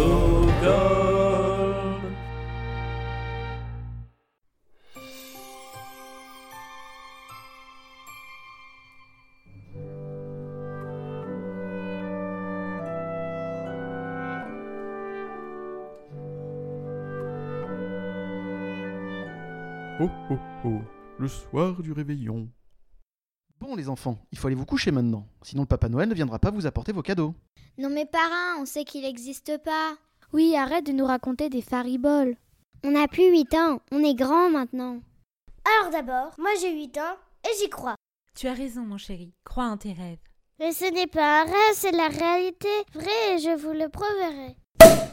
Oh oh oh, le soir du réveillon. Bon les enfants, il faut aller vous coucher maintenant, sinon le Papa Noël ne viendra pas vous apporter vos cadeaux. Non mais parrain, on sait qu'il n'existe pas. Oui, arrête de nous raconter des fariboles. On n'a plus 8 ans, on est grand maintenant. Alors d'abord, moi j'ai 8 ans et j'y crois. Tu as raison, mon chéri. Crois en tes rêves. Mais ce n'est pas un rêve, c'est la réalité. Vrai, et je vous le prouverai.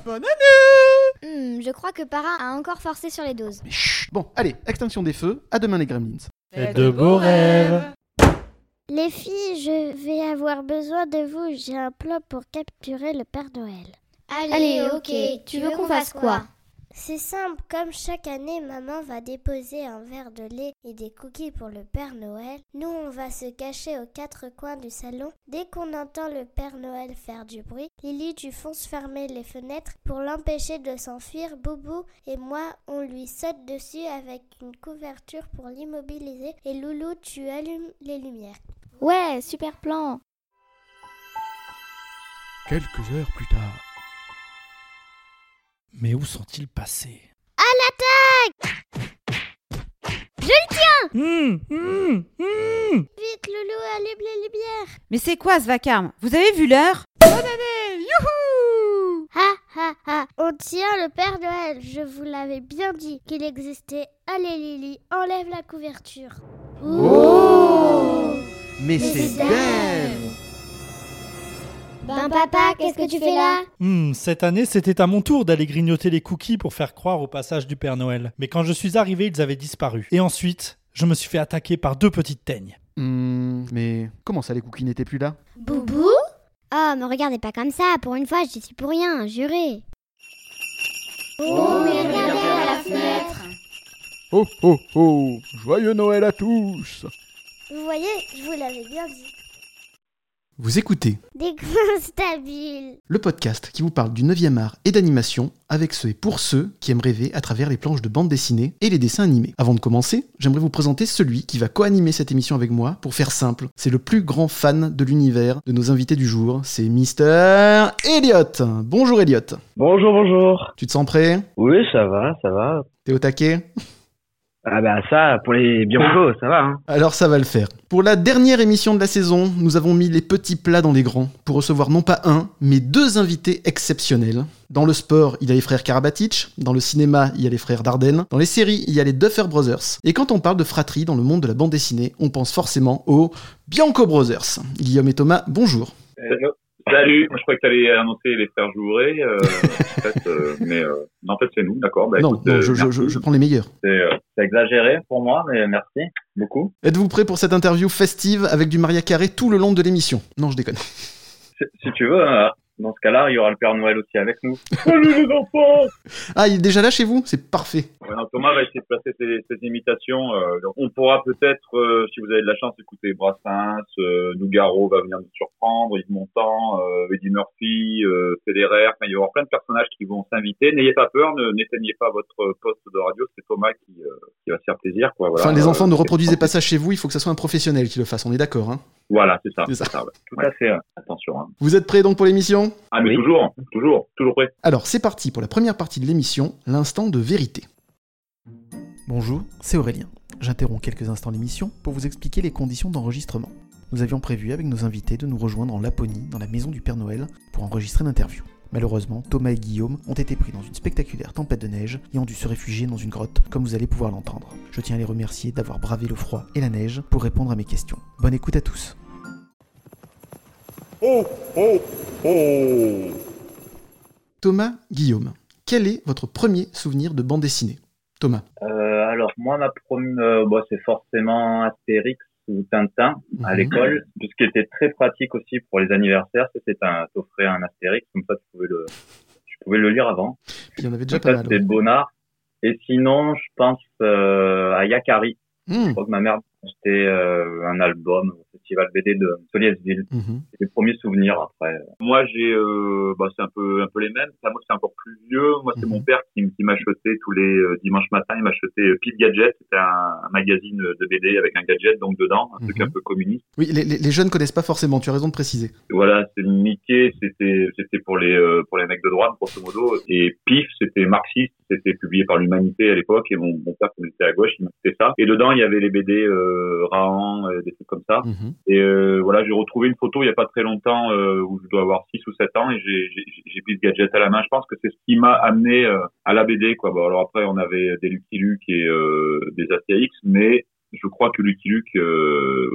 Bonne année Hmm, je crois que parrain a encore forcé sur les doses. Mais chut Bon, allez, extinction des feux, à demain les gremlins. Faites de beaux rêves. Les filles, je vais avoir besoin de vous. J'ai un plan pour capturer le Père Noël. Allez, ok, tu veux qu'on fasse quoi? C'est simple, comme chaque année, maman va déposer un verre de lait et des cookies pour le Père Noël. Nous, on va se cacher aux quatre coins du salon. Dès qu'on entend le Père Noël faire du bruit, Lily, tu fonces fermer les fenêtres pour l'empêcher de s'enfuir. Boubou et moi, on lui saute dessus avec une couverture pour l'immobiliser. Et Loulou, tu allumes les lumières. Ouais, super plan. Quelques heures plus tard. Mais où sont-ils passés? Hum, hum, hum. Vite, Loulou, allume les lumières. Mais c'est quoi ce vacarme Vous avez vu l'heure? Ha ha ha On tient le Père Noël, je vous l'avais bien dit qu'il existait. Allez Lily, enlève la couverture. Mais c'est Dave Ben papa, qu'est-ce que tu fais là? Hum, cette année, c'était à mon tour d'aller grignoter les cookies pour faire croire au passage du Père Noël. Mais quand je suis arrivé, ils avaient disparu. Et ensuite, je me suis fait attaquer par deux petites teignes. Hmm, mais comment ça les cookies n'étaient plus là? Boubou? Oh, me regardez pas comme ça, pour une fois, j'y suis pour rien, juré. Oh, mais regardez à la fenêtre. Oh oh oh Joyeux Noël à tous Vous voyez, je vous l'avais bien dit. Vous écoutez Des coins stabiles. le podcast qui vous parle du 9e art et d'animation avec ceux et pour ceux qui aiment rêver à travers les planches de bande dessinée et les dessins animés. Avant de commencer, j'aimerais vous présenter celui qui va co-animer cette émission avec moi pour faire simple. C'est le plus grand fan de l'univers de nos invités du jour, c'est Mister Elliot. Bonjour Elliot. Bonjour, bonjour. Tu te sens prêt? Oui, ça va, ça va. T'es au taquet? Ah bah ça, pour les biancos, ça va. Hein. Alors ça va le faire. Pour la dernière émission de la saison, nous avons mis les petits plats dans les grands pour recevoir non pas un, mais deux invités exceptionnels. Dans le sport, il y a les frères Karabatic, dans le cinéma, il y a les frères Dardenne, dans les séries, il y a les Duffer Brothers. Et quand on parle de fratrie dans le monde de la bande dessinée, on pense forcément aux Bianco Brothers. Guillaume et Thomas, bonjour. Salut, moi je croyais que tu allais annoncer les frères Jouret, euh, en fait, euh, mais euh, non, en fait c'est nous, d'accord. Bah, non, écoute, non, euh, je, je- je- je prends les meilleurs. C'est euh, c'est exagéré pour moi, mais merci beaucoup. Êtes-vous prêts pour cette interview festive avec du Maria Carré tout le long de l'émission? Non, je déconne. Si, si tu veux, euh, dans ce cas-là, il y aura le Père Noël aussi avec nous. Salut les enfants Ah, il est déjà là chez vous? C'est parfait. Ouais, non, Thomas va essayer de placer ses, ses imitations. euh, donc on pourra peut-être, euh, si vous avez de la chance, écouter Brassens, euh, Nougaro va venir nous surprendre, Yves Montand, euh, Eddie Murphy, Federer. Enfin, il y aura plein de personnages qui vont s'inviter. N'ayez pas peur, ne- n'éteignez pas votre poste de radio. C'est Thomas qui, qui va se faire plaisir. Quoi, voilà. enfin, les enfants ne reproduisez pas ça chez vous, il faut que ça soit un professionnel qui le fasse, on est d'accord, hein Voilà, c'est ça. C'est ça. c'est ça, ouais. Tout à fait. euh, Attention. Hein. Vous êtes prêts donc pour l'émission? Ah, mais Oui. toujours, toujours, toujours prêt. Alors, c'est parti pour la première partie de l'émission, l'instant de vérité. Bonjour, c'est Aurélien. J'interromps quelques instants l'émission pour vous expliquer les conditions d'enregistrement. Nous avions prévu avec nos invités de nous rejoindre en Laponie, dans la maison du Père Noël, pour enregistrer l'interview. Malheureusement, Thomas et Guillaume ont été pris dans une spectaculaire tempête de neige et ont dû se réfugier dans une grotte, comme vous allez pouvoir l'entendre. Je tiens à les remercier d'avoir bravé le froid et la neige pour répondre à mes questions. Bonne écoute à tous. Thomas, Guillaume, quel est votre premier souvenir de bande dessinée? Thomas. Euh, alors moi, ma première, bon, c'est forcément Astérix ou Tintin à Mhm. l'école, ce qui était très pratique aussi pour les anniversaires. C'était un t'offrais un Astérix, comme ça tu pouvais le, tu pouvais le lire avant. Il y en avait déjà pas mal. c'était ouais. Bonnard. Et sinon, je pense euh, à Yakari. Je Hmm, crois que ma mère, C'était euh, un album au festival BD de Soliesville. Mhm. C'est les premiers souvenirs après. Moi, j'ai, euh, bah, c'est un peu, un peu les mêmes. Ça, moi, c'est encore plus vieux. Moi, c'est Mhm. mon père qui, qui m'achetait tous les euh, dimanches matins. Il m'achetait Pip Gadget. C'était un, un magazine de BD avec un gadget donc dedans, un truc Mhm. un peu communiste. Oui, les, les- les jeunes connaissent pas forcément, tu as raison de préciser. Voilà, c'est Mickey, c'était, c'était pour les, pour les mecs de droite, grosso modo. Et Pif, c'était marxiste. C'était publié par l'Humanité à l'époque. Et mon, mon père, comme il était à gauche, il m'achetait ça. Et dedans, il y avait les BD euh, Rahan, euh, des trucs comme ça. Mhm. Et euh, voilà, j'ai retrouvé une photo il y a pas très longtemps euh, où je dois avoir 6 ou 7 ans et j'ai pris ce gadget à la main. Je pense que c'est ce qui m'a amené euh, à la BD quoi. Bon alors après on avait des Lucky Luke et des Astérix, mais je crois que Lucky Luke, euh,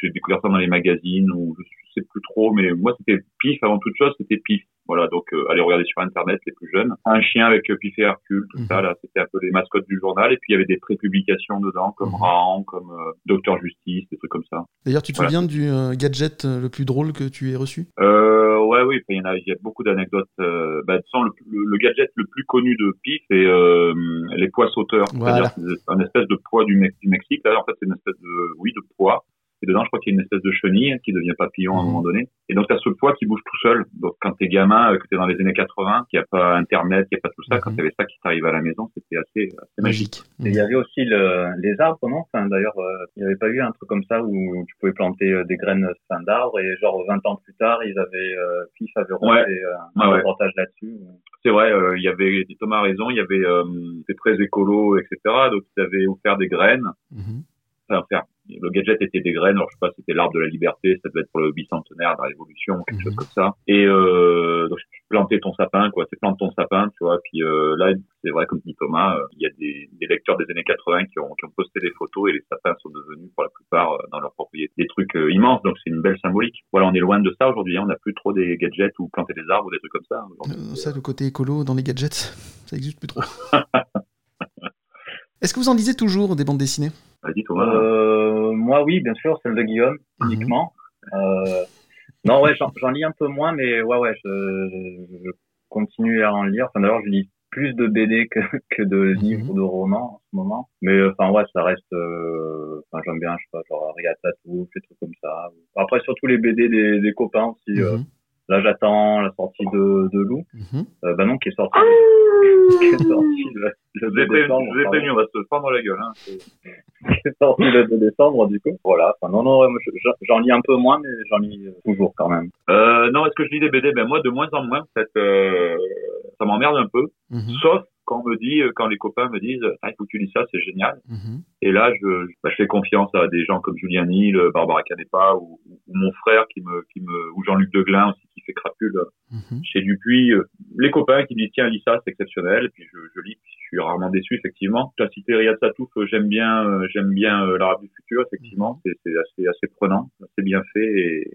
j'ai découvert ça dans les magazines ou je sais plus trop, mais moi c'était Pif avant toute chose, c'était Pif. Voilà, donc euh, allez regarder sur internet les plus jeunes. Un chien avec euh, Pif et Hercule, tout Mhm. ça là, c'était un peu les mascottes du journal. Et puis il y avait des prépublications dedans comme Mhm. Rahan, comme euh, Docteur Justice, des trucs comme ça. D'ailleurs, tu te Voilà. souviens du euh, gadget euh, le plus drôle que tu aies reçu? Euh, ouais, oui, il y en a, il y a beaucoup d'anecdotes. Euh, bah, façon, le, le, le gadget le plus connu de Pif, c'est euh, les poids sauteurs. Voilà. C'est-à-dire c'est un espèce de poids du, du Mexique. Là, en fait, c'est une espèce de, oui, de poids. Et dedans, je crois qu'il y a une espèce de chenille qui devient papillon à un Mhm. moment donné. Et donc, t'as ce poids qui bouge tout seul. Donc, quand t'es gamin, euh, que t'es dans les années 80, qu'il n'y a pas Internet, qu'il n'y a pas tout ça, Mhm. quand t'avais ça qui t'arrive à la maison, c'était assez, assez magique. Et il y avait aussi le, les arbres, non? Enfin, D'ailleurs, euh, il n'y avait pas eu un truc comme ça où tu pouvais planter euh, des graines fin d'arbres et genre 20 ans plus tard, ils avaient euh, Pif avait refait Ouais. euh, Ah un ouais. reportage là-dessus. C'est vrai, euh, il y avait, Thomas a raison, il y avait, euh, c'est très écolo, etc. Donc, ils avaient offert des graines. Mhm. Enfin. Le gadget était des graines, alors je sais pas, c'était l'arbre de la liberté, ça devait être pour le bicentenaire de la révolution, quelque Mhm. chose comme ça. Et euh, donc tu plantais ton sapin, quoi, tu plantes ton sapin, tu vois. Puis euh, là, c'est vrai, comme dit Thomas, euh, il y a des, des lecteurs des années 80 qui ont, qui ont posté des photos et les sapins sont devenus pour la plupart euh, dans leur propriété des trucs immenses, donc c'est une belle symbolique. Voilà, on est loin de ça aujourd'hui, hein, on n'a plus trop des gadgets ou planter des arbres ou des trucs comme ça. ça, le côté écolo dans les gadgets, ça existe plus trop. Est-ce que vous en lisez toujours des bandes dessinées? Vas-y Thomas. Euh, moi, oui, bien sûr, celle de Guillaume, Mhm. uniquement. Euh, non, ouais, j'en lis un peu moins, mais ouais, ouais, je, je continue à en lire. Enfin, d'ailleurs, je lis plus de BD que, que de livres ou de romans en ce moment. Mais euh, enfin, ouais, ça reste. euh, Enfin, j'aime bien, je sais pas, genre Ariel Tatou, des trucs comme ça. Après, surtout les BD des, des copains aussi. Mhm. Là, j'attends la sortie de, de Lou. Mhm. Euh, bah non, qui est sorti. qui est sorti le, Je le vous ai 2 prévenu, décembre. je vous prévenu, on va se fendre la gueule. Hein. qui est sorti le 2 décembre, du coup. Voilà. Enfin, non, non, j'en lis un peu moins, mais j'en lis euh, toujours quand même. Euh, non, est-ce que je lis des BD Ben moi, de moins en moins, en fait, euh, ça m'emmerde un peu. Mhm. Sauf quand on me dit, quand les copains me disent, ah, il faut que tu lis ça, c'est génial. Mhm. Et là, je, bah, je fais confiance à des gens comme Julien Nil, Barbara Canepa ou, ou mon frère qui me, qui me, ou Jean-Luc Deglin aussi qui fait crapule Mhm. chez Dupuis. euh, Les copains qui me disent, tiens, lis ça, c'est exceptionnel. Et puis je, je lis, puis je suis rarement déçu, effectivement. Tu as cité Riyad Satouf, euh, j'aime bien, euh, j'aime bien euh, l'Arabe du futur, effectivement. C'est c'est assez, assez prenant, assez bien fait et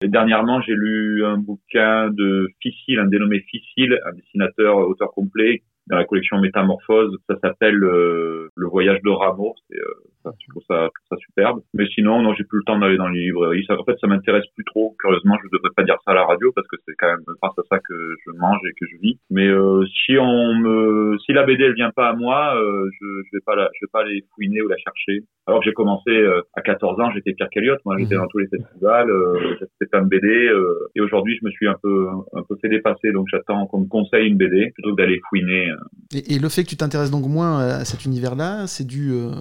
Et dernièrement, j'ai lu un bouquin de Ficile, un dénommé Ficile, un dessinateur, auteur complet, dans la collection Métamorphose. Ça s'appelle euh, Le voyage de Rameau. C'est, euh, ça, je trouve ça, je trouve ça superbe. Mais sinon, non, j'ai plus le temps d'aller dans les librairies. Ça, en fait, ça m'intéresse plus trop. Curieusement, je devrais pas dire ça à la radio parce que c'est quand même grâce à ça que je mange et que je vis. Mais euh, si on me, si la BD elle vient pas à moi, euh, je, je vais pas la, je vais pas aller fouiner ou la chercher. Alors que j'ai commencé euh, à 14 ans, j'étais Pierre Calliotte. Moi, j'étais Mhm. dans tous les festivals. Euh, j'étais plein de BD. euh, et aujourd'hui, je me suis un peu, un peu fait dépasser. Donc, j'attends qu'on me conseille une BD plutôt que d'aller fouiner. Et, et le fait que tu t'intéresses donc moins à cet univers-là, c'est dû euh,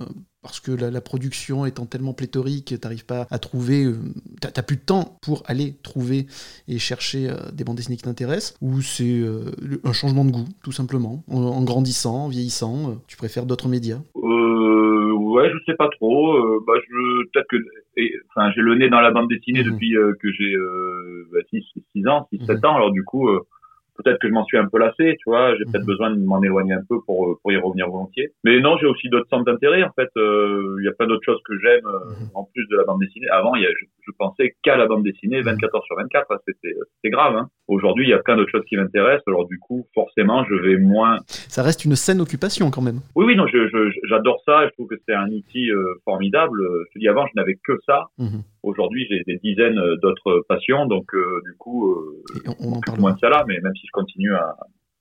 parce que la, la production étant tellement pléthorique, t'arrives pas à trouver, euh, t'as plus de temps pour aller trouver et chercher euh, des bandes dessinées qui t'intéressent, ou c'est euh, un changement de goût, tout simplement, en, en grandissant, en vieillissant, tu préfères d'autres médias? Euh, ouais, je sais pas trop. Bah, je peut-être que, enfin, j'ai le nez dans la bande dessinée Mhm. depuis que j'ai euh, bah, 6, 6 ans, 6, 7 Mhm. ans. Alors du coup, peut-être que je m'en suis un peu lassé, tu vois. J'ai peut-être Mhm. besoin de m'en éloigner un peu pour pour y revenir volontiers. Mais non, j'ai aussi d'autres centres d'intérêt. En fait, Euh, il y a plein d'autres choses que j'aime euh, Mhm. en plus de la bande dessinée. Avant, il y a, je, je pensais qu'à la bande dessinée, 24 heures sur 24. hein, C'était c'était grave. Hein. Aujourd'hui, il y a plein d'autres choses qui m'intéressent. Alors du coup, forcément, je vais moins Ça reste une saine occupation quand même. oui, oui, non, j'adore ça. Je trouve que c'est un outil euh, formidable. Euh, Je te dis avant, je n'avais que ça. Mhm. Aujourd'hui, j'ai des dizaines euh, d'autres passions, donc euh, du coup, euh, on, on en plus parle. moins de ça là. Mais même si je continue à,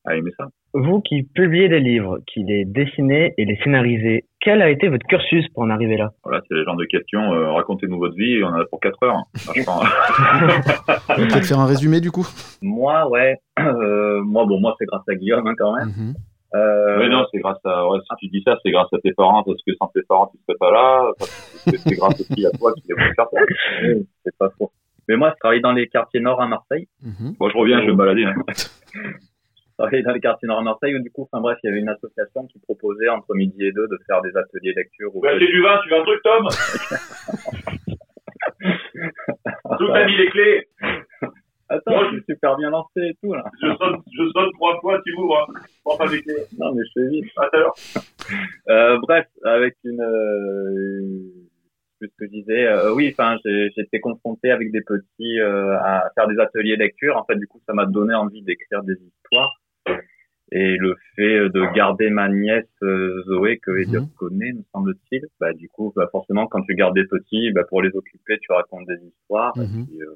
à aimer ça. Vous qui publiez des livres, qui les dessinez et les scénarisez, quel a été votre cursus pour en arriver là? Voilà, c'est le genre de questions. euh, Racontez-nous votre vie, on en a pour 4 heures. va peut-être faire un résumé du coup. Moi, ouais. Euh, moi, bon, moi, c'est grâce à Guillaume, hein, quand même. Mhm. Euh, Mais non, c'est grâce à. Ouais, si tu dis ça, c'est grâce à tes parents, parce que sans tes parents, tu serais pas là. C'est grâce aussi à toi qui les faire ça. c'est pas faux. Mais moi, je travaille dans les quartiers nord à Marseille. Mhm. Moi, je reviens, je vais me balader. hein. Je travaillais dans les quartiers nord Marseille où, du coup, enfin bref, il y avait une association qui proposait entre midi et deux de faire des ateliers lecture. Tu veux acheter du vin, tu veux un truc, Tom? Tout a mis les clés. Attends, Moi, je suis super bien lancé et tout, là. Je sonne, je sonne trois fois, tu m'ouvres. Hein. Prends pas les clés. Non, mais je fais vite. À tout à l'heure. Euh, bref, avec une, euh, ce que je disais. Euh, oui, enfin, j'ai- j'étais confronté avec des petits euh, à faire des ateliers lecture. En fait, du coup, ça m'a donné envie d'écrire des histoires. Et le fait de garder ma nièce euh, Zoé, que Elliot Mhm. connaît, me semble-t-il, bah du coup, bah, forcément, quand tu gardes des petits, bah, pour les occuper, tu racontes des histoires. Et Mhm. puis, euh,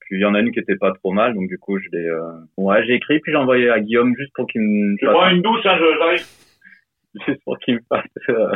puis il y en a une qui était pas trop mal, donc du coup, je l'ai, euh... ouais, j'ai écrit, puis j'ai envoyé à Guillaume juste pour qu'il me Je prends une douche, hein, je- j'arrive. juste pour qu'il me fasse euh,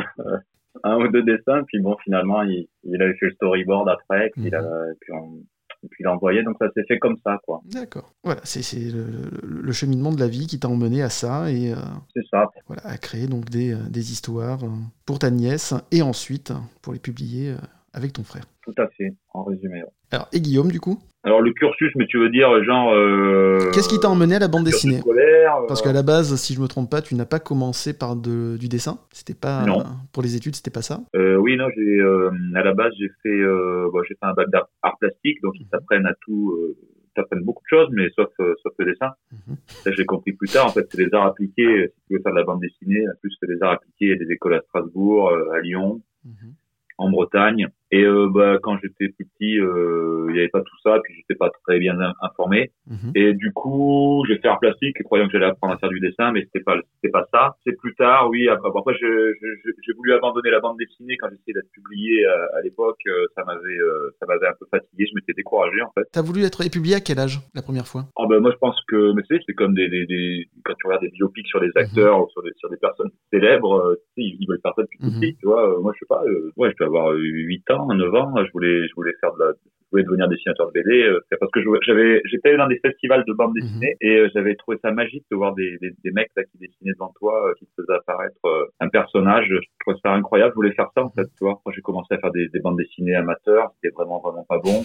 un ou deux dessins. Puis bon, finalement, il, il avait fait le storyboard après, puis, il a, puis, on, puis il a envoyé. Donc ça s'est fait comme ça, quoi. D'accord. Voilà, c'est le, le- cheminement de la vie qui t'a emmené à ça et euh, C'est ça. voilà, à créer donc des, euh, des histoires euh, pour ta nièce et ensuite pour les publier avec ton frère. Tout à fait, en résumé. Alors, et Guillaume, du coup? Alors, le cursus, mais tu veux dire, genre. Euh... Qu'est-ce qui t'a emmené à la bande dessinée scolaire, euh, Parce qu'à la base, si je me trompe pas, tu n'as pas commencé par de- du dessin. C'était pas Non. euh, pour les études, c'était pas ça. Euh, oui, non, j'ai euh, à la base j'ai fait euh, bon, j'ai fait un bac d'art art plastique, donc ils t'apprennent à tout, euh, t'apprennent beaucoup de choses, mais sauf euh, sauf le dessin. Mhm. Ça j'ai compris plus tard. En fait, c'est les arts appliqués. Si tu veux faire de la bande dessinée, en plus c'est les arts appliqués, des écoles à Strasbourg, euh, à Lyon, Mhm. en Bretagne. Et euh, bah, quand j'étais plus petit, euh, il n'y avait pas tout ça, puis j'étais pas très bien in- informé. Mhm. Et du coup, j'ai fait art plastique, croyant que j'allais apprendre à faire du dessin, mais c'était pas c'était pas ça. C'est plus tard, oui. Après, bon, après je- je- je- j'ai voulu abandonner la bande dessinée quand j'essayais d'être publié à, à l'époque. euh, ça m'avait ça m'avait un peu fatigué. Je m'étais découragé en fait. T'as voulu être publié à quel âge la première fois? Oh ben moi je pense que mais c'est comme des, des, des quand tu regardes des biopics sur des acteurs ou sur des sur des personnes célèbres, ils ils veulent faire ça depuis tout Mhm. petit, tu vois. Moi je sais pas, ouais, je peux avoir 8 ans, 9 ans, je voulais je voulais faire de la je voulais devenir dessinateur de BD, euh, c'est parce que j'avais j'étais dans des festivals de bande dessinée et euh, j'avais trouvé ça magique de voir des, des, des mecs là qui dessinaient devant toi, euh, qui te faisaient apparaître un personnage. Je trouvais ça incroyable, je voulais faire ça en fait, tu vois. Quand j'ai commencé à faire des, des bandes dessinées amateurs, c'était vraiment vraiment pas bon.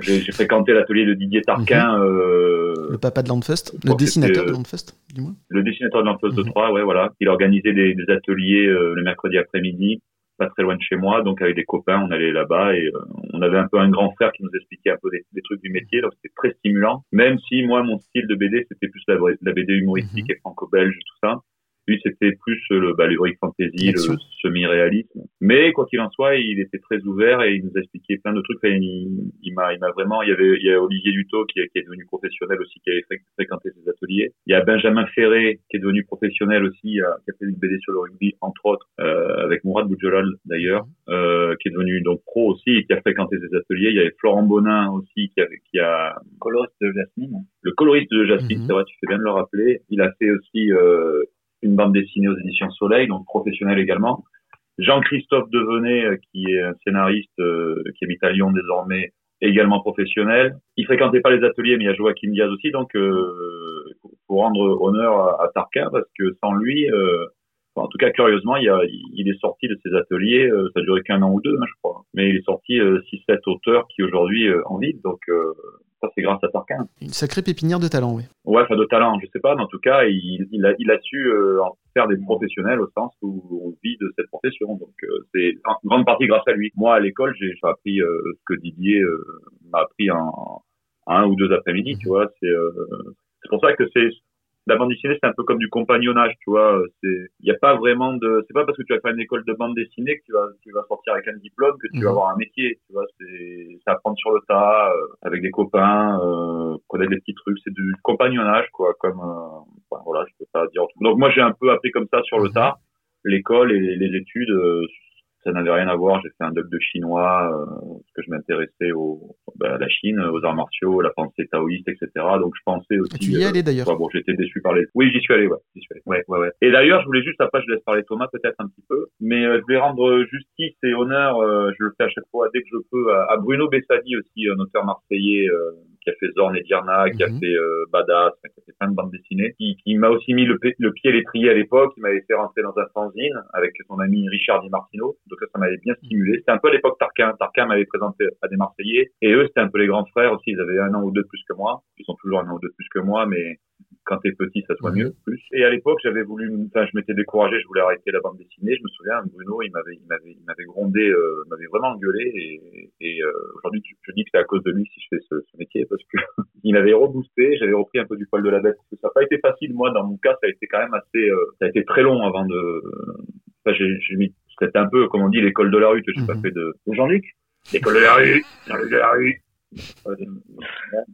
J'ai fréquenté l'atelier de Didier Tarquin. euh, Le papa de Landfest Le dessinateur de Landfest, dis-moi. le dessinateur de l'Enfance de Mhm. Troyes, ouais, voilà. Il organisait des, des ateliers euh, le mercredi après-midi, pas très loin de chez moi. Donc avec des copains, on allait là-bas et euh, on avait un peu un grand frère qui nous expliquait un peu des, des trucs du métier. Donc c'était très stimulant. Même si moi, mon style de BD, c'était plus la, la BD humoristique et franco-belge, tout ça. Lui, c'était plus euh, le, bah, l'heroic fantasy, le semi-réalisme. Mais quoi qu'il en soit, il était très ouvert et il nous expliquait plein de trucs. Enfin, il, il m'a, il m'a vraiment. Il y avait, il y a Olivier Dutot qui, est- qui est devenu professionnel aussi, qui avait fré- fréquenté ses ateliers. Il y a Benjamin Ferré qui est devenu professionnel aussi, euh, qui a fait une BD sur le rugby, entre autres, euh, avec Mourad Boudjelal d'ailleurs, euh, qui est devenu donc pro aussi et qui a fréquenté ses ateliers. Il y avait Florent Bonin aussi qui a, qui a Coloriste de Jasmine. le coloriste de Jasmine, Mhm. c'est vrai, tu fais bien de le rappeler. Il a fait aussi euh, une bande dessinée aux éditions Soleil, donc professionnel également. Jean-Christophe Devenet, euh, qui est un scénariste euh, qui habite à Lyon désormais, également professionnel. Il fréquentait pas les ateliers, mais il y a Joachim Diaz aussi, donc euh, faut rendre honneur à, à Tarquin parce que sans lui, euh, enfin, en tout cas curieusement, il, a, il est sorti de ses ateliers, euh, ça a duré qu'un an ou deux, hein, je crois, mais il est sorti euh, 6-7 auteurs qui aujourd'hui euh, en vivent, donc euh, ça c'est grâce à Tarquin. Une sacrée pépinière de talent, oui. Ouais, enfin de talent, je sais pas, mais en tout cas, il, il, a, il a su euh, en faire des professionnels au sens où on vit de cette profession. Donc euh, c'est en grande partie grâce à lui. Moi, à l'école, j'ai appris euh, ce que Didier euh, m'a appris en, en un ou deux après-midi, tu vois. C'est euh, c'est pour ça que c'est la bande dessinée, c'est un peu comme du compagnonnage, tu vois. C'est il n'y a pas vraiment de, c'est pas parce que tu vas faire une école de bande dessinée que tu vas tu vas sortir avec un diplôme que tu vas Mhm. avoir un métier, tu vois. C'est c'est apprendre sur le tas, euh, avec des copains, euh, connaître des petits trucs, c'est du compagnonnage, quoi. Comme euh, enfin, voilà, je peux pas dire. Donc moi, j'ai un peu appris comme ça sur le tas. L'école et les études, euh, ça n'avait rien à voir. J'ai fait un doc de chinois euh, parce que je m'intéressais au bah, la Chine, aux arts martiaux, la pensée taoïste, etc. Donc je pensais aussi. Tu y es euh, allé d'ailleurs ouais, bon, j'étais déçu par les. Oui, j'y suis allé, ouais. J'y suis allé. Ouais, ouais, ouais. Et d'ailleurs, je voulais juste après, je laisse parler Thomas peut-être un petit peu, mais euh, je voulais rendre justice et honneur. euh, je le fais à chaque fois dès que je peux à, à Bruno Bessadi aussi, un auteur marseillais. euh, qui a fait Zorn et Diana, qui a Mhm. fait euh, Badass, qui a fait plein de bandes dessinées, qui, qui m'a aussi mis le, le pied à l'étrier à l'époque, qui m'avait fait rentrer dans un fanzine avec son ami Richard Di Martino. Donc ça, ça m'avait bien stimulé. C'était un peu à l'époque Tarquin. Tarquin m'avait présenté à des Marseillais. Et eux, c'était un peu les grands frères aussi. Ils avaient un an ou deux de plus que moi. Ils sont toujours un an ou deux de plus que moi, mais quand t'es petit, ça soit mieux, plus. Et à l'époque, j'avais voulu, enfin, je m'étais découragé, je voulais arrêter la bande dessinée. Je me souviens, Bruno, il m'avait, il m'avait, il m'avait grondé, euh, m'avait vraiment engueulé. Et, et euh, aujourd'hui, je, je dis que c'est à cause de lui si je fais ce, ce métier, parce que il m'avait reboosté. J'avais repris un peu du poil de la bête. Parce que ça n'a pas été facile, moi, dans mon cas, ça a été quand même assez, euh, ça a été très long avant de. Enfin, j'ai, j'ai mis, c'était un peu, comme on dit, l'école de la rue que j'ai pas Mhm. fait de. Jean-Luc, l'école de la rue, Jean-Luc de la rue. Euh,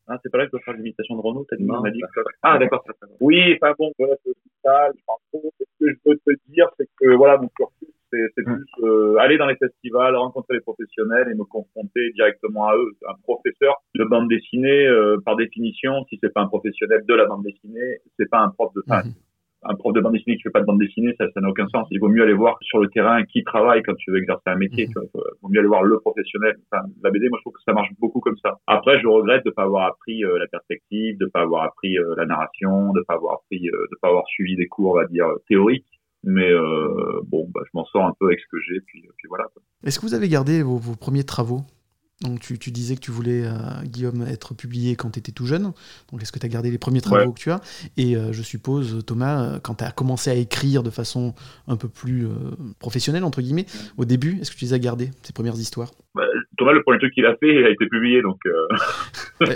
ah, c'est pas là que je dois faire l'imitation de Renault, t'as dit, Non, on a dit que- Ah, d'accord. Oui, enfin bon, voilà, c'est ça. Que ce que je veux te dire, c'est que, voilà, mon cursus, c'est, plus, euh, aller dans les festivals, rencontrer les professionnels et me confronter directement à eux. Un professeur de bande dessinée, euh, par définition, si c'est pas un professionnel de la bande dessinée, c'est pas un prof de, enfin, Mhm. Un prof de bande dessinée qui fait pas de bande dessinée, ça, ça n'a aucun sens. Il vaut mieux aller voir sur le terrain qui travaille quand tu veux exercer un métier. Tu vois. Il vaut mieux aller voir le professionnel. Enfin, la BD, moi, je trouve que ça marche beaucoup comme ça. Après, je regrette de pas avoir appris euh, la perspective, de pas avoir appris euh, la narration, de pas avoir appris, euh, de pas avoir suivi des cours, on va dire théoriques. Mais bon, bah, je m'en sors un peu avec ce que j'ai, puis, puis voilà. Est-ce que vous avez gardé vos, vos premiers travaux? Donc tu, tu disais que tu voulais, euh, Guillaume, être publié quand tu étais tout jeune. Donc est-ce que tu as gardé les premiers travaux Ouais. que tu as? Et euh, je suppose, Thomas, euh, quand tu as commencé à écrire de façon un peu plus euh, professionnelle, entre guillemets, au début, est-ce que tu les as gardées, ces premières histoires? Bah, Thomas, le premier truc qu'il a fait, il a été publié, donc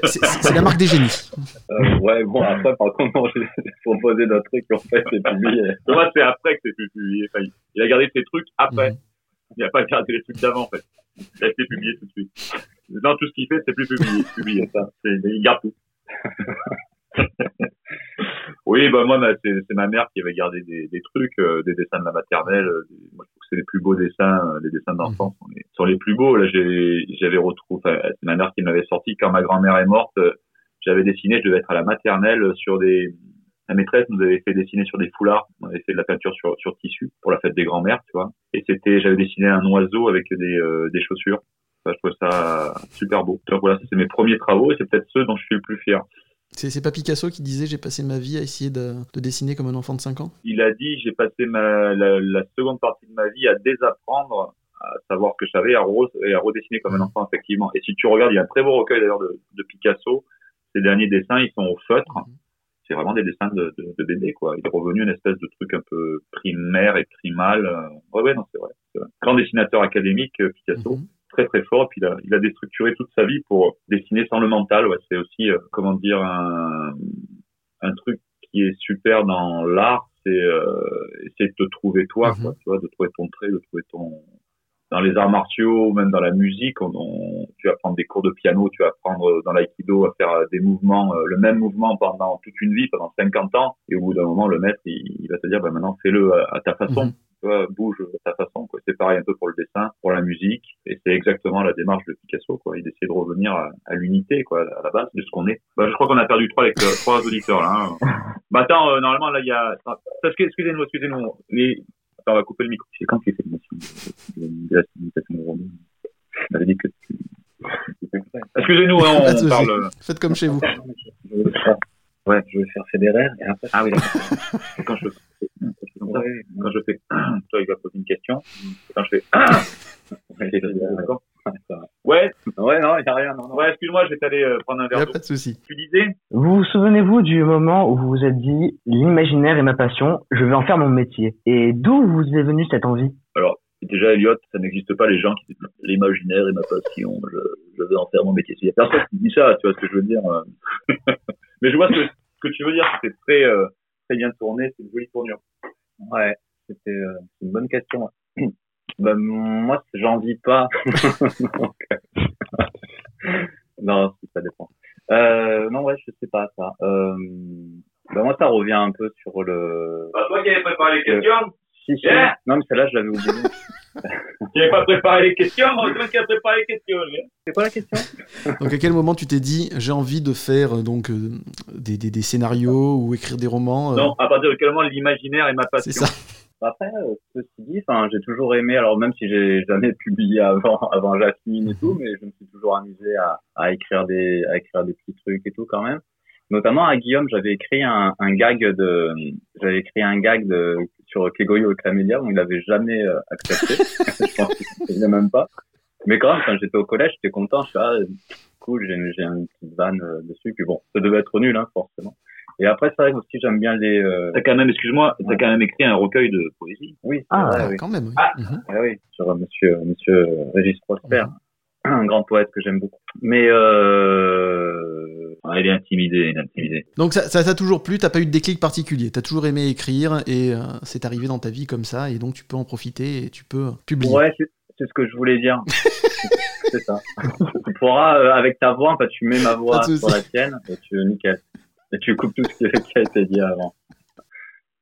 C'est la marque des génies. Ouais, bon, après, par contre, j'ai proposé d'autres trucs, en fait, c'est publié. Thomas, c'est après que c'est publié. Enfin, il- il a gardé ses trucs après. Mhm. Il n'a pas gardé les trucs d'avant, en fait. Il a été publié tout de suite. Non, tout ce qu'il fait, c'est plus publié. publié ça. Il garde tout. oui, bah moi, ma- c'est c'est ma mère qui avait gardé des, des trucs, euh, des dessins de la maternelle. euh, des- moi, je trouve que c'est les plus beaux dessins, euh, les dessins d'enfants sont, les, sont les plus beaux. Là, j'avais retrouvé, c'est ma mère qui m'avait sorti quand ma grand-mère est morte. euh, J'avais dessiné, je devais être à la maternelle sur des, la maîtresse nous avait fait dessiner sur des foulards. On avait fait de la peinture sur, sur tissu pour la fête des grands-mères, tu vois. Et c'était, j'avais dessiné un oiseau avec des, euh, des chaussures. Je trouve ça super beau. Donc voilà, c'est mes premiers travaux et c'est peut-être ceux dont je suis le plus fier. C'est pas Picasso qui disait j'ai passé ma vie à essayer de, de dessiner comme un enfant de 5 ans? Il a dit, j'ai passé ma, la, la seconde partie de ma vie à désapprendre à savoir que je savais à, re- et à redessiner comme un enfant, effectivement. Et si tu regardes, il y a un très beau recueil d'ailleurs de, de Picasso. Ces derniers dessins, ils sont au feutre. C'est vraiment des dessins de, de, de bébé, quoi. Il est revenu une espèce de truc un peu primaire et primal. euh. Ouais, ouais, non, c'est vrai. Grand dessinateur académique, euh, Picasso. Mhm. Très, très fort. Puis, il a, il a déstructuré toute sa vie pour dessiner sans le mental. Ouais, c'est aussi, euh, comment dire, un, un truc qui est super dans l'art. C'est euh, essayer de te trouver toi, Mhm. quoi. Tu vois, de trouver ton trait, de trouver ton, dans les arts martiaux, même dans la musique, on, on- tu vas prendre des cours de piano, tu vas apprendre dans l'aïkido à faire euh, des mouvements, euh, le même mouvement pendant toute une vie, pendant 50 ans, et au bout d'un moment, le maître, il, il va te dire, bah maintenant, fais-le à, à ta façon. Mhm. Tu vois, bouge à ta façon, quoi. C'est pareil un peu pour le dessin, pour la musique, et c'est exactement la démarche de Picasso, quoi. Il essaie de revenir à, à l'unité, quoi, à la base de ce qu'on est. Bah, je crois qu'on a perdu trois trois auditeurs, là. hein. bah, attends, euh, normalement, là, il y a, excusez-nous, excusez-nous, les, on va couper le micro. C'est quand tu fais l'émission de, la civilisation de Romain? On avait dit que tu... Excusez-nous, hein, on parle... Faites comme chez vous. Je vais faire, ouais, je vais faire Federer, et après, Ah oui, quand je ça, quand je fais... Toi, il va poser une question. Quand je fais... ouais, D'accord. Ouais, Ouais, non, il n'y a rien, non, non. ouais, excuse-moi, je vais t'aller euh, prendre un Y a verre d'eau. pas de souci. Tu disais? Vous vous souvenez-vous du moment où vous vous êtes dit l'imaginaire est ma passion, je vais en faire mon métier Et d'où vous est venue cette envie? Alors, déjà, Elliot, ça n'existe pas les gens qui disent l'imaginaire est ma passion, je, je vais en faire mon métier. Il y a personne qui dit ça, tu vois ce que je veux dire. euh. Mais je vois ce que, ce que tu veux dire, c'est très, euh, très bien tourné, c'est une jolie tournure. Ouais, c'était euh, une bonne question. ouais. Bah, moi, j'en vis pas. Donc, euh, non, si, ça dépend. Euh, non, ouais, je sais pas ça. Euh, bah, moi, ça revient un peu sur le. Bah, toi qui avais préparé les questions Si, si. Yeah. Non, mais celle-là, je l'avais oublié. J'avais pas préparé les questions. C'est qui a préparé les questions C'est quoi la question? Donc à quel moment tu t'es dit j'ai envie de faire euh, donc euh, des, des, des scénarios ou écrire des romans euh, Non, à partir de quel moment l'imaginaire est ma passion? C'est ça. Après, euh, ceci dit, enfin, j'ai toujours aimé, alors même si j'ai jamais publié avant, avant Jasmine et tout, mais je me suis toujours amusé à, à écrire des, à écrire des petits trucs et tout quand même. Notamment à Guillaume, j'avais écrit un, un gag de, j'avais écrit un gag de, sur Kegoyo et Clamédia, bon, il avait jamais euh, accepté. je pense qu'il même pas. Mais quand même, quand j'étais au collège, j'étais content, je suis ah, cool, j'ai, j'ai une petite vanne euh, dessus, puis bon, ça devait être nul, hein, forcément. Et après, c'est vrai que aussi, j'aime bien les, euh, T'as quand même, excuse-moi, t'as Ouais. quand même écrit un recueil de poésie. oui, Ah, oui. quand même. oui. Ah. Mhm. Ah oui, sur euh, monsieur, monsieur Régis Prosper, un grand poète que j'aime beaucoup. Mais euh, Ah, il est intimidé, il est intimidé. Donc ça ça t'a toujours plu, t'as pas eu de déclic particulier, t'as toujours aimé écrire et euh, c'est arrivé dans ta vie comme ça et donc tu peux en profiter et tu peux publier. ouais, c'est ce que je voulais dire. c'est ça. tu pourras, euh, avec ta voix, en fait, tu mets ma voix sur la tienne et tu nickel. Et tu coupes tout ce qui a été dit avant.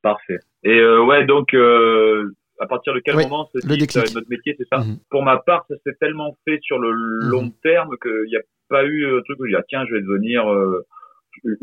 Parfait. Et euh, ouais, donc euh, à partir de quel moment se dit euh, notre métier, c'est ça Mhm. Pour ma part, ça s'est tellement fait sur le long terme qu'il n'y a pas eu un truc où j'ai dit ah, tiens, je vais devenir. euh,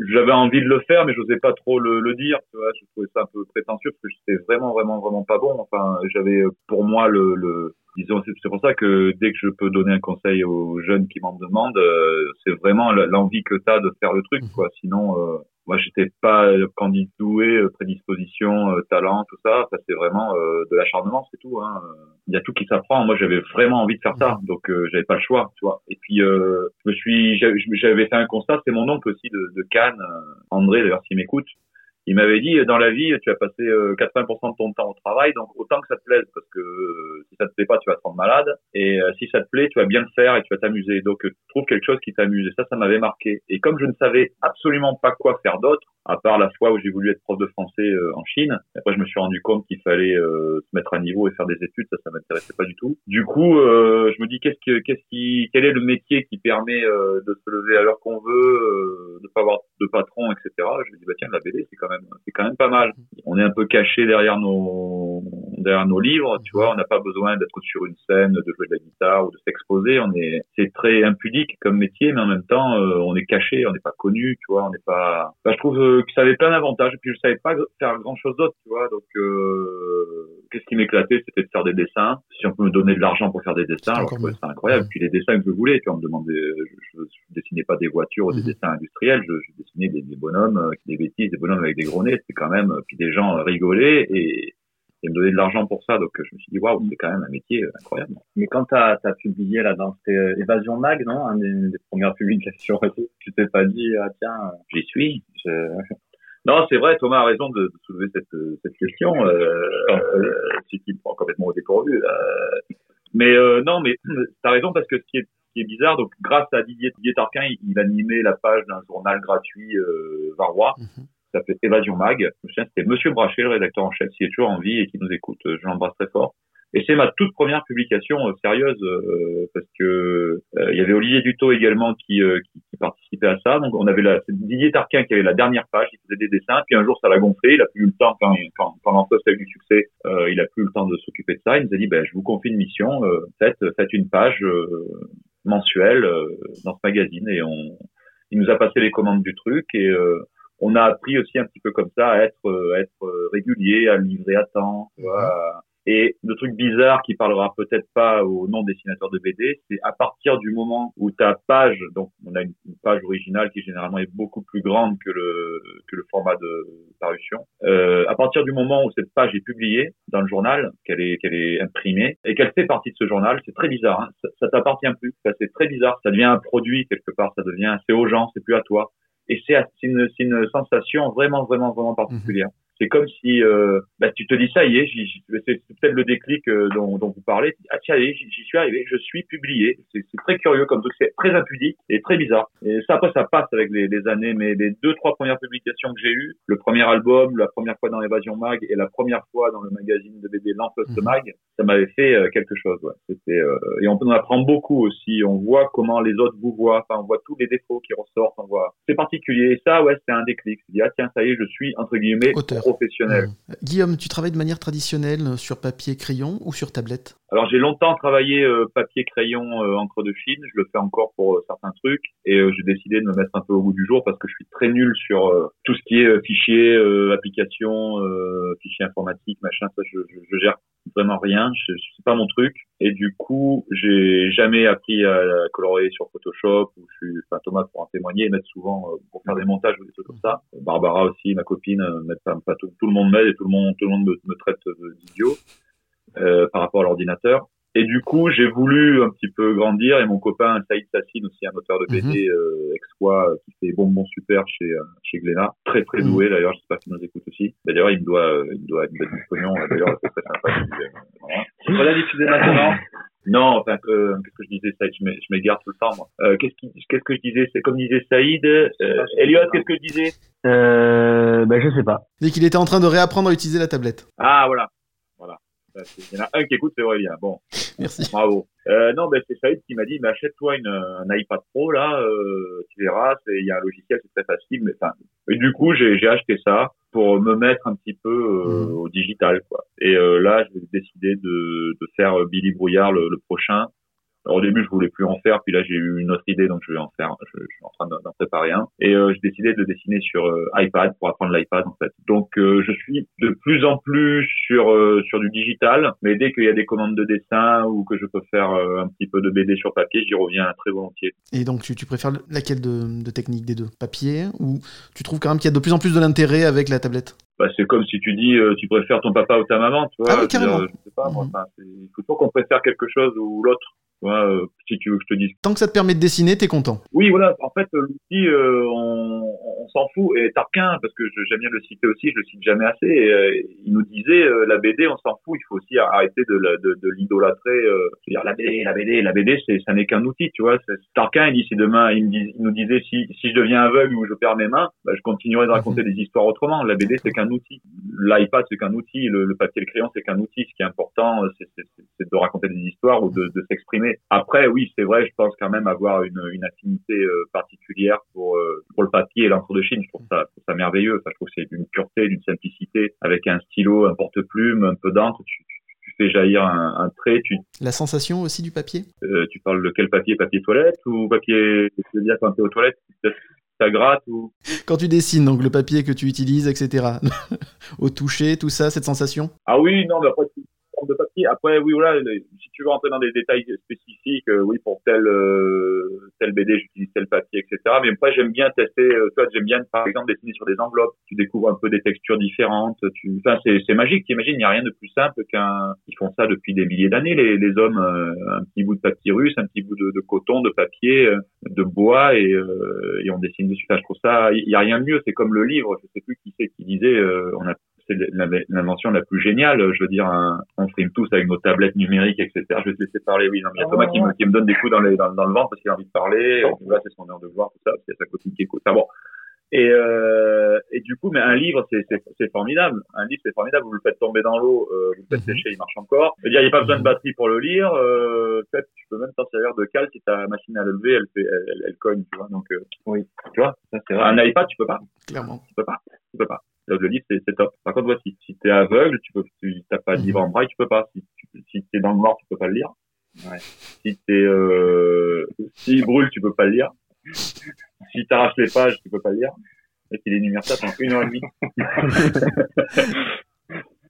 j'avais envie de le faire, mais j'osais pas trop le, le dire. Tu vois, je trouvais ça un peu prétentieux parce que j'étais vraiment, vraiment, vraiment pas bon. Enfin, j'avais pour moi le, le disons, c'est pour ça que dès que je peux donner un conseil aux jeunes qui m'en demandent, euh, c'est vraiment l'envie que tu as de faire le truc, quoi. Sinon, euh, moi, j'étais pas candidat doué, euh, prédisposition, euh, talent, tout ça. Ça, c'est vraiment euh, de l'acharnement, c'est tout. Hein. Il y a tout qui s'apprend. Moi, j'avais vraiment envie de faire ça, donc euh, j'avais pas le choix, tu vois. Et puis, euh, je me suis, j'avais j'avais fait un constat. C'est mon oncle aussi de, de Cannes, André, d'ailleurs, s'il m'écoute. Il m'avait dit, dans la vie, tu vas passer euh, 80% de ton temps au travail, donc autant que ça te plaise, parce que euh, si ça te plaît pas, tu vas te rendre malade, et euh, si ça te plaît, tu vas bien le faire et tu vas t'amuser. Donc, euh, trouve quelque chose qui t'amuse. Et ça, ça m'avait marqué. Et comme je ne savais absolument pas quoi faire d'autre, à part la fois où j'ai voulu être prof de français euh, en Chine, après je me suis rendu compte qu'il fallait euh, se mettre à niveau et faire des études, ça, ça m'intéressais pas du tout. Du coup, euh, je me dis, qu'est-ce que, qu'est-ce qui, quel est le métier qui permet euh, de se lever à l'heure qu'on veut, euh, de pas avoir de patron, etc. Je me dis, bah tiens, la BD, c'est quand même, c'est quand même pas mal. On est un peu caché derrière nos, derrière nos livres, tu vois. On n'a pas besoin d'être sur une scène, de jouer de la guitare ou de s'exposer. On est, c'est très impudique comme métier, mais en même temps, euh, on est caché, on n'est pas connu, tu vois. On n'est pas. Bah, je trouve euh, que ça avait plein d'avantages. Et puis je savais pas faire grand chose d'autre, tu vois. Donc, euh, qu'est-ce qui m'éclatait, c'était de faire des dessins. Si on peut me donner de l'argent pour faire des dessins, alors ça incroyable. Puis les dessins que je voulais, tu vois, on me demandait, je, je, je dessinais pas des voitures ou des Mhm. dessins industriels, je, je dessinais des, des bonhommes, euh, des bêtises, des bonhommes avec des gros nez. C'était quand même, puis des gens rigolaient et et me donner de l'argent pour ça. Donc euh, je me suis dit waouh, c'est quand même un métier euh, incroyable. Mais quand t'as as publié là dans c'était euh, Évasion Mag, non, un des, des premières publications, tu t'es pas dit ah tiens, euh, J'y suis. je... Non, c'est vrai, Thomas a raison de, de soulever cette, cette question. Euh, euh, c'est qui me prend complètement au dépourvu. Mais euh, non, mais t'as raison parce que ce qui est, ce qui est bizarre, donc grâce à Didier, Didier Tarquin, il, il animait la page d'un journal gratuit euh, varois. Mhm. Ça s'appelait Évasion Mag. C'était Monsieur Brachet, le rédacteur en chef, qui est toujours en vie et qui nous écoute. Euh, Je l'embrasse très fort. Et c'est ma toute première publication euh, sérieuse euh, parce que euh, il y avait Olivier Dutot également qui, qui, qui participait à ça. Donc on avait la, Didier Tarquin qui avait la dernière page, il faisait des dessins. Puis un jour ça l'a gonflé, il a plus eu le temps quand quand, quand l'enfance a eu du succès, il a plus eu le temps de s'occuper de ça. Il nous a dit ben je vous confie une mission, faites faites une page mensuelle dans ce magazine et on il nous a passé les commandes du truc et euh, on a appris aussi un petit peu comme ça à être euh, à être euh, régulier, à livrer à temps, à- et le truc bizarre qui parlera peut-être pas au non dessinateur de BD, c'est à partir du moment où ta page, donc on a une, une page originale qui généralement est beaucoup plus grande que le que le format de parution. Euh, à partir du moment où cette page est publiée dans le journal, qu'elle est qu'elle est imprimée et qu'elle fait partie de ce journal, c'est très bizarre. Hein, ça, ça t'appartient plus. Ça, c'est très bizarre. Ça devient un produit quelque part. Ça devient c'est aux gens, c'est plus à toi. Et c'est une, une sensation vraiment vraiment vraiment particulière. C'est comme si euh, bah, tu te dis ça y est, c'est peut-être le déclic euh, dont, dont vous parlez. Ah tiens, j'y suis arrivé, je suis publié. C'est très curieux comme truc, c'est très impudique et très bizarre. Et ça après ça passe avec les, les années, mais les deux trois premières publications que j'ai eues, le premier album, la première fois dans Évasion Mag et la première fois dans le magazine de BD L'Enposte Mag, ça m'avait fait euh, quelque chose. Ouais. C'était euh, et on en apprend beaucoup aussi. On voit comment les autres vous voient. Enfin, on voit tous les défauts qui ressortent. On voit. C'est particulier. Et ça, ouais, c'est un déclic. Je dis ah tiens, ça y est, je suis entre guillemets Auteur. Euh, Guillaume, tu travailles de manière traditionnelle sur papier crayon ou sur tablette? Alors j'ai longtemps travaillé euh, papier crayon euh, encre de Chine, je le fais encore pour euh, certains trucs. Et j'ai décidé de me mettre un peu au goût du jour parce que je suis très nul sur tout ce qui est fichier, application, fichier informatique, machin, ça je, je, je gère vraiment rien, c'est pas mon truc et du coup j'ai jamais appris à colorer sur Photoshop ou je suis, enfin Thomas pour en témoigner, m'aide souvent euh, pour faire des montages ou des trucs comme ça. Barbara aussi, ma copine, euh, pas, tout, tout le monde m'aide et tout le monde tout le monde me, me traite d'idiot euh, par rapport à l'ordinateur. Et du coup, j'ai voulu un petit peu grandir et mon copain Saïd Sassine, aussi un auteur de BD euh, ex-quoi, euh, qui fait bonbon super chez euh, chez Glénat, très très doué d'ailleurs, j'espère qu'il nous écoute aussi. Bah, D'ailleurs, il me doit euh, il me doit une du pognon, d'ailleurs c'est très sympa. Euh, voilà. Tu peux la diffuser maintenant Non, enfin, euh, qu'est-ce que je disais, Saïd? Je m'é- je m'égare tout le temps, moi. Euh, qu'est-ce, qui, qu'est-ce que je disais? C'est comme disait Saïd. Euh, Elliot, qu'est-ce que je disais? Euh, bah, je sais pas. Dès qu'il était en train de réapprendre à utiliser la tablette. Ah, voilà. Il y en a un qui écoute, c'est Aurélien. Bon, Merci. bravo. Euh, non, ben, c'est Saïd qui m'a dit, mais achète-toi une, un iPad Pro, là, euh, tu verras, c'est- il y a un logiciel, c'est très facile. Mais, enfin, et du coup, j'ai, j'ai acheté ça pour me mettre un petit peu euh, Mhm. au digital, quoi. Et euh, là, j'ai décidé de, de faire euh, Billy Brouillard le, le prochain. Alors, au début, je voulais plus en faire, puis là, j'ai eu une autre idée, donc je vais en faire. Je, je suis en train d'en préparer un. Et euh, j'ai décidé de dessiner sur euh, iPad pour apprendre l'iPad, en fait. Donc, euh, je suis de plus en plus sur euh, sur du digital, mais dès qu'il y a des commandes de dessin ou que je peux faire un petit peu de BD sur papier, j'y reviens très volontiers. Et donc, tu, tu préfères laquelle de, de technique des deux? Papier ou tu trouves quand même qu'il y a de plus en plus de l'intérêt avec la tablette? Bah, c'est comme si tu dis euh, tu préfères ton papa ou ta maman, tu vois. Ah oui, veux dire, carrément. je sais pas, moi, enfin, c'est- il faut toujours qu'on préfère quelque chose ou l'autre. Euh, si tu veux que je te dise Tant que ça te permet de dessiner, t'es content. Oui, voilà. En fait, euh, l'outil, euh, on, on s'en fout. Et Tarquin, parce que j'aime bien le citer aussi, je le cite jamais assez. Et, euh, il nous disait la BD, on s'en fout. Il faut aussi arrêter de, de, de l'idolâtrer. Dire la BD, la BD, la BD, c'est ça n'est qu'un outil, tu vois. Tarquin, il dit si demain, il, me dis- il nous disait si si je deviens aveugle ou je perds mes mains, bah, je continuerai de raconter des histoires autrement. La BD, c'est qu'un outil. L'iPad, c'est qu'un outil. Le, le papier, le crayon, c'est qu'un outil. Ce qui est important, c'est de raconter des histoires ou de, de s'exprimer. Après, oui, c'est vrai, je pense quand même avoir une, une affinité euh, particulière pour euh, pour le papier et l'encre de Chine. Je trouve ça, je trouve ça merveilleux. Enfin, je trouve que c'est d'une pureté, d'une simplicité, avec un stylo, un porte-plume, un peu d'encre. Tu, fais jaillir un, un trait. Tu, La sensation aussi du papier? Euh, tu parles de quel papier? Papier toilette ou papier Tu veux dire quand t'es aux toilettes, ça gratte ou Quand tu dessines, donc le papier que tu utilises, etc. Au toucher, tout ça, cette sensation? Ah oui, non, mais après, de papier. Après, oui, voilà, le- si tu veux rentrer dans des détails spécifiques, euh, oui, pour tel, euh, BD, j'utilise tel papier, etc. Mais après, j'aime bien tester, euh, tu vois, j'aime bien, par exemple, dessiner sur des enveloppes. Tu découvres un peu des textures différentes. Enfin, c'est, c'est magique. T'imagines, il n'y a rien de plus simple qu'un, ils font ça depuis des milliers d'années, les, les hommes, euh, un petit bout de papyrus, un petit bout de, coton, de papier, euh, de bois, et, euh, et on dessine dessus. Enfin, je trouve ça, il y a rien de mieux. C'est comme le livre. Je sais plus qui c'est qui disait, euh, on a c'est l'in- l'invention la plus géniale. Je veux dire, un, on frime tous avec nos tablettes numériques, etc. Je vais te laisser parler. Oui, non, mais il y a Thomas qui me, qui me donne des coups dans, les, dans, dans le ventre parce qu'il a envie de parler. Et Là, c'est son heure de voir tout ça. C'est sa copine qui écoute. Enfin, bon. Et, euh, et du coup, mais un livre, c'est, c'est, c'est formidable. Un livre, c'est formidable. Vous le faites tomber dans l'eau, euh, vous le faites sécher, il marche encore. Je veux dire, il n'y a pas besoin de batterie pour le lire. Euh, peut-être, tu peux même t'en servir de cale si ta machine à lever, elle fait, elle, elle, elle cogne, tu vois. Donc, euh, Oui. tu vois, Ça, c'est vrai. un iPad, tu peux pas Clairement. tu peux pas. Tu peux pas. Le livre, c'est, top. Par contre, voici, si t'es aveugle, tu peux, tu t'as pas de livre en braille, tu peux pas. Si, tu, si t'es dans le noir, tu peux pas le lire. Ouais. Si t'es, euh, s'il brûle, tu peux pas le lire. Si t'arraches les pages, tu peux pas le lire. Et qu'il énumère ça pendant une heure et demie.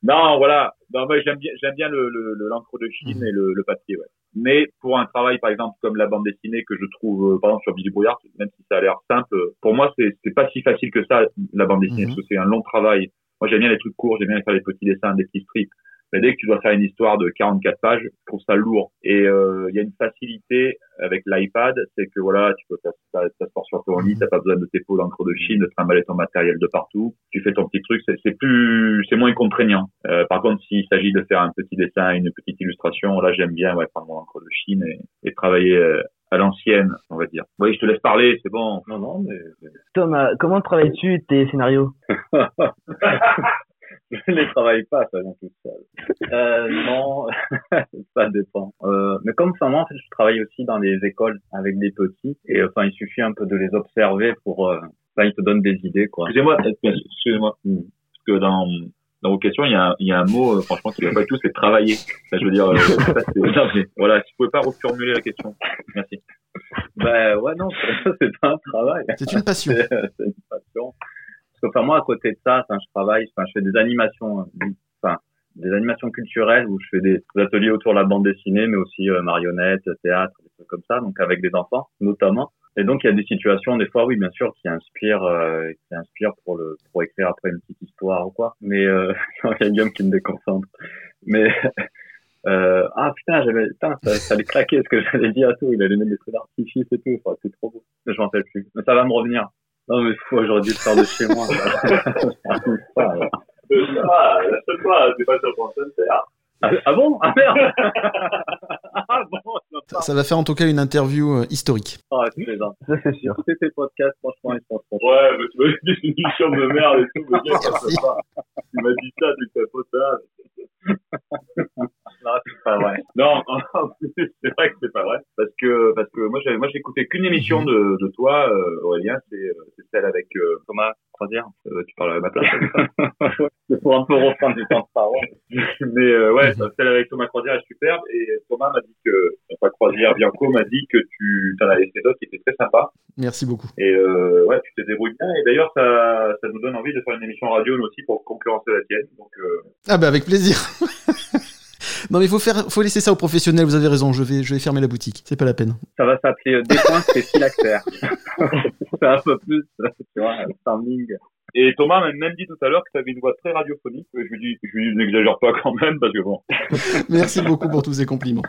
non, voilà. Non, moi, j'aime bien, j'aime bien le, le, le- l'encre de Chine et le, le papier, ouais. Mais pour un travail, par exemple, comme la bande dessinée que je trouve, euh, par exemple, sur Billy Brouillard, même si ça a l'air simple, pour moi, c'est, c'est pas si facile que ça, la bande dessinée, Mhm. parce que c'est un long travail. Moi, j'aime bien les trucs courts, j'aime bien faire des petits dessins, des petits strips. Mais dès que tu dois faire une histoire de 44 pages, je trouve ça lourd. Et euh, il y a une facilité avec l'iPad, c'est que voilà, tu peux faire ça, ça sort sur ton lit, t'as pas besoin de tes pots d'encre de Chine, de trimballer ton matériel de partout. Tu fais ton petit truc, c'est, plus, c'est moins contraignant. Euh, par contre, s'il s'agit de faire un petit dessin, une petite illustration, là, j'aime bien ouais, prendre mon encre de Chine et, et travailler euh, à l'ancienne, on va dire. Oui, je te laisse parler, c'est bon. Non, non, mais Thomas, comment travailles-tu tes scénarios? je les travaille pas, ça vient tout seul. Euh, non, ça dépend. Euh, mais comme ça, moi, en fait, je travaille aussi dans les écoles avec des petits. Et enfin, il suffit un peu de les observer pour... Euh, enfin, ils te donnent des idées, quoi. Excusez-moi, excusez-moi. Mm. que dans dans vos questions, il y a, un- il y a un mot, euh, franchement, qui va pas du tout, c'est travailler. Ça, je veux dire, euh, ça, c'est- non, mais voilà, si vous pouvez pas reformuler la question. Merci. Ben ouais, non, c'est c'est pas un travail. C'est une passion. C'est c'est une passion. Enfin, moi, à côté de ça, je travaille, je fais des animations, euh, enfin, des animations culturelles où je fais des ateliers autour de la bande dessinée, mais aussi euh, marionnettes, théâtre, des trucs comme ça, donc avec des enfants, notamment. Et donc, il y a des situations, des fois, oui, bien sûr, qui inspirent, euh, qui inspirent pour le, pour écrire après une petite histoire ou quoi. Mais, euh, il y a Guillaume qui me déconcentre. Mais, euh, ah, putain, j'avais, putain, ça, allait claquer ce que j'avais dit à tout. Il allait mettre des feux d'artifice et tout. C'est trop beau. Je m'en rappelle plus. Mais ça va me revenir. Non, mais fou, j'aurais dû le faire de chez moi. ça. Ah, lâche pas, c'est pas sur ton ah, ah bon? Ah merde! ah bon? Ça, ça va faire en tout cas une interview euh, historique. Ah, plaisantes. Ça, c'est sûr. Tous tes podcasts, franchement, ils sont trop. Ouais, mais tu m'as dit une émission de merde et tout, mais bien, ça pas. Tu m'as dit ça, tu fais pas ça. Non, c'est pas vrai. Non, en plus, c'est vrai que c'est pas vrai. Parce que, parce que moi, j'ai, moi, j'ai écouté qu'une émission de, de toi, euh, Aurélien, c'est, euh, c'est celle avec, euh, Thomas, croisière. euh, tu parles à ma place. C'est pour un peu reprendre du temps de parole. Mais euh, ouais, celle avec Thomas Croisière est superbe. Et Thomas m'a dit que, enfin Croisière, Bianco m'a dit que tu t'en avais fait d'autres qui étaient très sympas. Merci beaucoup. Et euh, ouais, tu te débrouilles bien. Et d'ailleurs, ça, ça nous donne envie de faire une émission radio nous aussi pour concurrencer la tienne. Donc euh, Ah bah avec plaisir. non mais faut faire, faut laisser ça aux professionnels. Vous avez raison. Je vais, je vais fermer la boutique. C'est pas la peine. Ça va s'appeler euh, Des points, c'est phylactère. c'est un peu plus, tu vois, un sounding. Et Thomas m'a même dit tout à l'heure que tu avais une voix très radiophonique. Je lui dis, je lui dis, n'exagère pas quand même, parce que bon. Merci beaucoup pour tous ces compliments.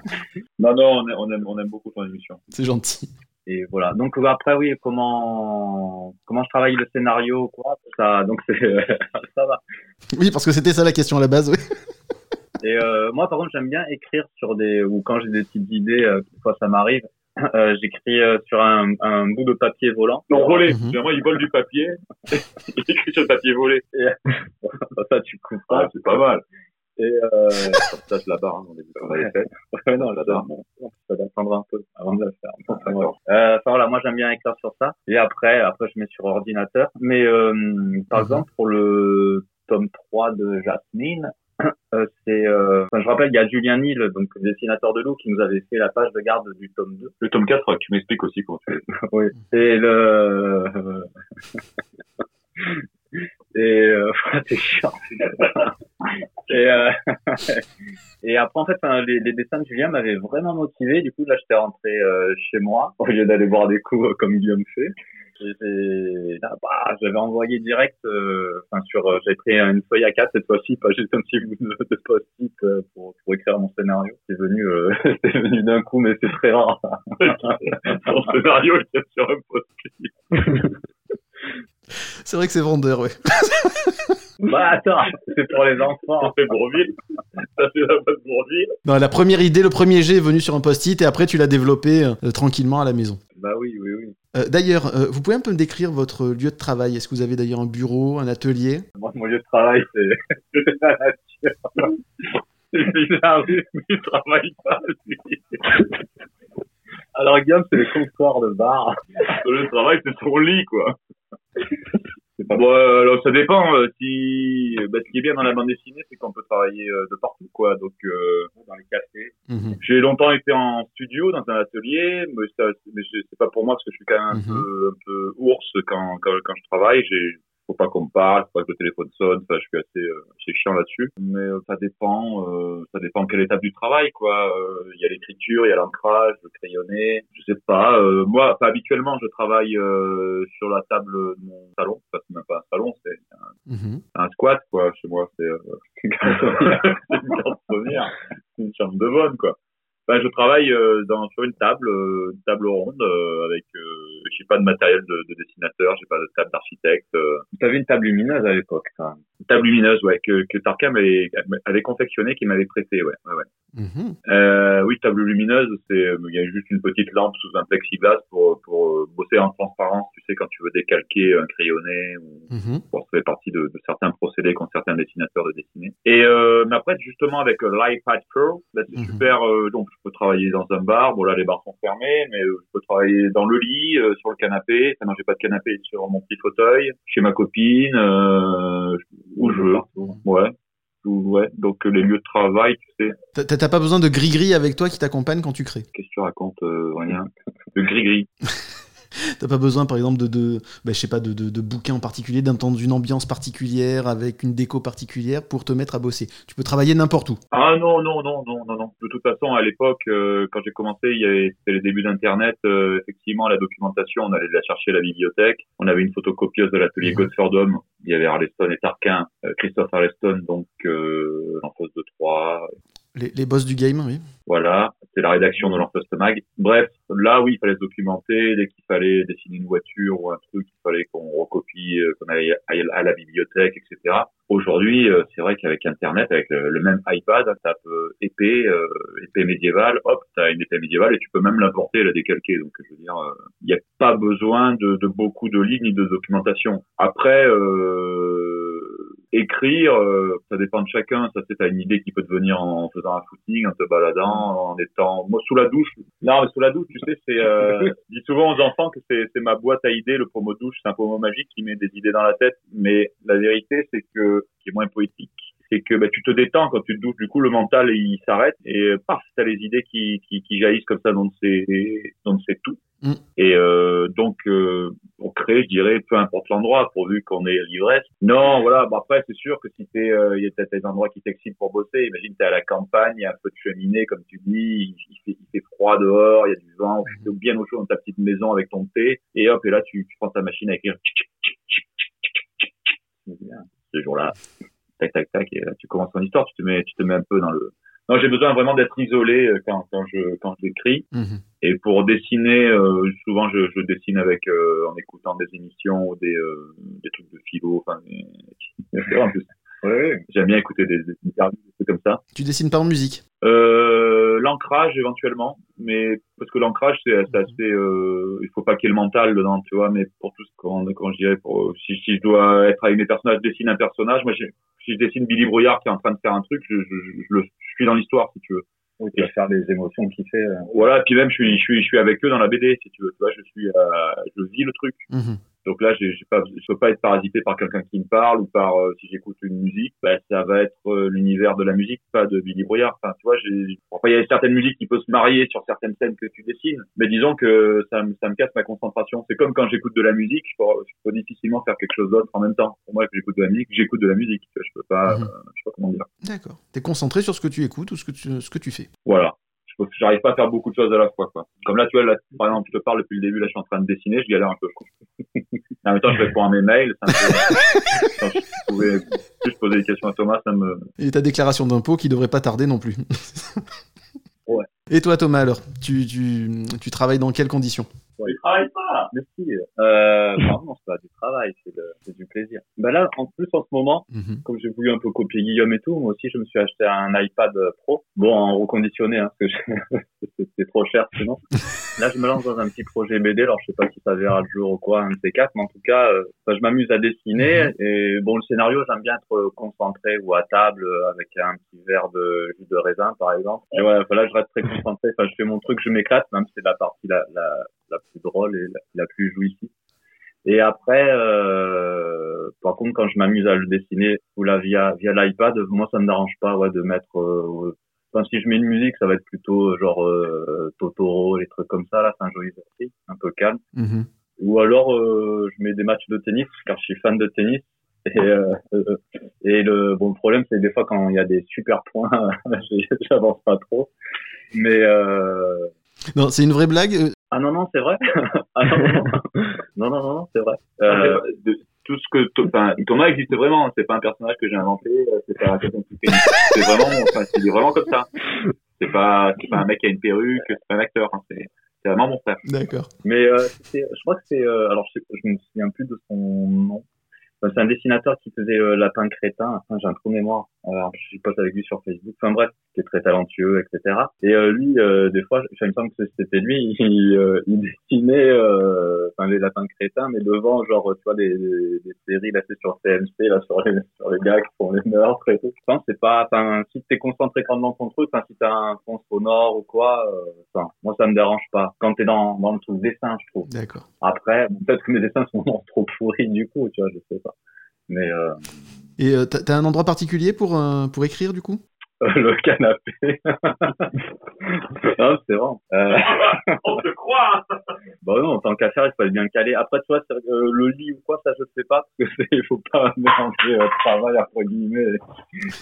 Non, non, on aime, on aime, beaucoup ton émission. C'est gentil. Et voilà. Donc euh, après, oui, comment comment je travaille le scénario, quoi. Ça, donc c'est ça va. Oui, parce que c'était ça la question à la base. Oui. Et euh, moi, par contre, j'aime bien écrire sur des ou quand j'ai des petites idées, euh, fois ça m'arrive. Euh, j'écris euh, sur un, un bout de papier volant. Non, volé. Mhm. Finalement, il vole du papier. il écrit sur le papier volé. ça, tu coupes Ah, pas. c'est pas mal. Et euh, Comme ça, je la barre, hein, on est- on avait fait. ouais, non, j'adore. Ça doit attendre un peu avant de la faire. Enfin, voilà. Euh, enfin, voilà, moi j'aime bien écrire sur ça. Et après, après je mets sur ordinateur. Mais euh, par Mhm. exemple pour le tome 3 de Jasmine, euh, c'est, euh, enfin, je rappelle, il y a Julien Nil, donc dessinateur de loup, qui nous avait fait la page de garde du tome 2. Le tome 4, tu m'expliques aussi comment tu fais. Oui. Et le et euh, c'est chiant. et euh, et après en fait, les, les dessins de Julien m'avaient vraiment motivé. Du coup là, j'étais rentré euh, chez moi au lieu d'aller boire des coups euh, comme Guillaume fait. Là, bah, j'avais envoyé direct, euh, enfin sur, euh, j'avais pris une feuille à 4 cette fois-ci, pas juste un petit bout de, post-it euh, pour, pour écrire mon scénario. C'est venu, euh, c'est venu d'un coup, mais c'est très rare. Ton scénario, il est sur un post C'est vrai que c'est vendeur. Ouais. bah attends, c'est pour les enfants. Ça fait Bourville. Ça fait la base Bourville. Non, la première idée, le premier jet est venu sur un post-it et après tu l'as développé euh, tranquillement à la maison. Bah oui, oui, oui. Euh, d'ailleurs, euh, vous pouvez un peu me décrire votre lieu de travail? Est-ce que vous avez d'ailleurs un bureau, un atelier? Moi, mon lieu de travail, c'est la nature. C'est la rue, mais il travaille pas, lui. Alors, Guillaume, c'est le comptoir de bar. Le travail, c'est son lit, quoi. Bon, euh, alors ça dépend. euh, si, bah, ce qui est bien dans la bande dessinée, c'est qu'on peut travailler euh, de partout, quoi. Donc, euh, dans les cafés. Mhm. J'ai longtemps été en studio, dans un atelier, mais, ça, mais c'est pas pour moi parce que je suis quand même un, Mhm. peu, un peu ours quand, quand, quand je travaille. J'ai, faut pas qu'on me parle, faut pas que le téléphone sonne. Enfin, je suis assez, euh, assez chiant là-dessus. Mais euh, ça dépend, euh, ça dépend quelle étape du travail, quoi. Euh, Il y a l'écriture, il y a l'ancrage, le crayonné. Je sais pas. euh, moi, habituellement, je travaille euh, sur la table de mon salon. Enfin, c'est même pas un salon, c'est Mhm. un squat, quoi. Chez moi, c'est euh, une une chambre de bonne, quoi. Enfin, je travaille euh, dans, sur une table, euh, une table ronde, euh, avec, euh, j'ai pas de matériel de, de dessinateur, j'ai pas de table d'architecte. Euh, T'avais une table lumineuse à l'époque, quand même. Table lumineuse, ouais, que, que Tarkam avait, avait confectionné, qu'il m'avait prêté, ouais, ouais, ouais. Mhm. Euh, oui, table lumineuse, c'est, il y a juste une petite lampe sous un plexiglas pour, pour euh, bosser en transparence, tu sais, quand tu veux décalquer un crayonné ou, Mhm. Bon, ça fait partie de, de certains procédés qu'ont certains dessinateurs de dessiner. Et euh, mais après, justement, avec euh, l'iPad Pro, là, c'est Mhm. super. euh, donc, je peux travailler dans un bar. Bon, là, les bars sont fermés, mais euh, je peux travailler dans le lit, euh, sur le canapé. Enfin, non, j'ai pas de canapé, sur mon petit fauteuil, chez ma copine. Euh, où je veux. Ouais. Ou- ouais. Donc euh, les lieux de travail, tu sais, T'as- T'as t'as pas besoin de gris-gris avec toi qui t'accompagne quand tu crées. qu'est-ce que tu racontes, euh, rien. Le gris-gris. T'as pas besoin, par exemple, de, de bah, je sais pas, de, de, de bouquins en particulier, d'entendre une ambiance particulière avec une déco particulière pour te mettre à bosser. Tu peux travailler n'importe où. Ah non, non, non, non, non, non. De toute façon, à l'époque, euh, quand j'ai commencé, il y avait, c'était les débuts d'Internet. euh, effectivement, la documentation, on allait la chercher à la bibliothèque. On avait une photocopieuse de l'atelier. Godfordom. Il y avait Arleston et Tarquin, euh, Christophe Arleston, donc euh, l'enfance de Troyes. Les, boss du game, oui. Voilà, c'est la rédaction de l'Enfance Mag. Bref, là, oui, il fallait se documenter. Dès qu'il fallait dessiner une voiture ou un truc, il fallait qu'on recopie, euh, qu'on aille à, la bibliothèque, etc. Aujourd'hui, euh, c'est vrai qu'avec Internet, avec le, même iPad, tape épée, euh, épée médiévale, hop, t'as une épée médiévale et tu peux même l'importer la décalquer. Donc, je veux dire, il n'y a pas besoin de, de beaucoup de lignes ni de documentation. Après, euh, écrire, euh, ça dépend de chacun. Ça, c'est t'as une idée qui peut te venir en faisant un footing, en te baladant, en étant, moi, sous la douche. Non, mais sous la douche, tu sais, c'est, euh, je dis souvent aux enfants que c'est, c'est ma boîte à idées, le promo douche, c'est un promo magique qui met des idées dans la tête. Mais la vérité, c'est que, qui est moins poétique, c'est que bah, tu te détends quand tu te douches. Du coup, le mental il s'arrête et euh, paf, t'as les idées qui, qui, qui jaillissent comme ça dans ces dans ces tout. Mm. Et euh, donc euh, pour créer, je dirais, peu importe l'endroit, pourvu qu'on ait l'ivresse. Non, voilà. Bon, après, c'est sûr que si t'es, euh, il y a peut-être des endroits qui t'excitent pour bosser. Imagine t'es à la campagne, il y a un peu de cheminée, comme tu dis, il, il fait, il fait froid dehors, il y a du vent, tu es bien au chaud dans ta petite maison avec ton thé, et hop, et là tu, tu prends ta machine à écrire. Ce jour-là, tac tac tac et là tu commences ton histoire tu te mets tu te mets un peu dans le non j'ai besoin vraiment d'être isolé euh, quand quand je quand j'écris Mhm. et pour dessiner euh, souvent je, je dessine avec euh, en écoutant des émissions ou des euh, des trucs de philo enfin ouais, j'aime bien écouter des, des interviews des trucs comme ça Tu dessines pas en musique? Euh, l'ancrage éventuellement, mais parce que l'ancrage c'est c'est assez, euh, il faut pas qu'il y ait le mental dedans, tu vois. Mais pour tout ce qu'on, quand je dirais, pour, si, si je dois être avec mes personnages, je dessine un personnage. Moi, j'ai- si je dessine Billy Brouillard qui est en train de faire un truc, je, je, je, je le, je suis dans l'histoire si tu veux. Oui, tu vas faire les émotions qu'il fait. euh. Voilà, et puis même je suis, je suis, je suis avec eux dans la BD si tu veux. Tu vois, je suis, euh, je vis le truc. Mhm. Donc là, je peux pas être parasité par quelqu'un qui me parle ou par euh, si j'écoute une musique, bah, ça va être euh, l'univers de la musique, pas de Billy Brouillard. Enfin, tu vois, j'ai, enfin, il y a certaines musiques qui peuvent se marier sur certaines scènes que tu dessines, mais disons que ça, me- ça me casse ma concentration. C'est comme quand j'écoute de la musique, je peux, je peux difficilement faire quelque chose d'autre en même temps. Pour moi, que j'écoute de la musique, j'écoute de la musique. Je peux pas, Mhm. euh, je sais pas comment dire. D'accord. T'es concentré sur ce que tu écoutes ou ce que tu, ce que tu fais? Voilà. J'arrive pas à faire beaucoup de choses à la fois, quoi. Comme là, tu vois, là, par exemple, je te parle depuis le début, là, je suis en train de dessiner, je galère un peu. en même temps, je réponds à mes mails. peu- Quand je pouvais juste poser des questions à Thomas, ça me. Et ta déclaration d'impôt qui devrait pas tarder non plus. Ouais. Et toi, Thomas, alors, tu, tu, tu travailles dans quelles conditions? Il travaille pas. Si. Euh, pardon, c'est pas du travail, c'est du plaisir. Bah là, en plus, en ce moment, Mhm. comme j'ai voulu un peu copier Guillaume et tout, moi aussi, je me suis acheté un iPad Pro. Bon, en reconditionné, hein, parce que je- c'était trop cher sinon. Là, je me lance dans un petit projet BD. Alors, je sais pas si ça verra le jour ou quoi, un de ces quatre, mais en tout cas, euh, je m'amuse à dessiner. Et bon, le scénario, j'aime bien être concentré ou à table euh, avec un petit verre de jus de raisin, par exemple. Et voilà, voilà, je reste très concentré. Enfin, je fais mon truc, je m'éclate, même si c'est la partie la, la, la plus drôle et la, la plus jouissive. Et après, euh, par contre, quand je m'amuse à le dessiner ou là via via l'iPad, moi ça me dérange pas, ouais, de mettre. euh, Enfin, si je mets une musique, ça va être plutôt genre euh, Totoro, les trucs comme ça. Là, c'est un joli exercice, un peu calme. Mhm. Ou alors, euh, je mets des matchs de tennis, car je suis fan de tennis. Et, euh, euh, et le bon le problème, c'est des fois quand il y a des super points, j'avance pas trop. Mais euh, Non, c'est une vraie blague. euh, ah non non, c'est vrai. ah non non non non non, non c'est vrai. Euh, de- tout ce que enfin, Thomas existe vraiment. C'est pas un personnage que j'ai inventé. euh, C'est pas C'est vraiment, enfin, c'est vraiment comme ça. C'est pas, c'est pas un mec qui a une perruque. C'est pas un acteur. hein, C'est, c'est vraiment mon frère. D'accord. Mais euh, je crois que c'est euh, alors je, je me souviens plus de son nom. Enfin, c'est un dessinateur qui faisait euh, Lapin Crétin. Enfin, j'ai un trou de mémoire. Alors, je suis pote avec lui sur Facebook. Enfin bref, qui est très talentueux, etc. Et euh, lui, euh, des fois, je- me semble que c'était lui. Il, euh, il dessinait, euh, enfin les Lapins Crétins, mais devant, genre, tu vois, des, des, des séries là, c'est sur CMC, là, sur les sur les gars qui font les meurtres et tout. Je que c'est pas, enfin, si t'es concentré dans ton truc, enfin, si t'as un fond sonore ou quoi, euh, enfin, moi ça me dérange pas. Quand t'es dans dans le truc dessin, je trouve. D'accord. Après, peut-être que mes dessins sont trop pourris du coup, tu vois, je sais pas. Mais euh, Et euh, t'as un endroit particulier pour, euh, pour écrire du coup? Le canapé. non, c'est vrai. Euh... On te croit Bah non, en tant qu'à faire, il faut être bien calé. Après, toi, c'est- euh, le lit ou quoi, ça je sais pas, parce que c'est, il faut pas mélanger euh, travail entre guillemets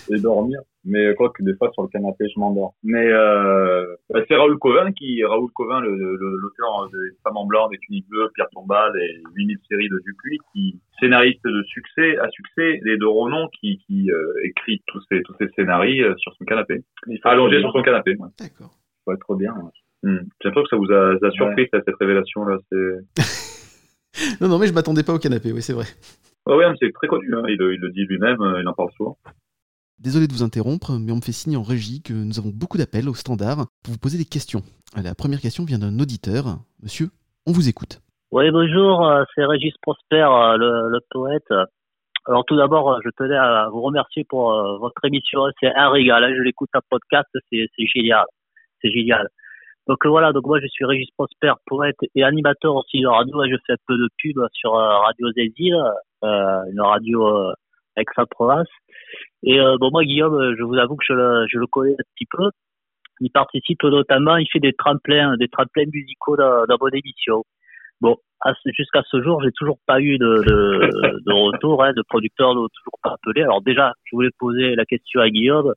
et, et dormir. Mais quoi que des fois sur le canapé, je m'endors. Mais euh, Bah, c'est Raoul Covin qui, Raoul Covin, le- le- l'auteur des Femmes en blanc, des tuniques bleues, Pierre Tombal et 8000 séries de Dupuis, qui scénariste de succès à succès, et de renom, qui, qui euh, écrit tous ces tous ces scénarios euh, sur son canapé, allongé sur son canapé. Ouais. D'accord. faut être bien. ouais. Hmm. J'ai l'impression que ça vous a, ça a surpris cette, cette révélation là. Non, non, mais je m'attendais pas au canapé, oui, c'est vrai. ouais, ouais, mais c'est très connu. Hein. Il, le- il le dit lui-même, euh, il en parle souvent. Désolé de vous interrompre, mais on me fait signe en régie que nous avons beaucoup d'appels au standard pour vous poser des questions. La première question vient d'un auditeur. Monsieur, on vous écoute. Oui, bonjour, euh, c'est Régis Prosper, euh, le, poète. Alors tout d'abord, euh, je tenais à vous remercier pour euh, votre émission. C'est un régal. hein. Je l'écoute en podcast, c'est génial. C'est génial. Donc euh, voilà, donc moi je suis Régis Prosper, poète et animateur aussi de radio. Je fais un peu de pub sur euh, Radio Zézil, euh, une radio euh, Aix-en-Provence. Et euh, bon, moi Guillaume, euh, je vous avoue que je le, je le connais un petit peu. Il participe notamment, il fait des tremplins, des tremplins musicaux dans, dans mon émission. Bon, jusqu'à ce jour, j'ai toujours pas eu de, de, de retour, hein, de producteur n'ont toujours pas appelé. Alors déjà, je voulais poser la question à Guillaume.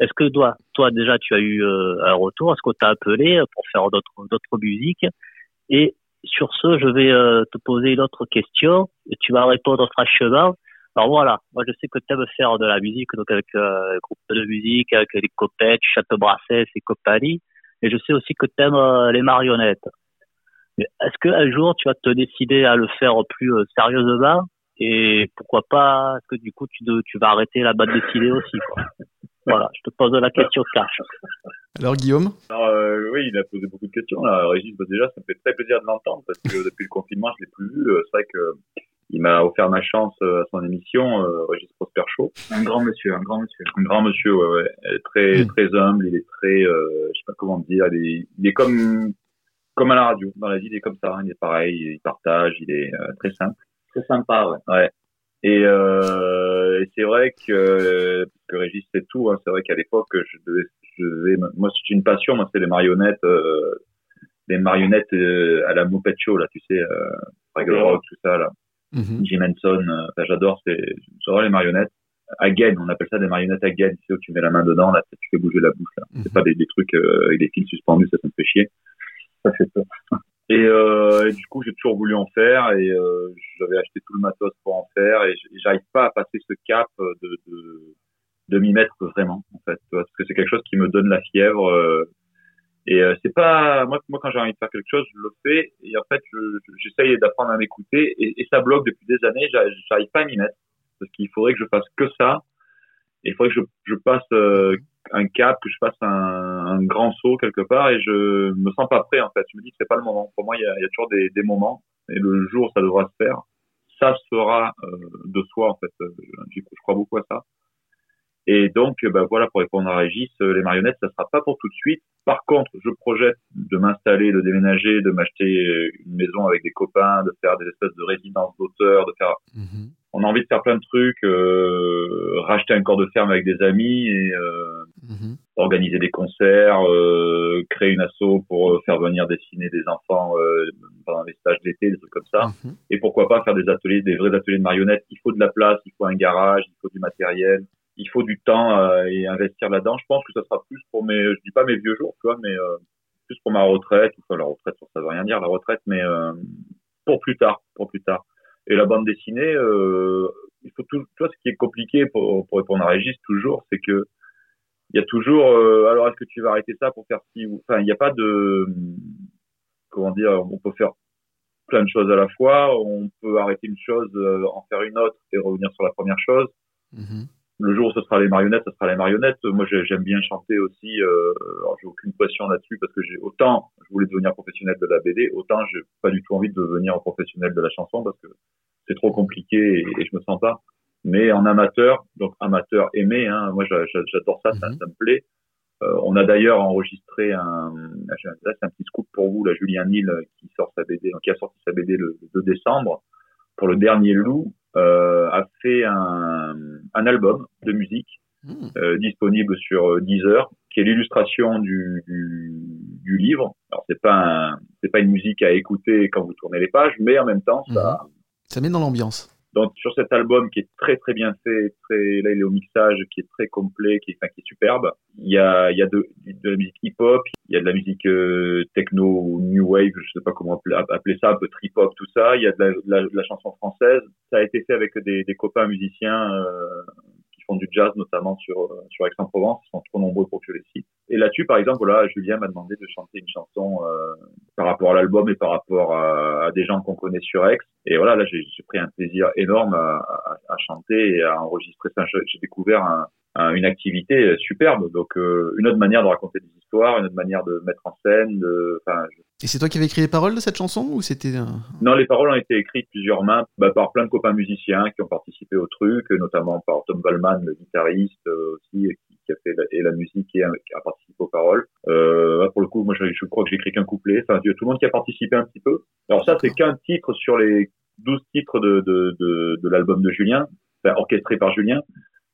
Est-ce que toi, toi déjà, tu as eu euh, un retour? Est-ce qu'on t'a appelé pour faire d'autres musiques? Et sur ce, je vais euh, te poser une autre question. Tu vas répondre franchement. Alors voilà, moi je sais que tu aimes faire de la musique, donc avec euh, un groupe de musique, avec les tu chantes Brassens et compagnie. Et je sais aussi que tu aimes les marionnettes. Mais est-ce qu'un jour tu vas te décider à le faire plus euh, sérieusement? Et pourquoi pas est-ce que du coup tu, de- tu vas arrêter la bande dessinée aussi quoi? Voilà, je te pose la question cash. Alors Guillaume? Alors, euh, oui, il a posé beaucoup de questions là. Régis, bah, déjà, ça me fait très plaisir de l'entendre parce que depuis le confinement, je l'ai plus vu. Euh, C'est vrai que il m'a offert ma chance euh, à son émission, euh, Régis Prosper Show. Un grand monsieur, un grand monsieur. Un grand monsieur, ouais, ouais. Très, Mm. très humble. Il est très, euh, je sais pas comment dire. Il est, il est comme, comme à la radio. Dans la vie, il est comme ça. hein. Il est pareil. Il partage. Il est euh, très simple. C'est sympa, ouais. Ouais. Et, euh, et c'est vrai que, parce que Régis c'est tout, hein, c'est vrai qu'à l'époque, je devais, je devais, moi c'est une passion, moi c'est les marionnettes, euh, les marionnettes euh, à la Muppet Show, là, tu sais, euh, Fraggle Rock, tout ça, là. Mhm. Jim Henson, enfin, j'adore, c'est, j'adore les marionnettes. Again, on appelle ça des marionnettes tu sais, où tu mets la main dedans, là, tu fais bouger la bouche, là. C'est Mhm. pas des, des trucs euh, avec des fils suspendus, ça, ça me fait chier. Ça fait peur. Et, euh, et du coup, j'ai toujours voulu en faire et euh, j'avais acheté tout le matos pour en faire et j'arrive pas à passer ce cap de, de, de m'y mettre vraiment, en fait, parce que c'est quelque chose qui me donne la fièvre. Et euh, c'est pas moi, quand j'ai envie de faire quelque chose, je le fais et en fait, je- je- j'essaye d'apprendre à m'écouter et, ça bloque depuis des années. j'a- J'arrive pas à m'y mettre parce qu'il faudrait que je fasse que ça. Il faudrait que je, je passe euh, un cap, que je fasse un, grand saut quelque part et je me sens pas prêt en fait. Je me dis que c'est pas le moment. Pour moi, il y a, toujours des, moments et le jour ça devra se faire, ça sera euh, de soi en fait. Euh, Je crois beaucoup à ça. Et donc, bah, voilà, pour répondre à Régis, euh, les marionnettes, ça sera pas pour tout de suite. Par contre, je projette de m'installer, de déménager, de m'acheter euh, une maison avec des copains, de faire des espèces de résidences d'auteurs, de faire Mhm. on a envie de faire plein de trucs, euh, racheter un corps de ferme avec des amis et euh, Mhm. organiser des concerts, euh, créer une asso pour euh, faire venir dessiner des enfants euh, pendant les stages d'été, des trucs comme ça. Mhm. Et pourquoi pas faire des ateliers, des vrais ateliers de marionnettes. Il faut de la place, il faut un garage, il faut du matériel, il faut du temps euh, et investir là-dedans. Je pense que ça sera plus pour mes, je dis pas mes vieux jours, tu vois, mais euh, plus pour ma retraite. Enfin, la retraite, ça veut rien dire, la retraite, mais euh, pour plus tard, pour plus tard. Et la bande dessinée, euh, il faut tout, tu vois, ce qui est compliqué pour, pour répondre à Régis toujours, c'est que il y a toujours, euh, alors est-ce que tu vas arrêter ça pour faire ci ou, enfin, il n'y a pas de, comment dire, on peut faire plein de choses à la fois, on peut arrêter une chose, euh, en faire une autre et revenir sur la première chose. Mhm. Le jour où ce sera les marionnettes, ce sera les marionnettes. Moi, j'ai- j'aime bien chanter aussi. Euh, alors, j'ai aucune pression là-dessus parce que j'ai autant je voulais devenir professionnel de la BD, autant j'ai pas du tout envie de devenir professionnel de la chanson parce que c'est trop compliqué et, et je me sens pas. Mais en amateur, donc amateur aimé, hein, moi j'a- j'a- j'adore ça, ça, ça me plaît. Euh, on a d'ailleurs enregistré un, là c'est un petit scoop pour vous, la Julien Nil qui sort sa BD, qui a sorti sa BD le 2 décembre pour le dernier loup, euh, a fait un, un album de musique Hmm. euh, disponible sur euh, Deezer, qui est l'illustration du, du, du livre. Alors c'est pas un- c'est pas une musique à écouter quand vous tournez les pages, mais en même temps ça. Ça met dans l'ambiance. Donc sur cet album qui est très très bien fait, très là il est au mixage, qui est très complet, qui est, enfin, qui est superbe. Il y a il y a de, de la musique hip-hop, il y a de la musique euh, techno new wave, je sais pas comment appeler, ça, un peu trip hop, tout ça. Il y a de la, chanson française. Ça a été fait avec des, des copains musiciens euh, qui font du jazz notamment sur euh, sur Aix-en-Provence. Ils sont trop nombreux pour que je les cite. Et là-dessus, par exemple, voilà, Julien m'a demandé de chanter une chanson euh, par rapport à l'album et par rapport à des gens qu'on connaît sur Aix. Et voilà, là, j'ai pris un plaisir énorme à, à, à chanter et à enregistrer ça. J'ai découvert un, un- une activité superbe. Donc, euh, une autre manière de raconter des histoires, une autre manière de mettre en scène. De, je- Et c'est toi qui avais écrit les paroles de cette chanson ou c'était un... non, les paroles ont été écrites plusieurs mains bah, par plein de copains musiciens qui ont participé au truc, notamment par Tom Wallman, le guitariste euh, aussi, qui, qui a fait la, et la musique et euh, qui a participé aux paroles. Euh, pour le coup, moi, je, crois que j'ai écrit qu'un couplet. Enfin, tout le monde qui a participé un petit peu. Alors ça, c'est qu'un titre sur les 12 titres de, de, de, l'album de Julien, enfin, orchestré par Julien.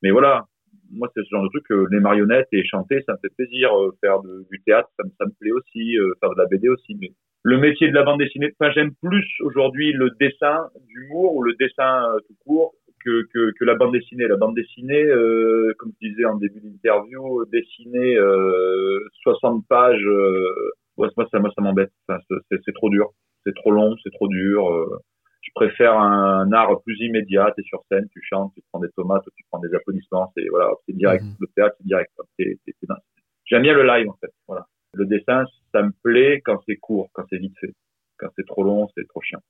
Mais voilà, moi, c'est ce genre de truc, euh, les marionnettes et chanter, ça me fait plaisir. euh, faire du théâtre, ça me, ça me plaît aussi. euh, faire de la BD aussi. Le métier de la bande dessinée, enfin, j'aime plus aujourd'hui le dessin d'humour ou le dessin tout court que, que, que la bande dessinée. La bande dessinée, euh, comme je disais en début d'interview, euh, dessiner euh, 60 pages, euh, moi, ça, moi, ça m'embête. Enfin, c'est- trop dur. C'est trop long, c'est trop dur. euh, je préfère un, art plus immédiat. T'es sur scène, tu chantes, tu prends des tomates, tu prends des applaudissements. C'est voilà, c'est direct. Le théâtre, c'est direct. J'aime bien le live en fait. Voilà. Le dessin, ça me plaît quand c'est court, quand c'est vite fait. Quand c'est trop long, c'est trop chiant.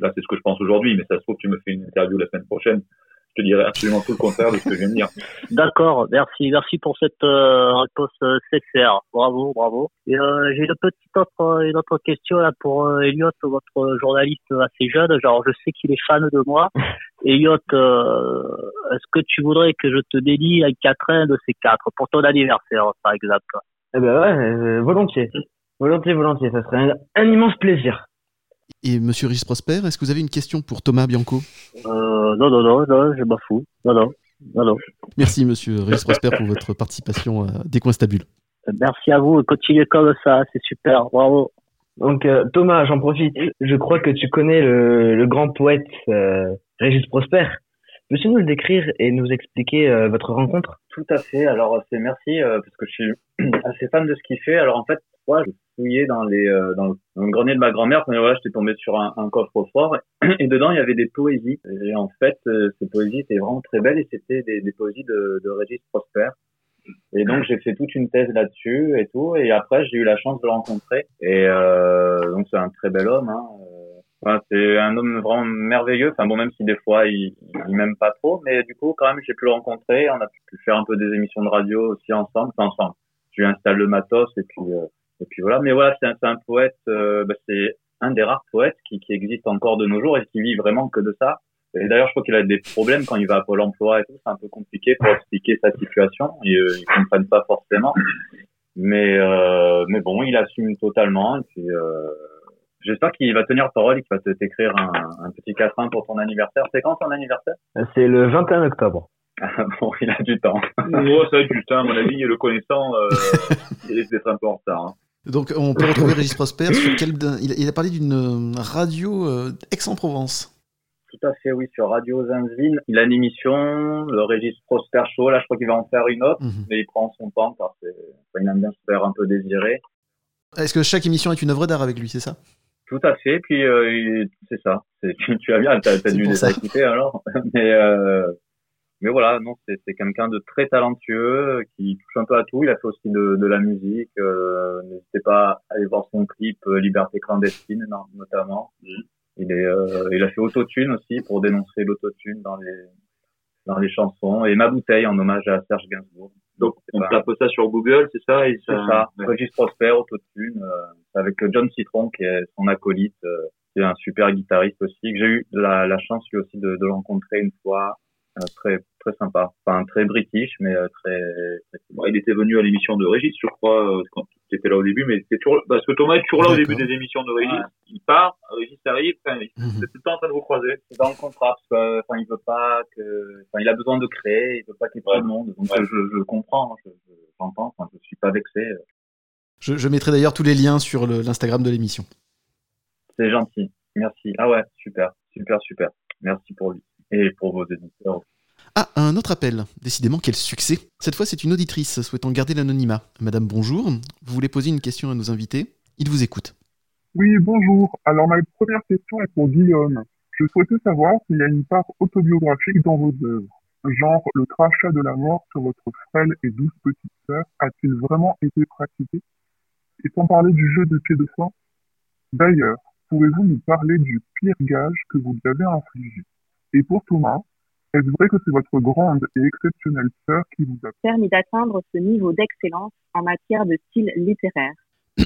Là, c'est ce que je pense aujourd'hui, mais ça se trouve, tu me fais une interview la semaine prochaine. Je te dirai absolument tout le contraire de ce que je viens de dire. D'accord, merci, merci pour cette euh, réponse euh, sincère. Bravo, bravo. Et euh, j'ai une petite autre, une autre question là pour euh, Elliot, votre journaliste assez jeune. Genre, je sais qu'il est fan de moi. Elliot, euh, est-ce que tu voudrais que je te dédie un quatrain de ces quatre pour ton anniversaire, par exemple? Eh ben ouais, euh, volontiers. Volontiers, volontiers. Ça serait un, un immense plaisir. Et Monsieur Régis Prosper, est-ce que vous avez une question pour Thomas Bianco? Euh, Non, non, non, non, je m'en fous. Non, non, non, non. Merci Monsieur Régis Prosper pour votre participation à Décoinstabule. Merci à vous. Continuez comme ça, c'est super. Bravo. Donc euh, Thomas, j'en profite. Je crois que tu connais le, le grand poète euh, Régis Prosper. Peux-tu nous le décrire et nous expliquer euh, votre rencontre? Tout à fait. Alors c'est merci euh, parce que je suis assez fan de ce qu'il fait. Alors en fait, moi, je les euh, dans, le, grenier de ma grand-mère. Voilà, j'étais tombé sur un, coffre-fort et dedans il y avait des poésies. Et en fait, euh, ces poésies étaient vraiment très belles et c'était des, poésies de, de Régis Prosper. Et donc j'ai fait toute une thèse là-dessus et tout. Et après j'ai eu la chance de le rencontrer. Et euh, donc c'est un très bel homme. Hein. C'est un homme vraiment merveilleux. Enfin bon, même si des fois il, il m'aime pas trop, mais du coup quand même j'ai pu le rencontrer. On a pu faire un peu des émissions de radio aussi ensemble, enfin ensemble. Je lui installe le matos et puis et puis voilà. Mais voilà, c'est un, c'est un poète. euh, bah, c'est un des rares poètes qui, qui existe encore de nos jours et qui vit vraiment que de ça. Et d'ailleurs, je crois qu'il a des problèmes quand il va à Pôle Emploi et tout. C'est un peu compliqué pour expliquer sa situation. Et, euh, ils comprennent pas forcément. Mais euh, mais bon, il assume totalement. Et puis euh, J'espère qu'il va tenir parole et qu'il va t'écrire un, un petit quatrain pour ton anniversaire. C'est quand ton anniversaire? C'est le 21 octobre. Ah bon, il a du temps. Oh, ça a du temps, à mon avis, le connaissant, euh, il risque d'être un peu en retard. Hein. Donc on peut retrouver Régis Prosper sur quel... Il, il a parlé d'une euh, radio euh, Aix-en-Provence. Tout à fait, oui, sur Radio Zinzine. Il a une émission, le Régis Prosper Show. Là, je crois qu'il va en faire une autre, Mhm. mais il prend son temps car c'est, se faire un peu désirer. Est-ce que chaque émission est une œuvre d'art avec lui, c'est ça? Tout à fait. Puis euh, c'est ça. Tu, tu as bien, t'as, t'as C'est dû les écouter alors. mais euh, mais voilà, non, c'est, c'est quelqu'un de très talentueux qui touche un peu à tout. Il a fait aussi de, de la musique. Euh, n'hésitez pas à aller voir son clip euh, Liberté clandestine, non, notamment. Il est, euh, il a fait Autotune aussi pour dénoncer l'autotune dans les dans les chansons et Ma bouteille en hommage à Serge Gainsbourg. Donc, on tape ça sur Google, c'est ça C'est ça. ouais. Régis Prosper, Autotune, euh, avec John Citron qui est son acolyte, euh, qui est un super guitariste aussi, que j'ai eu la, la chance lui aussi de, de rencontrer une fois. Euh, très très sympa, enfin très british mais euh, très, très cool. Bon, il était venu à l'émission de Régis, je crois, euh, quand, qui était là au début, mais c'est toujours parce que Thomas est toujours là au début des émissions de Régis. Ouais. Il part, Régis arrive, enfin, il- Mhm. c'est tout le temps en train de vous croiser. C'est dans le contrat parce que, enfin, il veut pas que, enfin, il a besoin de créer, il veut pas qu'il y ait trop Ouais. de monde. Donc, Ouais. je, je comprends, je- je- j'entends, enfin, je suis pas vexé. Je, je mettrai d'ailleurs tous les liens sur le- l'Instagram de l'émission. C'est gentil. Merci. Ah ouais, super, super, super. Merci pour lui et pour vos éditeurs. Ah, un autre appel. Décidément, quel succès. Cette fois, c'est une auditrice souhaitant garder l'anonymat. Madame, bonjour. Vous voulez poser une question à nos invités Il vous écoute. Oui, bonjour. Alors, ma première question est pour Guillaume. Je souhaitais savoir s'il y a une part autobiographique dans vos œuvres. Genre, le crachat de la mort sur votre frêle et douce petite sœur a-t-il vraiment été pratiqué? Et sans parler du jeu de pied de foin D'ailleurs, pouvez-vous nous parler du pire gage que vous lui avez infligé? Et pour Thomas, est-ce vrai que c'est votre grande et exceptionnelle sœur qui vous a permis d'atteindre ce niveau d'excellence en matière de style littéraire.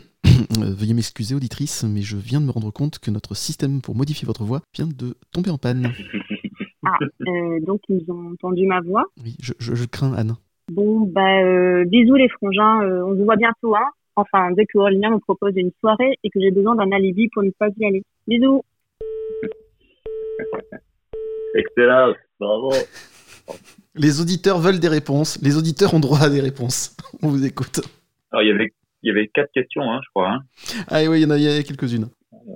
Veuillez m'excuser, auditrice, mais je viens de me rendre compte que notre système pour modifier votre voix vient de tomber en panne. Ah, euh, donc ils ont entendu ma voix? Oui, je, je- je crains, Anne. Bon, bah, euh, bisous les frangins, euh, on se voit bientôt, hein. Enfin, dès que Aurélien me propose une soirée et que j'ai besoin d'un alibi pour ne pas y aller. Bisous. Excellent, bravo. Les auditeurs veulent des réponses. Les auditeurs ont droit à des réponses. On vous écoute. Alors, il y avait, il y avait quatre questions, hein, je crois. Hein. Ah oui, il y en a, a quelques-unes.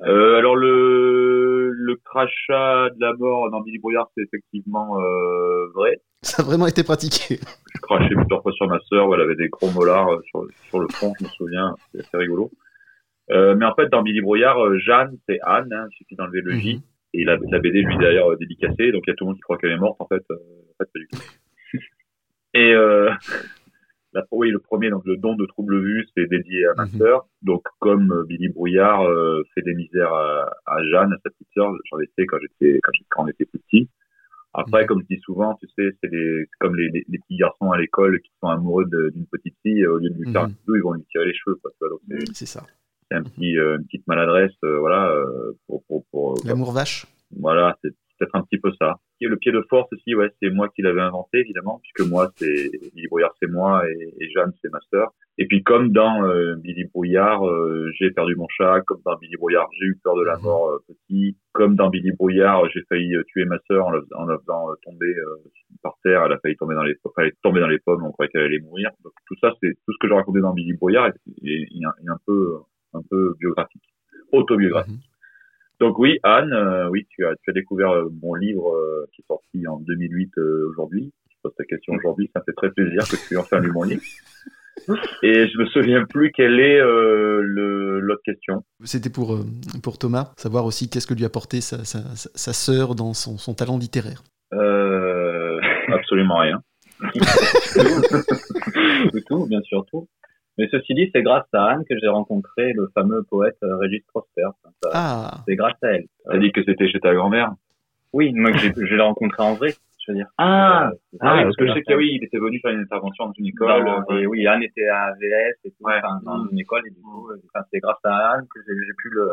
Euh, alors le le crachat de la mort dans Billy Brouillard, c'est effectivement euh, vrai. Ça a vraiment été pratiqué. Je crachais plusieurs fois sur ma sœur, où elle avait des gros molars euh, sur, sur le front, je me souviens, c'est assez rigolo. Euh, mais en fait, dans Billy Brouillard, Jeanne, c'est Anne, hein, il suffit d'enlever le J. Et la, la BD, lui, d'ailleurs, euh, dédicacée, donc il y a tout le monde qui croit qu'elle est morte, en fait. Euh, en fait, pas du tout. Et euh, la, oui, le premier, donc le don de trouble vue, c'est dédié à ma sœur. Donc, comme Billy Brouillard fait des misères à, à Jeanne, à sa petite sœur, j'en ai fait quand j'étais quand, quand on était plus petit. Après, comme je dis souvent, tu sais, c'est comme les, les, les petits garçons à l'école qui sont amoureux d'une petite fille, au lieu de lui faire un Mhm. bisou, ils vont lui tirer les cheveux. Quoi, tu vois, donc c'est- C'est ça. C'est un petit, euh, une petite maladresse, euh, voilà, euh, pour, pour, pour, L'amour vache. voilà, c'est peut-être un petit peu ça. Et le pied de force aussi, ouais, c'est moi qui l'avais inventé, évidemment, puisque moi, c'est Billy Brouillard, c'est moi, et, et Jeanne, c'est ma sœur. Et puis, comme dans Billy Brouillard, j'ai perdu mon chat, comme dans Billy Brouillard, j'ai eu peur de la mort euh, petit, comme dans Billy Brouillard, j'ai failli tuer ma sœur en la, en la faisant tomber par terre, elle a failli tomber dans les, elle est tombée dans les pommes, on croyait qu'elle allait mourir. Donc, tout ça, c'est tout ce que j'ai raconté dans Billy Brouillard, est, est- est est un peu, un peu biographique, autobiographique. Donc oui, Anne, euh, oui, tu as, tu as découvert euh, mon livre euh, qui est sorti en 2008 euh, aujourd'hui. Je pose ta question aujourd'hui, ça me fait très plaisir que tu aies enfin lu mon livre. Et je me souviens plus quelle est l'autre question. C'était pour, pour Thomas, savoir aussi qu'est-ce que lui apportait sa, sa, sa- sa sœur dans son, son talent littéraire. Absolument rien. tout, bien sûr tout. Mais ceci dit, c'est grâce à Anne que j'ai rencontré le fameux poète euh, Régis Prosper. Enfin, ça- Ah. C'est grâce à elle. T'as dit que c'était chez ta grand-mère Oui, moi que j'ai- je l'ai rencontré en vrai, je veux dire. Ah, Euh, ah oui, parce que je sais elle. oui, il était venu faire une intervention dans une école. Dans- euh, et oui, Anne était à AVS et tout, Ouais. enfin, dans une école et du coup, enfin, c'est grâce à Anne que j'ai j'ai pu le,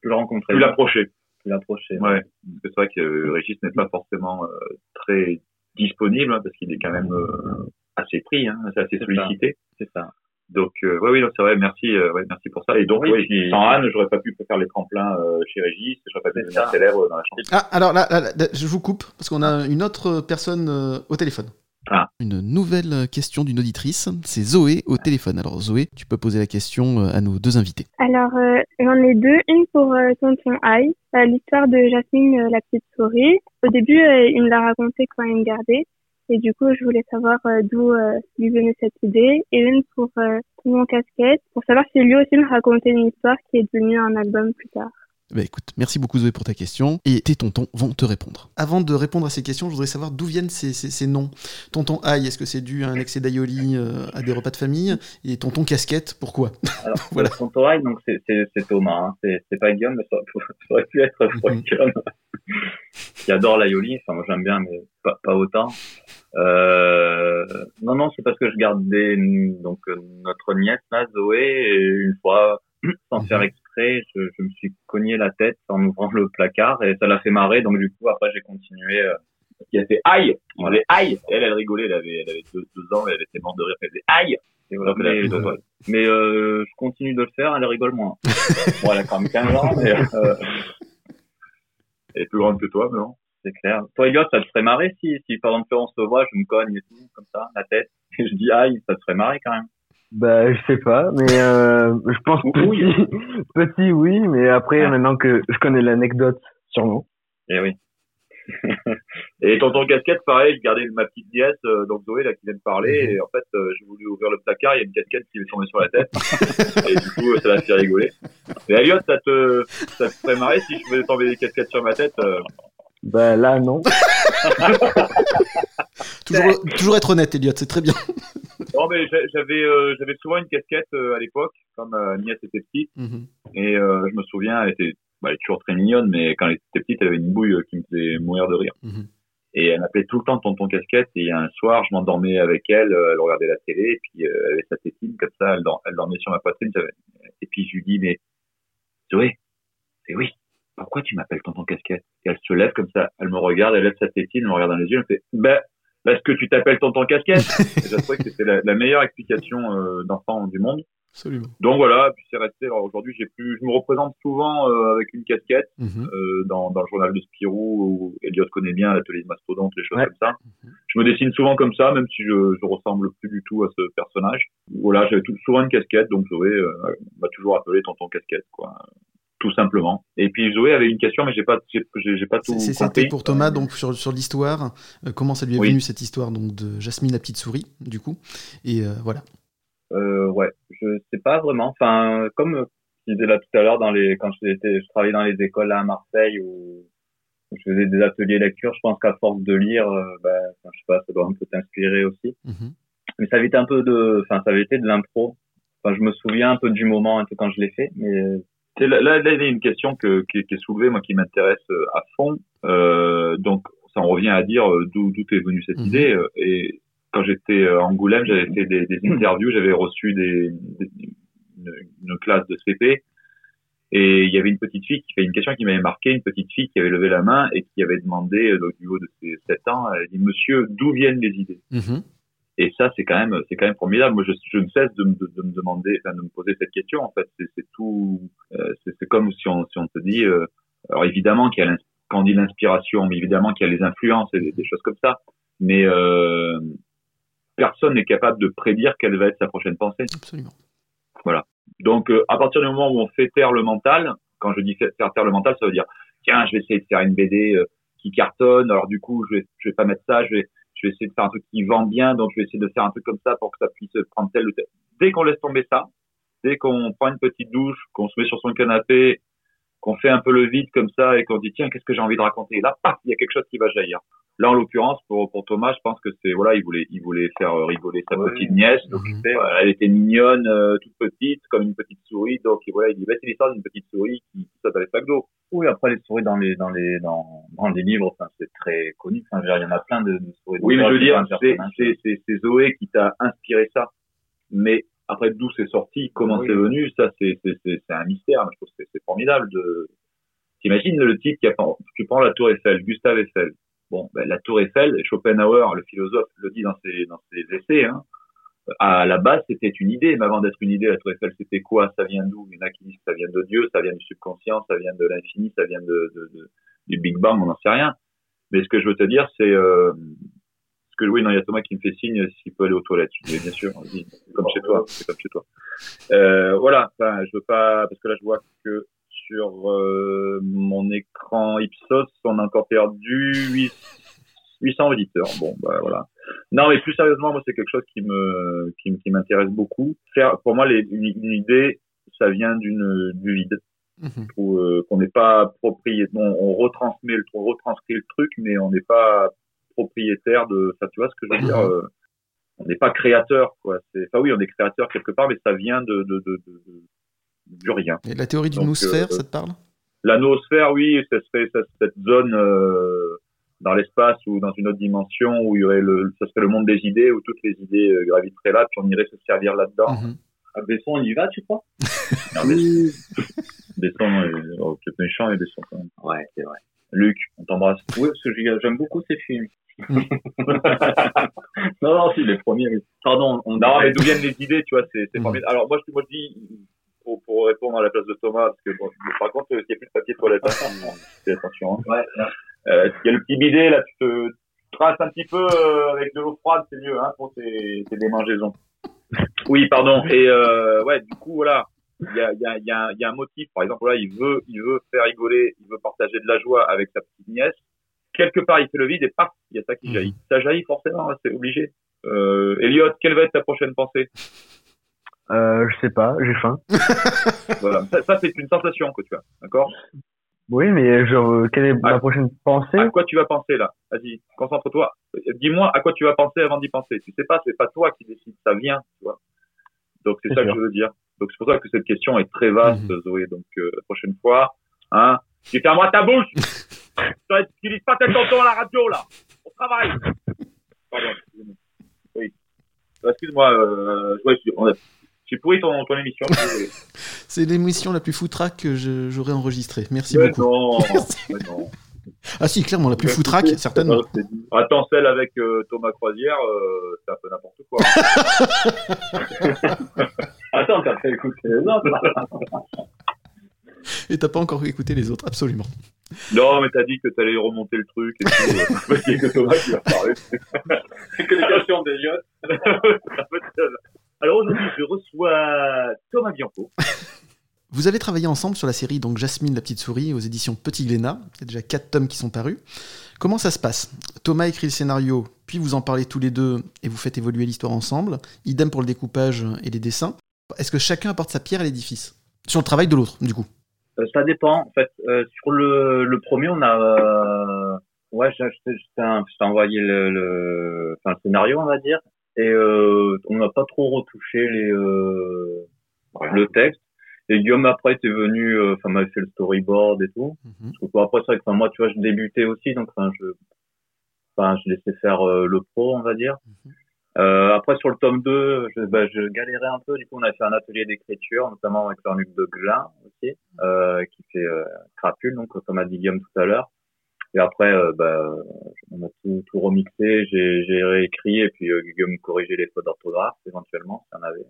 pu le rencontrer. Plus l'approcher. Plus l'approcher. Ouais, parce que c'est vrai que Régis n'est pas forcément euh, très disponible, hein, parce qu'il est quand même euh, assez pris, hein, c'est assez C'est sollicité. C'est ça. Donc, euh, ouais, oui, non, c'est vrai, merci, euh, ouais, merci pour ça. Et donc, Oui, oui, puis- sans Anne, j'aurais pas pu faire les tremplins euh, chez Régis, j'aurais pas pu devenir célèbre dans la chanson. Ah, alors là, là, là, je vous coupe, parce qu'on a une autre personne euh, au téléphone. Ah. Une nouvelle question d'une auditrice, c'est Zoé au téléphone. Alors Zoé, tu peux poser la question à nos deux invités. Alors, euh, j'en ai deux. Une pour euh, Tonton Aïe, euh, l'histoire de Jasmine, euh, la petite souris. Au début, euh, il me l'a raconté quand il me gardait. Et du coup, je voulais savoir euh, d'où euh, lui venait cette idée. Et une pour euh, mon casquette, pour savoir si lui aussi me racontait une histoire qui est devenue un album plus tard. Bah écoute, merci beaucoup Zoé pour ta question, et tes tontons vont te répondre. Avant de répondre à ces questions, je voudrais savoir d'où viennent ces, ces- ces noms. Tonton Aïe, est-ce que c'est dû à un excès d'aioli euh, à des repas de famille? Et tonton Casquette, pourquoi? Alors, Voilà. son oreille, donc c'est, c'est, c'est Thomas, hein. c'est, c'est pas Guillaume, mais ça, aurait- ça aurait pu être Guillaume, qui adore l'aioli, enfin moi j'aime bien, mais pas, pas autant. Euh, non, non, c'est parce que je gardais donc euh, notre nièce là, Zoé, et une fois, sans faire exprès, je, je me suis cogné la tête en ouvrant le placard et ça l'a fait marrer, donc du coup après j'ai continué. Euh, Qui a fait aïe, il avait aïe. Elle, elle rigolait, elle avait, elle avait deux, deux ans, elle était morte de rire, elle faisait aïe. Et voilà, mais de- mais euh, je continue de le faire, elle rigole moins. bon, elle a quand même 15 ans, mais euh, Elle est plus grande que toi, mais non? c'est clair. Toi, Elliot, ça te ferait marrer si, si par exemple on se voit, je me cogne et tout, comme ça, la tête, et je dis aïe, ça te ferait marrer quand même. Bah, je sais pas, mais euh, je pense petit, petit, oui, mais après, maintenant que je connais l'anecdote nous. Et oui. Et tonton casquette, pareil, je gardais ma petite nièce, euh, donc Zoé, là, qui vient de parler, et en fait, euh, j'ai voulu ouvrir le placard, il y a une casquette qui m'est tombée sur la tête, et du coup, ça l'a fait rigoler. Mais Elliot, ça te, ça te ferait marrer si je faisais tomber des casquettes sur ma tête Bah, là, non. Toujours, toujours être honnête, Elliot, c'est très bien. Non, mais j'a- j'avais, euh, j'avais souvent une casquette euh, à l'époque, comme euh, nièce était petite, Mhm. et euh, je me souviens, elle était, bah, elle est toujours très mignonne, mais quand elle était petite, elle avait une bouille euh, qui me faisait mourir de rire. Mhm. Et elle m'appelait tout le temps tonton casquette. Et un soir, je m'endormais avec elle. euh, Elle regardait la télé. Et puis, euh, elle avait sa tétine comme ça. Elle, dor- elle dormait sur ma poitrine. j'avais- Et puis, je lui dis, mais Zoé, c'est oui. Pourquoi tu m'appelles tonton casquette? Et elle se lève comme ça. Elle me regarde. Elle lève sa tétine. Elle me regarde dans les yeux. Elle me fait, ben, parce que tu t'appelles tonton casquette? et j'ai trouvé que c'était la, la meilleure explication euh, d'enfant du monde. Absolument. Donc voilà, puis c'est resté. Alors aujourd'hui, j'ai plus, je me représente souvent euh, avec une casquette Mhm. euh, dans, dans le journal de Spirou où Elliot connaît bien l'atelier de Mastodonte, les choses Ouais. comme ça. Je me dessine souvent comme ça, même si je, je ressemble plus du tout à ce personnage. Voilà, j'avais souvent une casquette, donc Zoé euh, m'a toujours appelé tonton casquette, quoi, tout simplement. Et puis Zoé avait une question, mais j'ai pas, j'ai, pas tout C'est compris. c'était pour Thomas, donc sur, sur l'histoire, euh, comment ça lui est Oui. venu cette histoire donc de Jasmine la petite souris, du coup? Et euh, voilà. Euh, ouais, je sais pas vraiment. Enfin, comme je disais là tout à l'heure, dans les quand j'étais, je travaillais dans les écoles là à Marseille où je faisais des ateliers lecture. Je pense qu'à force de lire, enfin, je sais pas, ça doit un peu t'inspirer aussi. Mhm. Mais ça avait été un peu de, enfin, ça avait été de l'impro. Enfin, je me souviens un peu du moment, un peu quand je l'ai fait, mais là, là, là, il y a une question que, qui, est- qui est soulevée, moi, qui m'intéresse euh, à fond. Euh, donc, ça en revient à dire euh, d'où est venue cette idée. euh, Et quand j'étais à Angoulême, j'avais fait des, des interviews, j'avais reçu des, des- une, une classe de CP. Et il y avait une petite fille qui fait une question qui m'avait marqué, une petite fille qui avait levé la main et qui avait demandé, donc, du haut de ses 7 ans, elle dit, monsieur, d'où viennent les idées? Mhm. Et ça, c'est quand même, c'est quand même formidable. Moi, je, je ne cesse de, me- de, de me demander, enfin, de me poser cette question. En fait, c'est, c'est tout. euh, c'est, comme si on, si on te dit. euh, alors évidemment qu'il y a quand on dit l'inspiration, mais évidemment qu'il y a les influences et des, des choses comme ça. Mais euh, personne n'est capable de prédire quelle va être sa prochaine pensée. Absolument. Voilà. Donc, euh, à partir du moment où on fait taire le mental, quand je dis faire taire le mental, ça veut dire, tiens, je vais essayer de faire une BD euh, qui cartonne. Alors du coup, je vais, je vais pas mettre ça. Je vais, je vais essayer de faire un truc qui vend bien. Donc, je vais essayer de faire un truc comme ça pour que ça puisse prendre tel ou tel. Dès qu'on laisse tomber ça, dès qu'on prend une petite douche, qu'on se met sur son canapé, qu'on fait un peu le vide comme ça et qu'on dit tiens qu'est-ce que j'ai envie de raconter? Là paf il y a quelque chose qui va jaillir. Là en l'occurrence pour pour Thomas je pense que c'est voilà il voulait il voulait faire euh, rigoler sa petite nièce. Donc voilà, elle était mignonne euh, toute petite comme une petite souris. Donc voilà il dit bah, c'est l'histoire d'une petite souris qui, sac d'eau oui après les souris dans les dans les dans dans les livres, enfin, c'est très connu. Enfin, il y en a plein de, de souris. oui mais je veux C'est dire c'est c'est c'est Zoé qui t'a inspiré ça mais après d'où c'est sorti comment Oui. c'est venu ça c'est c'est c'est c'est un mystère je trouve que c'est- formidable de T'imagines le type qui a tu prends la Tour Eiffel, Gustave Eiffel. Bon, ben, la Tour Eiffel, Schopenhauer, le philosophe, le dit dans ses dans ses essais. Hein, à la base, c'était une idée, mais avant d'être une idée, la Tour Eiffel, c'était quoi? Ça vient d'où? Il y en a qui disent que ça vient de Dieu, ça vient du subconscient, ça vient de l'infini, ça vient de, de, de- du Big Bang, on n'en sait rien. Mais ce que je veux te dire, c'est euh, que oui, non, il y a Thomas qui me fait signe s'il peut aller aux toilettes. Je dis, bien sûr, vas-y, comme chez toi, c'est comme chez toi. Euh, voilà, enfin, je veux pas, parce que là, je vois que sur euh, mon écran Ipsos, on a encore perdu 8, 800 auditeurs. Bon, bah voilà. Non, mais plus sérieusement, moi, c'est quelque chose qui me, qui, qui m'intéresse beaucoup. Faire, pour moi, les, une, une idée, ça vient d'une, du vide. Euh, qu'on n'est pas propriétaire, on, on retransmet le, on retranscrit le truc, mais on n'est pas propriétaire de, ça, tu vois ce que je veux dire, euh, on n'est pas créateur, quoi. C'est, enfin oui, on est créateur quelque part, mais ça vient de, de, de, de- du rien. Et la théorie du Donc, noosphère, euh, ça te parle? la noosphère, oui, serait ça- cette zone euh, dans l'espace ou dans une autre dimension où il y aurait le, ça serait le monde des idées où toutes les idées euh, graviteraient là, puis on irait se servir là-dedans. À Besson, on y va, tu crois? Non, mais- Besson, euh, oh, peut-être méchant et Besson quand même. Ouais, c'est vrai. Luc, on t'embrasse. Oui, parce que j'ai- j'aime beaucoup ces films. non, non, si, les premiers, oui. Pardon, on Non, mais d'où viennent les idées, tu vois, c'est c'est formidable. Alors, moi, je, moi, je dis, pour, pour répondre à la place de Thomas, parce que, bon, par contre, il n'y a plus de papier toilette, hein, fais attention. Hein. Euh, il y a le petit bidet, là, tu te traces un petit peu euh, avec de l'eau froide, c'est mieux, hein, pour tes, tes démangeaisons. Oui, pardon. Et, euh, ouais, du coup, voilà. Il y a, il y, a, il y, a, il y a un motif, par exemple, là, il veut, il veut faire rigoler, il veut partager de la joie avec sa petite nièce. Quelque part, il fait le vide et paf, il y a ça qui jaillit. Ça jaillit forcément, hein, c'est obligé. Euh, Elliot, quelle va être ta prochaine pensée? Euh, je sais pas, j'ai faim. Voilà, ça, ça, c'est une sensation que tu as, d'accord? Oui, mais genre, euh, quelle est Ah. ma prochaine pensée? À quoi tu vas penser là? Vas-y, concentre-toi. Dis-moi à quoi tu vas penser avant d'y penser. Tu sais pas, c'est pas toi qui décide, ça vient, tu vois. Donc c'est ça sûr. que je veux dire. Donc c'est pour ça que cette question est très vaste, Zoé. Donc euh, la prochaine fois, hein, tu fermes-moi ta bouche. tu n'utilises pas tes tontons à la radio là. Au travail. Pardon. excusez-moi. Oui. Euh, Excuse-moi. Euh, ouais, je- on a- j'ai pourri ton, ton émission. C'est l'émission la plus foutraque que j'aurais enregistrée. Merci Mais beaucoup. non, Merci. mais non. Ah si, clairement, la plus foutraque, certainement. Attends, celle avec euh, Thomas Croisière, euh, c'est un peu n'importe quoi. Attends, t'as fait écouter les autres. Et t'as pas encore écouté les autres, absolument. non, mais t'as dit que t'allais remonter le truc et que Thomas qui va parler. C'est que les questions des. Alors aujourd'hui, je reçois Thomas Bianco. Vous avez travaillé ensemble sur la série donc Jasmine la petite souris aux éditions Petit Glénat. Il y a déjà quatre tomes qui sont parus. Comment ça se passe? Thomas écrit le scénario, puis vous en parlez tous les deux et vous faites évoluer l'histoire ensemble. Idem pour le découpage et les dessins. Est-ce que chacun apporte sa pierre à l'édifice? Sur le travail de l'autre, du coup? Euh, ça dépend. En fait, euh, sur le, le premier, on a, euh, ouais, j'ai envoyé le, le, enfin, le scénario, on va dire, et euh, on n'a pas trop retouché les, euh, le texte. Et Guillaume après était venu, euh, enfin, m'avait fait le storyboard et tout. Parce que, après, c'est vrai que enfin, moi, tu vois, je débutais aussi, donc enfin, je, enfin, je laissais faire euh, le pro, on va dire. Euh, après sur le tome 2, je, bah, je galérais un peu. Du coup, on a fait un atelier d'écriture, notamment avec Jean-Luc de Glin aussi, euh, qui fait euh, Crapule, donc comme a dit Guillaume tout à l'heure. Et après, euh, bah, on a tout, tout remixé, j'ai, j'ai réécrit et puis euh, Guillaume corrigeait les fautes d'orthographe éventuellement, si on avait.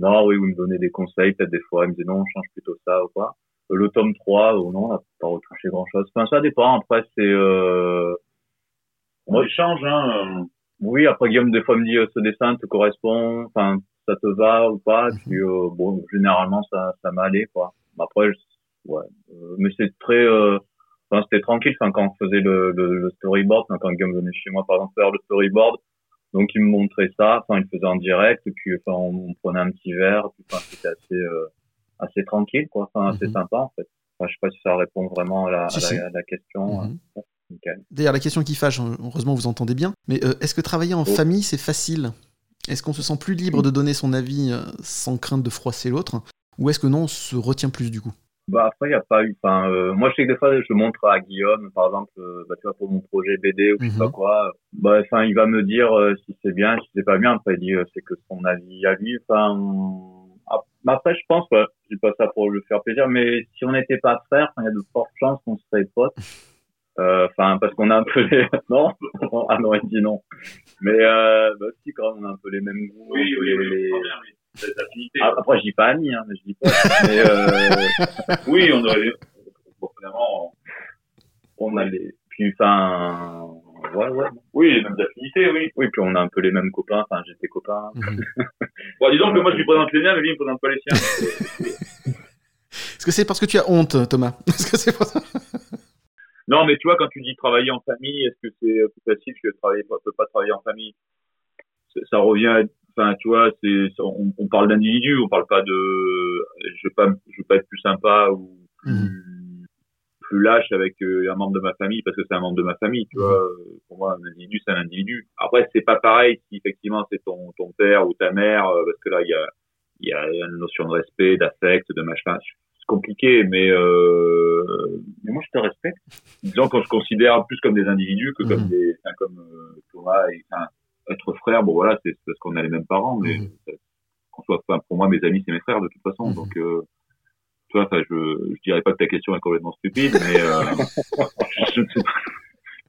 Non, oui, il me donnait des conseils, peut-être des fois, il me disait non, change plutôt ça ou quoi. Euh, Le tome 3, ou non, on n'a pas retouché grand-chose. Enfin, ça dépend. Après, c'est... Euh... On échange, hein. Oui, après Guillaume, des fois, me dit ce dessin te correspond, enfin, ça te va ou pas. Puis, euh, bon, généralement, ça, ça m'allait, quoi. Mais Après, je- ouais. Mais c'est très... Euh... Enfin, c'était tranquille enfin, quand on faisait le, le, le storyboard, enfin, quand Guillaume venait chez moi, par exemple, faire le storyboard. Donc, il me montrait ça, enfin, il faisait en direct, et puis, enfin, on, on prenait un petit verre, puis, enfin, c'était assez, euh, assez tranquille, quoi. Enfin, assez sympa, en fait. Enfin, je sais pas si ça répond vraiment à la, à la, si. à la question. Mhm. Nickel. D'ailleurs, la question qui fâche, hein, heureusement vous entendez bien, mais euh, est-ce que travailler en famille c'est facile? Est-ce qu'on se sent plus libre de donner son avis euh, sans crainte de froisser l'autre? Ou est-ce que non, on se retient plus du coup? Bah après, il n'y a pas eu. Enfin, euh, moi, je sais que des fois, je montre à Guillaume, par exemple, euh, bah, tu vois, pour mon projet BD ou je sais pas quoi. Bah, enfin, il va me dire euh, si c'est bien, si c'est pas bien. Après, il dit euh, c'est que son avis à lui. Enfin, après, je pense, ouais, je dis pas ça pour lui faire plaisir, mais si on n'était pas frères, il y a de fortes chances qu'on serait potes. Euh, Enfin, parce qu'on a un peu les. Non, ah non, il dit non. Mais euh, bah, si, quand même, on a un peu les mêmes goûts. Oui, oui, les- oui, les- bien, oui. Cette affinité. Ah, Après, je dis pas amis, hein, mais je dis pas. mais euh... Oui, on aurait. Bon, finalement, on a les. Puis, enfin. Ouais, ouais. Oui, les mêmes affinités, oui. Oui, puis on a un peu les mêmes copains. Enfin, j'étais copain. Bon, disons que moi, je lui présente les miens, mais lui, il me présente pas les siens. Est-ce que c'est parce que tu as honte, Thomas? Est-ce que c'est pour ça? Non, mais tu vois, quand tu dis travailler en famille, est-ce que c'est plus facile que travailler, peut pas travailler en famille? Ça, ça revient, à, enfin, tu vois, c'est, on, on parle d'individu, on parle pas de, je veux pas, je veux pas être plus sympa ou plus, plus lâche avec euh, un membre de ma famille parce que c'est un membre de ma famille, tu vois. Pour moi, un individu, c'est un individu. Après, c'est pas pareil si effectivement c'est ton, ton père ou ta mère, euh, parce que là, il y a, il y a une notion de respect, d'affect, de machin. C'est compliqué, mais euh, mais moi, je te respecte. Disons qu'on se considère plus comme des individus que comme des, enfin, comme euh, Thomas et enfin, être frère. Bon voilà, c'est parce qu'on a les mêmes parents, mais ça- qu'on soit, enfin, pour moi, mes amis, c'est mes frères de toute façon. Donc, euh, tu vois, je, je dirais pas que ta question est complètement stupide, mais euh, je ne sais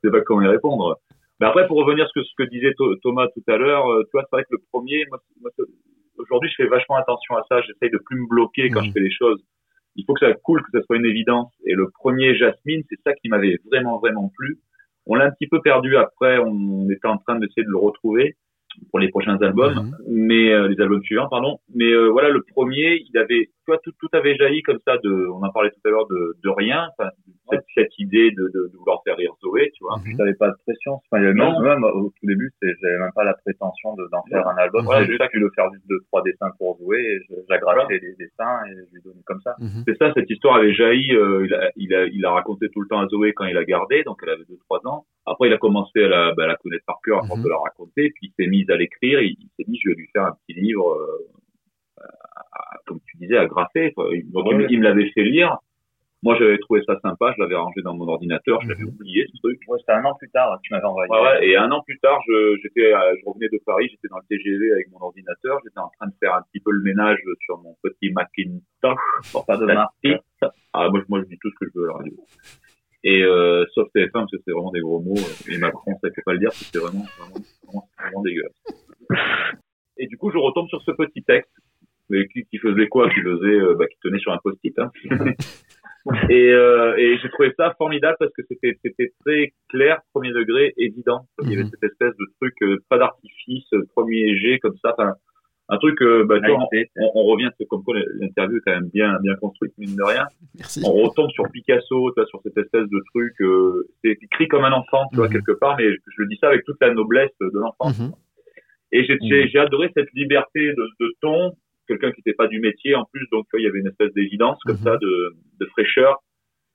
sais pas comment y répondre. Mais après, pour revenir sur ce que, ce que disait Tho- Thomas tout à l'heure, euh, tu vois, c'est vrai que le premier, moi, aujourd'hui, je fais vachement attention à ça. J'essaye de plus me bloquer quand je fais les choses. Il faut que ça coule, que ça soit une évidence. Et le premier, Jasmine, c'est ça qui m'avait vraiment, vraiment plu. On l'a un petit peu perdu après. On était en train d'essayer de le retrouver pour les prochains albums, mais euh, les albums suivants, pardon. Mais euh, voilà, le premier, il avait, tu vois, tout, tout avait jailli comme ça. De, on en parlait tout à l'heure de, de rien. Cette, cette idée de, de, de vouloir faire rire Zoé, tu vois. Je n'avais pas de pression. Enfin, Non. même, même au tout début, j'avais même pas la prétention de- d'en faire un album. Voilà, J'ai juste pu le faire juste deux, trois dessins pour je- j'agrafais les dessins et je lui donnais comme ça. C'est ça, cette histoire avait jailli. euh, il, a, il, a, il a raconté tout le temps à Zoé quand il a gardé, donc elle avait deux trois ans. Après, il a commencé à la, bah, à la connaître par cœur avant de la raconter, puis il s'est mis à l'écrire. Il, il s'est dit, je vais lui faire un petit livre, euh, à- comme tu disais, à graffer. Il- Donc, il, me- il me l'avait fait lire. Moi, j'avais trouvé ça sympa. Je l'avais rangé dans mon ordinateur. Je l'avais oublié ce truc. Ouais, c'était un an plus tard que tu m'avais envoyé. Ouais, ouais, et un an plus tard, je, j'étais, euh, je revenais de Paris, j'étais dans le TGV avec mon ordinateur, j'étais en train de faire un petit peu le ménage sur mon petit Macintosh, pour pas de marque. Ah, moi, je- moi, je dis tout ce que je veux à la radio. Et euh, sauf TF1, parce que c'est vraiment des gros mots, euh, et Macron, ça fait pas le dire, parce que c'est vraiment, vraiment, vraiment, vraiment dégueulasse. Et du coup, je retombe sur ce petit texte, mais qui, qui faisait quoi Qui faisait, euh, bah, qui tenait sur un post-it. Hein. et euh, et j'ai trouvé ça formidable parce que c'était c'était très clair, premier degré, évident. Il y avait cette espèce de truc, euh, pas d'artifice, premier jet comme ça. Enfin, un truc, euh, bah, vois, on, on revient, c'est comme quoi l'interview est quand même bien bien construite, mine de rien. On retombe sur Picasso, tu vois, sur cette espèce de truc, c'est écrit comme un enfant, tu vois, quelque part, mais je, je le dis ça avec toute la noblesse de l'enfant. Et j'ai j'ai- j'ai adoré cette liberté de, de ton, quelqu'un qui n'était pas du métier en plus, donc tu vois, il y avait une espèce d'évidence comme ça, de, de fraîcheur.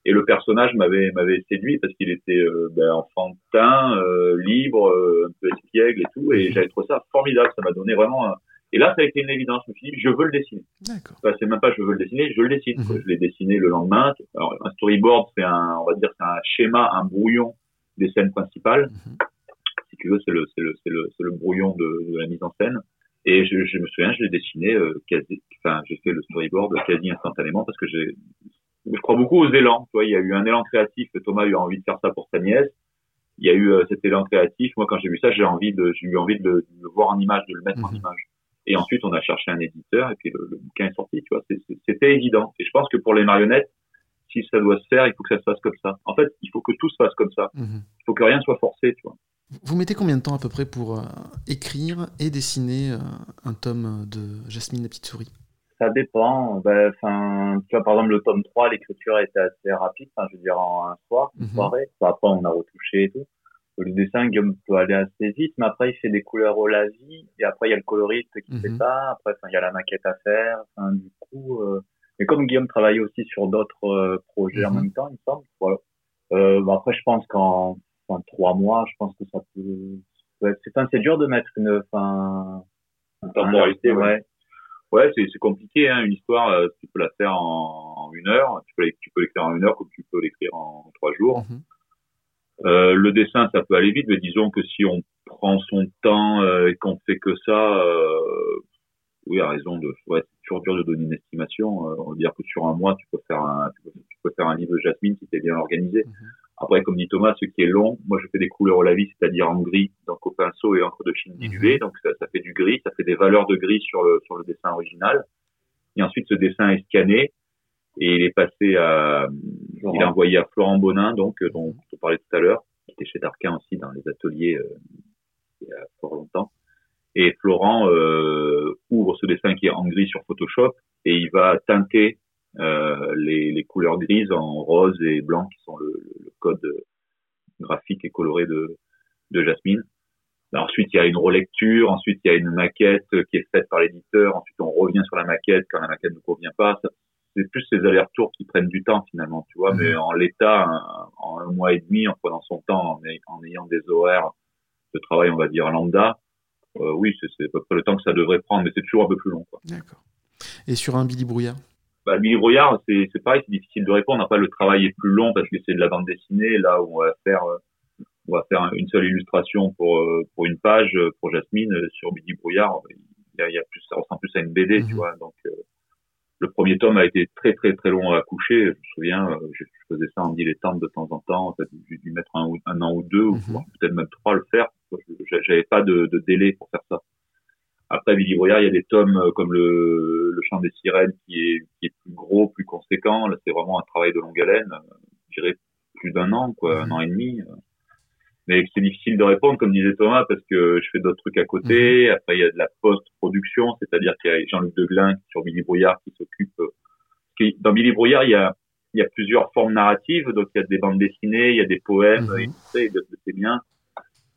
Et le personnage m'avait m'avait séduit parce qu'il était euh, ben, enfantin, euh, libre, euh, un peu espiègle et tout. Et j'avais trouvé ça formidable. Ça m'a donné vraiment. un- Et là, ça a été une évidence. Je me suis dit, je veux le dessiner. D'accord. Enfin, c'est même pas je veux le dessiner, je le dessine. quoi. Je l'ai dessiné le lendemain. Alors, un storyboard, c'est un, on va dire, c'est un schéma, un brouillon des scènes principales. Si tu veux, c'est le, c'est le, c'est le, le brouillon de, de la mise en scène. Et je, je me souviens, je l'ai dessiné euh, quasi, enfin, j'ai fait le storyboard quasi instantanément parce que j'ai, je crois beaucoup aux élans. Tu vois, il y a eu un élan créatif. Thomas a eu envie de faire ça pour sa nièce. Il y a eu euh, cet élan créatif. Moi, quand j'ai vu ça, j'ai envie de, j'ai eu envie de le, de le voir en image, de le mettre en image. Et ensuite, on a cherché un éditeur et puis le, le bouquin est sorti. Tu vois, c'était évident. Et je pense que pour les marionnettes, si ça doit se faire, il faut que ça se fasse comme ça. En fait, il faut que tout se fasse comme ça. Il faut que rien soit forcé, tu vois. Vous mettez combien de temps à peu près pour euh, écrire et dessiner euh, un tome de Jasmine la petite souris? Ça dépend. Ben, tu vois, par exemple, le tome 3, l'écriture était assez rapide. Je veux dire, en un soir, une Mhm. soirée. Enfin, après, on a retouché et tout. Le dessin, Guillaume peut aller assez vite, mais après, il fait des couleurs au lavis. Et après, il y a le coloriste qui fait Mhm. ça. Après, il y a la maquette à faire. Du coup, euh... mais comme Guillaume travaille aussi sur d'autres projets en Mhm. même temps, il me semble. Voilà. Euh, bah, après, je pense qu'en enfin, trois mois, je pense que ça peut. C'est dur de mettre une. Enfin, Une temporalité, un- ouais. Ouais, c'est c'est compliqué, hein, une histoire, euh, tu peux la faire en, en une heure, tu peux, l'é- tu peux l'écrire en une heure comme tu peux l'écrire en trois jours. Euh, le dessin, ça peut aller vite, mais disons que si on prend son temps euh, et qu'on fait que ça, euh, oui, à raison de, ouais, c'est toujours dur de donner une estimation. Euh, on va dire que sur un mois, tu peux faire un, tu peux, tu peux faire un livre de Jasmine si t'es bien organisé. Après, comme dit Thomas, ce qui est long, moi je fais des couleurs au lavis, c'est-à-dire en gris, donc au pinceau et encre de Chine diluée, donc ça, ça fait du gris, ça fait des valeurs de gris sur le sur le dessin original. Et ensuite, ce dessin est scanné et il est passé à, il est envoyé à Florent Bonin, donc euh, dont on parlait tout à l'heure, qui était chez Darquin aussi dans les ateliers euh, il y a fort longtemps. Et Florent euh, ouvre ce dessin qui est en gris sur Photoshop et il va teinter les, les couleurs grises en rose et blanc qui sont le, code graphique et coloré de, de Jasmine. Ben, ensuite, il y a une relecture, ensuite il y a une maquette qui est faite par l'éditeur, ensuite on revient sur la maquette quand la maquette ne convient pas. C'est plus ces allers-retours qui prennent du temps finalement, tu vois, mais en l'état, en un mois et demi, en prenant son temps, en, ay- en ayant des horaires de travail, on va dire lambda, euh, oui, c'est à peu près le temps que ça devrait prendre, mais c'est toujours un peu plus long. D'accord. Et sur un Billy Brouillard? Bah, Billy Brouillard, c'est c'est pareil, c'est difficile de répondre. Après, le travail est plus long parce que c'est de la bande dessinée, là où on va faire, euh, on va faire une seule illustration pour euh, pour une page euh, pour Jasmine sur Billy Brouillard. Il y a, il y a plus, ça ressemble plus à une BD, tu vois. Donc, euh, le premier tome a été très très très long à coucher. Je me souviens, je, je faisais ça en dilettante de temps en temps. A dû, mettre un, un an ou deux, ou voire peut-être même trois à le faire. j'a- j'avais pas de, de délai pour faire ça. Après Billy Brouillard, il y a des tomes euh, comme le, le chant des sirènes qui est, qui est plus gros, plus conséquent. Là, c'est vraiment un travail de longue haleine. euh, Je dirais plus d'un an, quoi, un an et demi. Mais c'est difficile de répondre, comme disait Thomas, parce que je fais d'autres trucs à côté. Après, il y a de la post-production, c'est-à-dire qu'il y a Jean-Luc Deglin sur Billy Brouillard qui s'occupe. euh, Dans Billy Brouillard, il y a, il y a plusieurs formes narratives. Donc, il y a des bandes dessinées, il y a des poèmes, et tout ça, et c'est bien.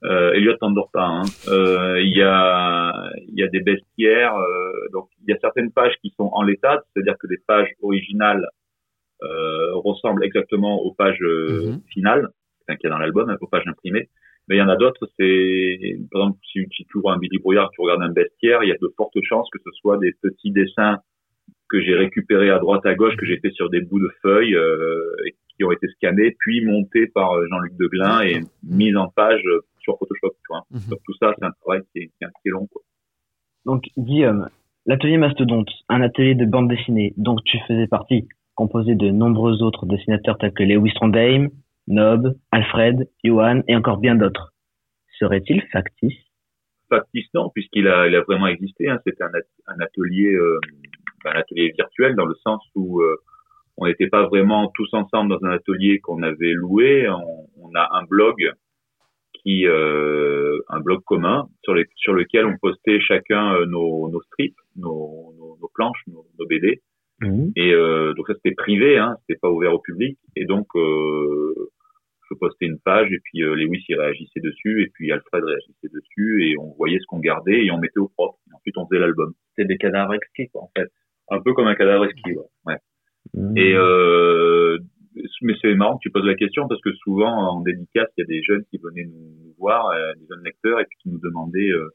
Euh, Elliot t'en dort pas. Hein. Euh, Il y a, il y a des bestiaires. euh, donc, il y a certaines pages qui sont en l'état, c'est-à-dire que des pages originales euh, ressemblent exactement aux pages euh, finales, enfin, qu'il y a dans l'album, aux pages imprimées. Mais il y en a d'autres, c'est, par exemple, si tu ouvres un Billy Brouillard, tu regardes un bestiaire, il y a de fortes chances que ce soit des petits dessins que j'ai récupérés à droite à gauche, que j'ai fait sur des bouts de feuilles, euh, qui ont été scannés, puis montés par euh, Jean-Luc Deglin et mis en page sur Photoshop, tu vois. Donc tout ça, c'est un travail qui est, qui est assez long, quoi. Donc, Guillaume, l'atelier Mastodonte, un atelier de bande dessinée dont tu faisais partie, composé de nombreux autres dessinateurs tels que Lewis Trondheim, Nob, Alfred, Johan et encore bien d'autres. Serait-il factice? Factice non puisqu'il a, il a vraiment existé hein. c'était un, at- un atelier euh, un atelier virtuel dans le sens où euh, on n'était pas vraiment tous ensemble dans un atelier qu'on avait loué on, on a un blog qui euh, un blog commun sur les sur lequel on postait chacun euh, nos, nos strips nos, nos, nos planches nos, nos BD et euh, donc ça c'était privé hein c'était pas ouvert au public et donc euh, je postais une page et puis euh, Lewis il réagissait dessus et puis Alfred réagissait dessus et on voyait ce qu'on gardait et on mettait au propre. Et ensuite on faisait l'album. C'était des cadavres exquis quoi en fait. Un peu comme un cadavre exquis ouais. ouais. Et euh, mais c'est marrant que tu poses la question parce que souvent en dédicace il y a des jeunes qui venaient nous, voir, euh, des jeunes lecteurs et puis qui nous demandaient euh,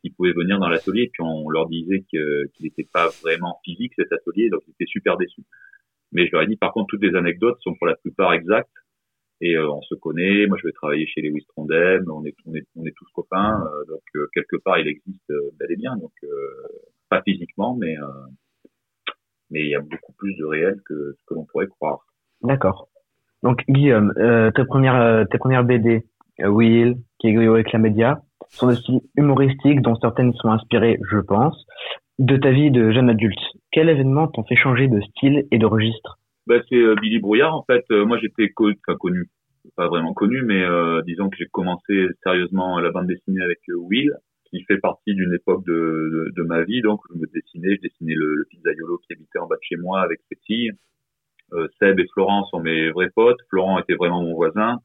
s'ils pouvaient venir dans l'atelier et puis on leur disait qu'il n'était pas vraiment physique cet atelier donc ils étaient super déçus. Mais je leur ai dit par contre toutes les anecdotes sont pour la plupart exactes et euh, on se connaît. Moi, je vais travailler chez Lewis Trondheim. On est, on est, on est tous copains. donc quelque part, il existe bel et bien. Donc pas physiquement, mais mais il y a beaucoup plus de réel que ce que l'on pourrait croire. D'accord. Donc, Guillaume, euh, tes premières, euh, tes premières BD, euh, Will, Kegrio et Clamedia, sont de style humoristique dont certaines sont inspirées, je pense, de ta vie de jeune adulte. Quel événement t'ont fait changer de style et de registre? Ben, c'est euh, Billy Brouillard en fait. Euh, moi, j'étais connu, pas vraiment connu, mais disons que j'ai commencé sérieusement la bande dessinée avec Will, qui fait partie d'une époque de, de, de ma vie. Donc, je me dessinais, je dessinais le, le pizzaiolo qui habitait en bas de chez moi avec ses filles. Euh, Seb et Florent sont mes vrais potes. Florent était vraiment mon voisin.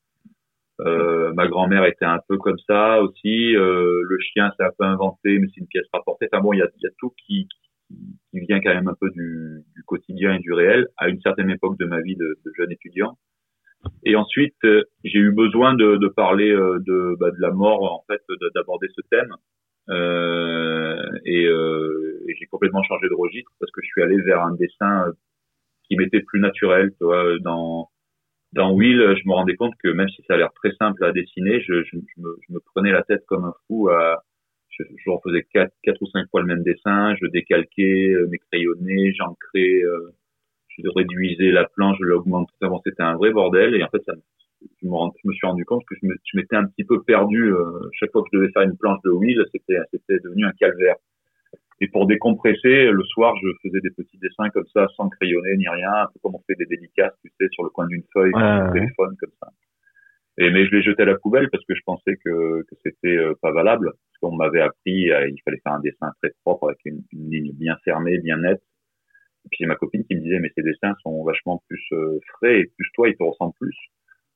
Euh, ma grand-mère était un peu comme ça aussi. Euh, le chien, c'est un peu inventé, mais c'est une pièce rapportée. Enfin bon, il y a, y a tout qui, qui, vient quand même un peu du, du quotidien et du réel à une certaine époque de ma vie de, de jeune étudiant. Et ensuite, euh, j'ai eu besoin de, de parler euh, de, bah, de la mort, en fait, de- d'aborder ce thème. Et et j'ai complètement changé de registre parce que je suis allé vers un dessin qui m'était plus naturel. Tu vois, dans dans Will, je me rendais compte que même si ça a l'air très simple à dessiner, je, me, prenais la tête comme un fou je, je refaisais quatre, ou cinq fois le même dessin, je décalquais, euh, m'écrayonnais, j'ancrais, euh, je réduisais la planche, je l'augmentais. Bon, c'était un vrai bordel et en fait, je, me, suis rendu compte que je m'étais un petit peu perdu. euh, chaque fois que je devais faire une planche de Will, c'était c'était devenu un calvaire. Et pour décompresser, le soir, je faisais des petits dessins comme ça, sans crayonner ni rien, un peu comme on fait des dédicaces, tu sais, sur le coin d'une feuille, Ouais, sur ouais. téléphone, comme ça. Et mais je l'ai jeté à la poubelle parce que je pensais que, que c'était euh, pas valable. Parce qu'on m'avait appris, euh, il fallait faire un dessin très propre avec une, une ligne bien fermée, bien nette. Et puis j'ai ma copine qui me disait mais ces dessins sont vachement plus euh, frais et plus toi ils te ressemblent plus.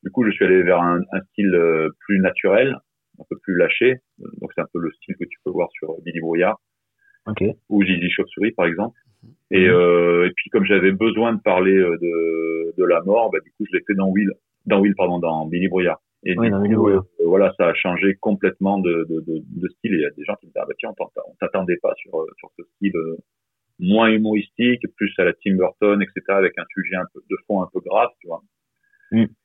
Du coup je suis allé vers un, un style euh, plus naturel, un peu plus lâché. Donc c'est un peu le style que tu peux voir sur Billy Brouillard Ok. ou Gigi Chauve-souris par exemple. Et, euh, et puis comme j'avais besoin de parler euh, de, de la mort, bah, du coup je l'ai fait dans Will, dans Will pardon, dans Billy Brouillard. Et Oui, du dans coup, Billy Brouillard. euh, voilà, ça a changé complètement de, de, de, de style. Et il y a des gens qui me disent ah bah tiens, on t'attendait pas sur euh, sur ce style euh, moins humoristique, plus à la Tim Burton, etc. avec un sujet un peu de fond un peu grave, tu vois.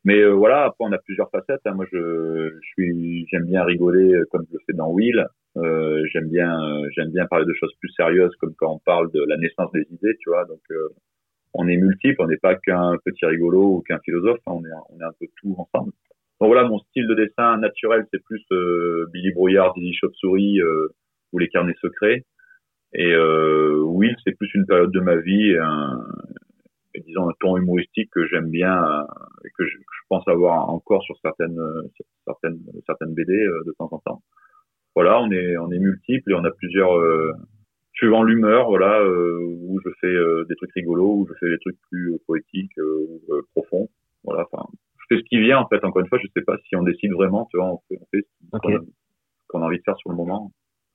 Mais euh, voilà, après on a plusieurs facettes. hein. Moi, je, je suis, j'aime bien rigoler comme je le fais dans Will. Euh, j'aime bien, euh, j'aime bien parler de choses plus sérieuses, comme quand on parle de la naissance des idées, tu vois. Donc, euh, on est multiple, on n'est pas qu'un petit rigolo ou qu'un philosophe. hein. on est, on est un peu tout ensemble. Donc voilà, mon style de dessin naturel, c'est plus euh, Billy Brouillard, Dizzy Chauve-souris euh, ou Les Carnets Secrets. Et euh, Will, c'est plus une période de ma vie, un, disons un ton humoristique que j'aime bien euh, et que je, que je pense avoir encore sur certaines euh, certaines certaines BD euh, de temps en temps. Voilà, on est on est multiples et on a plusieurs euh, suivant l'humeur, voilà, euh, où je fais euh, des trucs rigolos, où je fais des trucs plus euh, poétiques euh, ou euh, profonds. Voilà, enfin, je fais ce qui vient en fait. Encore une fois, je sais pas si on décide vraiment, tu vois, on fait, on fait ce qu'on a, envie de faire sur le moment.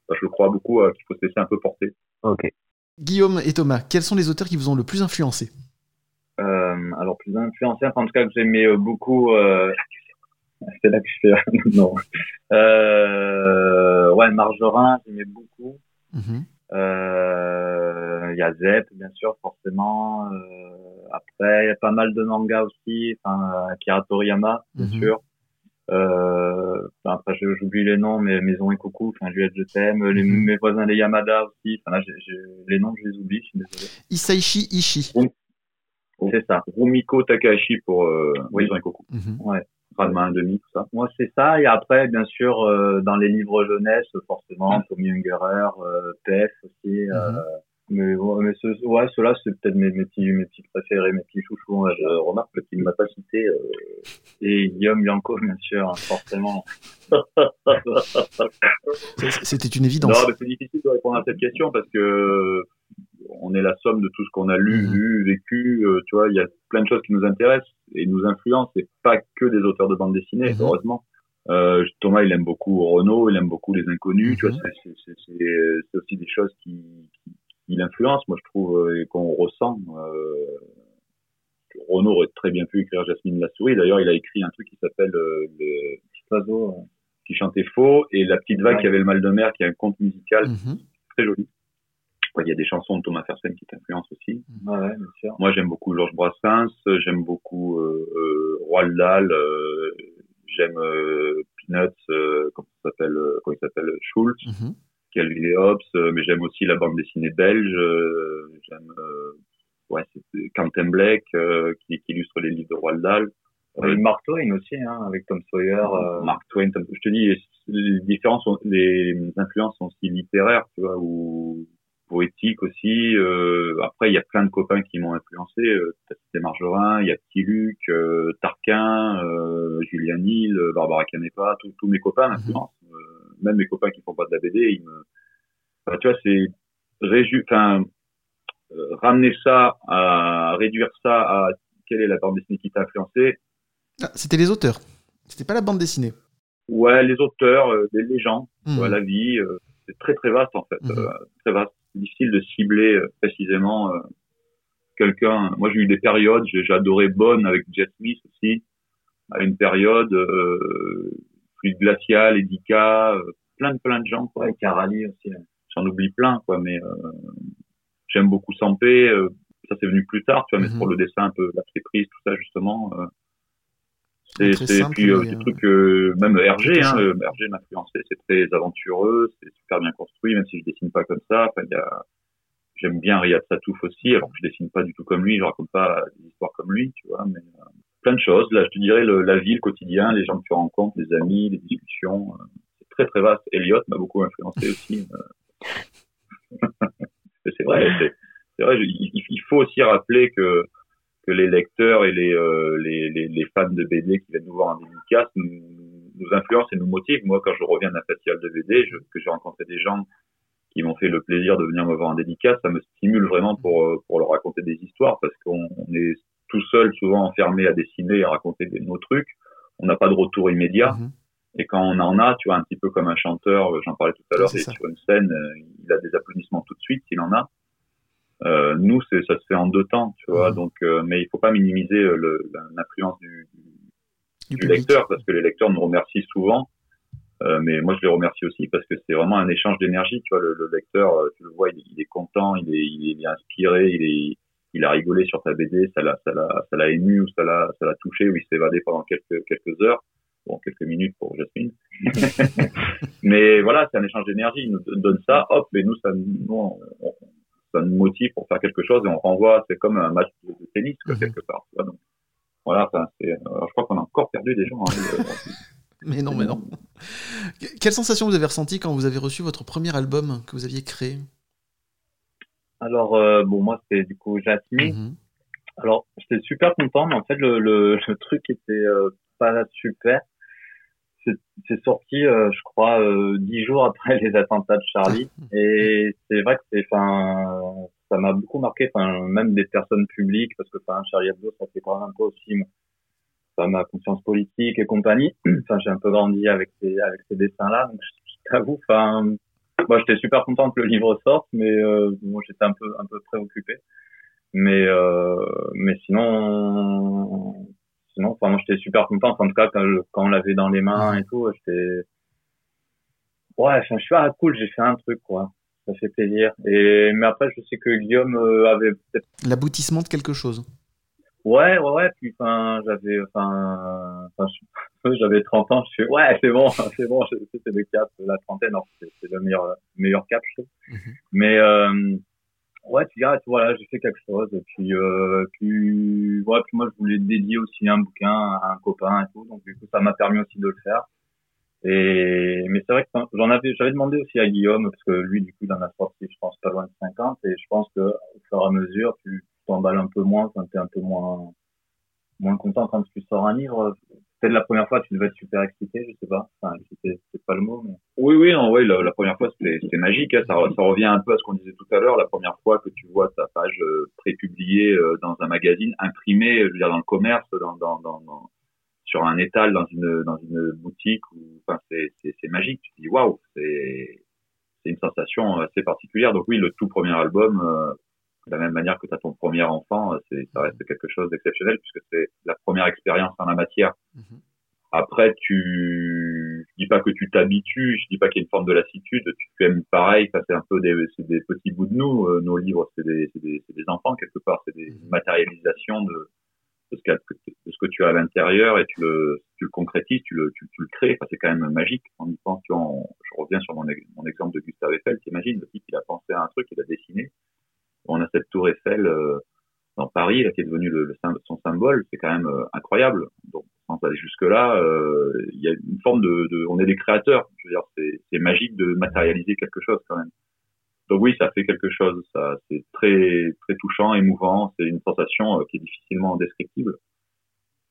Enfin, je crois beaucoup euh, qu'il faut se laisser un peu porter. Ok. Guillaume et Thomas, quels sont les auteurs qui vous ont le plus influencé? Euh, alors plus influencé, enfin, en tout cas que j'aimais euh, beaucoup. C'est là que je fais. non. Euh... Ouais, Marjorin, j'aimais beaucoup. Euh, Il y a Zep, bien sûr, forcément. Euh, après, il y a pas mal de mangas aussi. Enfin, Akira Toriyama, bien Mhm. sûr. Enfin, après, j'oublie les noms, mais Maison et Coucou, enfin, Juliette, je t'aime. Mhm. Mes voisins les Yamada aussi. Enfin, là, les noms, je les oublie, je suis désolé. Isaichi Ishii. C'est ça. Rumiko Takahashi pour Maison et Coco. Ouais. Ranma 1,5, tout ça. Moi, c'est ça. Et après, bien sûr, euh, dans les livres jeunesse, forcément, Tommy Ungerer, euh, PF aussi. euh, mais ouais, mais ce, ouais, ceux-là, c'est peut-être mes, mes petits, mes petits préférés, mes petits chouchous. ouais. Je remarque qu'il ne m'a pas cité. euh, et Guillaume Bianco, bien sûr, hein, forcément. C'était une évidence. Non, mais c'est difficile de répondre à cette question parce que on est la somme de tout ce qu'on a lu, Mhm. vu, vécu. euh, tu vois, il y a plein de choses qui nous intéressent et nous influencent. C'est pas que des auteurs de bande dessinée, Mhm. heureusement. Euh, Thomas, il aime beaucoup Renault, il aime beaucoup les inconnus. Tu vois, Mhm. c'est- c'est- aussi des choses qui, qui, qui l'influencent, moi, je trouve, euh, et qu'on ressent. Euh, Renaud aurait très bien pu écrire Jasmine la souris. D'ailleurs, il a écrit un truc qui s'appelle euh, le Petit oiseau. qui chantait faux et la petite vague Ouais. qui avait le mal de mer, qui est un conte musical très joli. Il y a des chansons de Thomas Fersen qui t'influencent aussi. Ouais, ouais, bien sûr. Moi, j'aime beaucoup Georges Brassens, j'aime beaucoup euh, euh, Roald Dahl, euh, j'aime euh, Peanuts, euh, comment ça s'appelle, comment il s'appelle, Schultz, Mhm. Calvin et Hobbes, mais j'aime aussi la bande dessinée belge, j'aime ouais, Quentin Blake qui, qui illustre les livres de Roald Dahl. Euh, Mark Twain aussi, hein, avec Tom Sawyer. euh, Mark Twain, Tom- je te dis, les différences, sont- les influences sont aussi littéraires, tu vois, ou poétiques aussi. Euh, après, il y a plein de copains qui m'ont influencé. Euh, t'as cité Marjorin, il y a Petit Luc, euh, Tarquin, euh, Julien Hill, euh, Barbara Canepa, tous mes copains m'influencent. Euh, même mes copains qui font pas de la BD, ils me, Enfin, tu vois, c'est réju... enfin, euh, ramener ça à réduire ça à quelle est la bande dessinée qui t'a influencé, Ah, C'était les auteurs. C'était pas la bande dessinée. Ouais, les auteurs, euh, les tu Mhm. la vie, euh, c'est très très vaste en fait, Mhm. euh, très vaste. Difficile de cibler euh, précisément euh, quelqu'un. Moi, j'ai eu des périodes, j'ai adoré Bonne avec Jet Smith aussi, à une période, euh, Fluide Glacial, Edika, euh, plein de plein de gens, quoi. ouais, Carali aussi. hein. J'en oublie plein, quoi, mais euh, j'aime beaucoup Sampé, euh, ça c'est venu plus tard, tu vois, mais Mhm. c'est pour le dessin un peu, la prise, tout ça justement. C'est puis euh, mais, des euh, trucs euh, même Hergé tout hein, euh, Hergé m'a influencé c'est très aventureux c'est super bien construit même si je dessine pas comme ça. Enfin il y a j'aime bien Riyad Satouf aussi alors que je dessine pas du tout comme lui je raconte pas des histoires comme lui tu vois mais euh, plein de choses. Là je te dirais le, la vie le quotidien les gens que tu rencontres les amis les discussions euh, c'est très très vaste. Elliot m'a beaucoup influencé aussi euh. Et c'est vrai c'est c'est vrai je- il, il faut aussi rappeler que que les lecteurs et les, euh, les, les, les fans de BD qui viennent nous voir en dédicace nous, nous influencent et nous motivent. Moi, quand je reviens d'un festival de BD, je, que j'ai rencontré des gens qui m'ont fait le plaisir de venir me voir en dédicace, ça me stimule vraiment pour, euh, pour leur raconter des histoires parce qu'on on est tout seul, souvent enfermé à dessiner et à raconter des, nos trucs. On n'a pas de retour immédiat. Mhm. Et quand on en a, tu vois, un petit peu comme un chanteur, j'en parlais tout à l'heure, sur une scène, euh, il a des applaudissements tout de suite s'il en a. Euh, nous, c'est, ça se fait en deux temps, tu vois. Mhm. Donc, euh, mais il faut pas minimiser euh, le, l'influence du, Du du lecteur parce que les lecteurs nous remercient souvent. Euh, mais moi, je les remercie aussi parce que c'est vraiment un échange d'énergie. Tu vois, le, le lecteur, euh, tu le vois, il, il est content, il est, il est, il est inspiré, il est, il a rigolé sur ta BD, ça l'a, ça l'a, ça l'a ému ou ça l'a, ça l'a touché ou il s'est évadé pendant quelques, quelques heures. Bon, quelques minutes pour Jasmine. mais voilà, c'est un échange d'énergie. Il nous donne ça, hop, et nous, ça, nous, on- on- ça nous motive pour faire quelque chose et on renvoie. C'est comme un match de, de tennis, quoi, Mhm. quelque part. tu vois. Donc, voilà, c'est, euh, je crois qu'on a encore perdu des gens. hein, Mais non, mais non. Que- Quelle sensation vous avez ressenti quand vous avez reçu votre premier album que vous aviez créé? Alors, euh, bon, moi, c'était du coup Jasmine. Mhm. Alors, j'étais super content, mais en fait, le, le, le truc était euh, pas super. C'est sorti, euh, je crois, euh, dix jours après les attentats de Charlie. Et c'est vrai que c'est, enfin, ça m'a beaucoup marqué, enfin, même des personnes publiques, parce que, enfin, Charlie Hebdo, ça fait quand même un peu aussi, enfin, ma conscience politique et compagnie. Enfin, j'ai un peu grandi avec ces, avec ces dessins-là, donc je, je t'avoue, enfin, moi, j'étais super content que le livre sorte, mais euh, bon, j'étais un peu, un peu préoccupé. Mais, euh, mais sinon, sinon, enfin, moi, j'étais super content. En tout cas, quand, on l'avait dans les mains et tout, j'étais, ouais, enfin, je suis ah, cool, j'ai fait un truc, quoi. Ça fait plaisir. Et, mais après, je sais que Guillaume euh, avait peut-être L'aboutissement de quelque chose. Ouais, ouais, ouais. Puis, enfin, j'avais, enfin, j'avais 30 ans. Je fais, ouais, c'est bon, c'est bon. C'était le cap, la trentaine. C'est le meilleur, meilleur cap, je trouve. Mais, euh, ouais, tu dis, ah, tu vois, là, j'ai fait quelque chose. Et puis, euh, puis, ouais, puis moi, je voulais dédier aussi un bouquin à un copain et tout. Donc, du coup, ça m'a permis aussi de le faire. Et, mais c'est vrai que j'en avais, j'avais demandé aussi à Guillaume, parce que lui, du coup, il en a sorti, je pense, pas loin de 50. Et je pense que, au fur et à mesure, tu t'emballes un peu moins, quand t'es un peu moins, moins content quand tu sors un livre. Peut-être la première fois, tu devais être super excité, je sais pas. Enfin, c'est pas le mot, mais. Oui, oui, non, oui, la, première fois, c'était magique. hein. Ça, ça revient un peu à ce qu'on disait tout à l'heure. La première fois que tu vois ta page euh, prépubliée euh, dans un magazine, imprimée, je veux dire, dans le commerce, dans, dans, dans, sur un étal, dans une, dans une boutique, ou, enfin, c'est, magique. Tu te dis, waouh, c'est, c'est une sensation assez particulière. Donc oui, le tout premier album, euh, de la même manière que tu as ton premier enfant, euh, c'est, ça reste quelque chose d'exceptionnel puisque c'est la première expérience en la matière. Après, tu, je dis pas que tu t'habitues, je dis pas qu'il y a une forme de lassitude, tu aimes pareil, ça c'est un peu des, c'est des petits bouts de nous, euh, nos livres, c'est des, c'est des, c'est des enfants quelque part, c'est des matérialisations de, de ce, qu'a- de ce que tu as à l'intérieur et tu le, tu le concrétises, tu le, tu, tu le crées, enfin, c'est quand même magique. On y pense, tu vois, on- je reviens sur mon, mon exemple de Gustave Eiffel, t'imagines, le type, il a pensé à un truc, il a dessiné. On a cette tour Eiffel, euh, dans Paris, là, qui est devenu le, le sym- son symbole, c'est quand même euh, incroyable. Donc, sans aller jusque là, euh, il y a une forme de, on est des créateurs. Je veux dire, c'est, magique de matérialiser quelque chose quand même. Donc oui, ça fait quelque chose. Ça, c'est très, très touchant, émouvant. C'est une sensation qui est difficilement descriptible.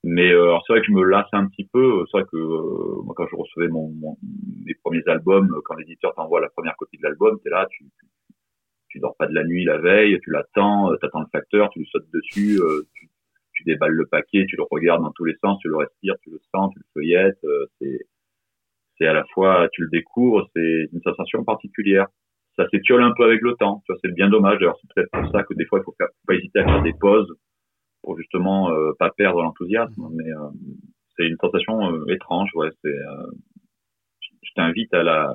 Mais c'est vrai que je me lasse un petit peu. C'est vrai que quand je recevais mes premiers albums, quand l'éditeur t'envoie la première copie de l'album, t'es là, tu, tu dors pas de la nuit la veille, tu l'attends, euh, t'attends le facteur, tu lui sautes dessus, euh, tu, tu déballes le paquet, tu le regardes dans tous les sens, tu le respires, tu le sens, tu le feuillettes. euh, c'est, c'est à la fois, tu le découvres, c'est une sensation particulière. Ça s'étiole un peu avec le temps. Tu vois, c'est bien dommage. D'ailleurs, c'est peut-être pour ça que des fois, il faut, faire, faut pas hésiter à faire des pauses pour justement euh, pas perdre l'enthousiasme. Mais euh, c'est une sensation euh, étrange. Ouais, c'est. je je t'invite à la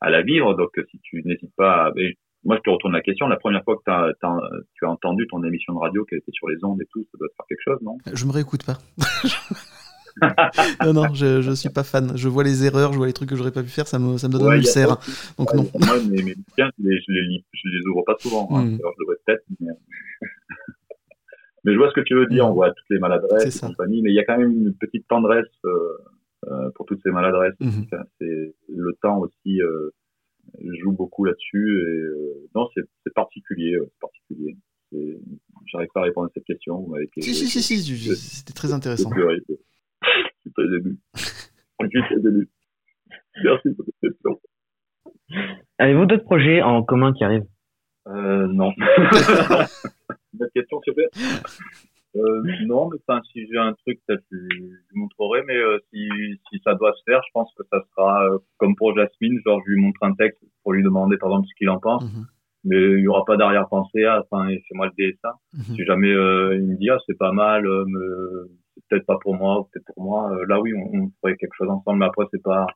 à la vivre. Donc, si tu n'hésites pas. À... et moi, je te retourne la question. La première fois que tu as entendu ton émission de radio qui était sur les ondes et tout, ça doit te faire quelque chose, non? Je me réécoute pas. non, non, je, je suis pas fan. Je vois les erreurs, je vois les trucs que j'aurais pas pu faire, ça me, ça me donne Ouais, un ulcère. Donc Ouais, non. Moi, mes, mes bouquins, je les, je les lis, je les ouvre pas souvent. Hein. Mm. Alors, je devrais peut-être, mais... mais je vois ce que tu veux dire. On voit toutes les maladresses et compagnie, mais il y a quand même une petite tendresse euh, euh, pour toutes ces maladresses. Mhm. Enfin, c'est le temps aussi euh, joue beaucoup là-dessus. Et euh, non, c'est c'est particulier, euh, c'est particulier. C'est- J'arrive pas à répondre à cette question. M'avez Si, si, si, c'était très intéressant. Je suis très ému. Je suis très ému. Merci pour cette question. Avez-vous d'autres projets en commun qui arrivent? Euh, non. Une autre question, s'il vous plaît? Euh, non, mais enfin, si j'ai un truc, peut-être je je lui montrerai, mais euh, si, si ça doit se faire, je pense que ça sera euh, comme pour Jasmine, genre je lui montre un texte pour lui demander par exemple ce qu'il en pense, mais il y aura pas d'arrière-pensée, ah, enfin, fais-moi le dessin. Mhm. Si jamais euh, il me dit, ah, c'est pas mal, euh, mais c'est peut-être pas pour moi, ou peut-être pour moi, euh, là oui, on, on ferait quelque chose ensemble, mais après c'est pas,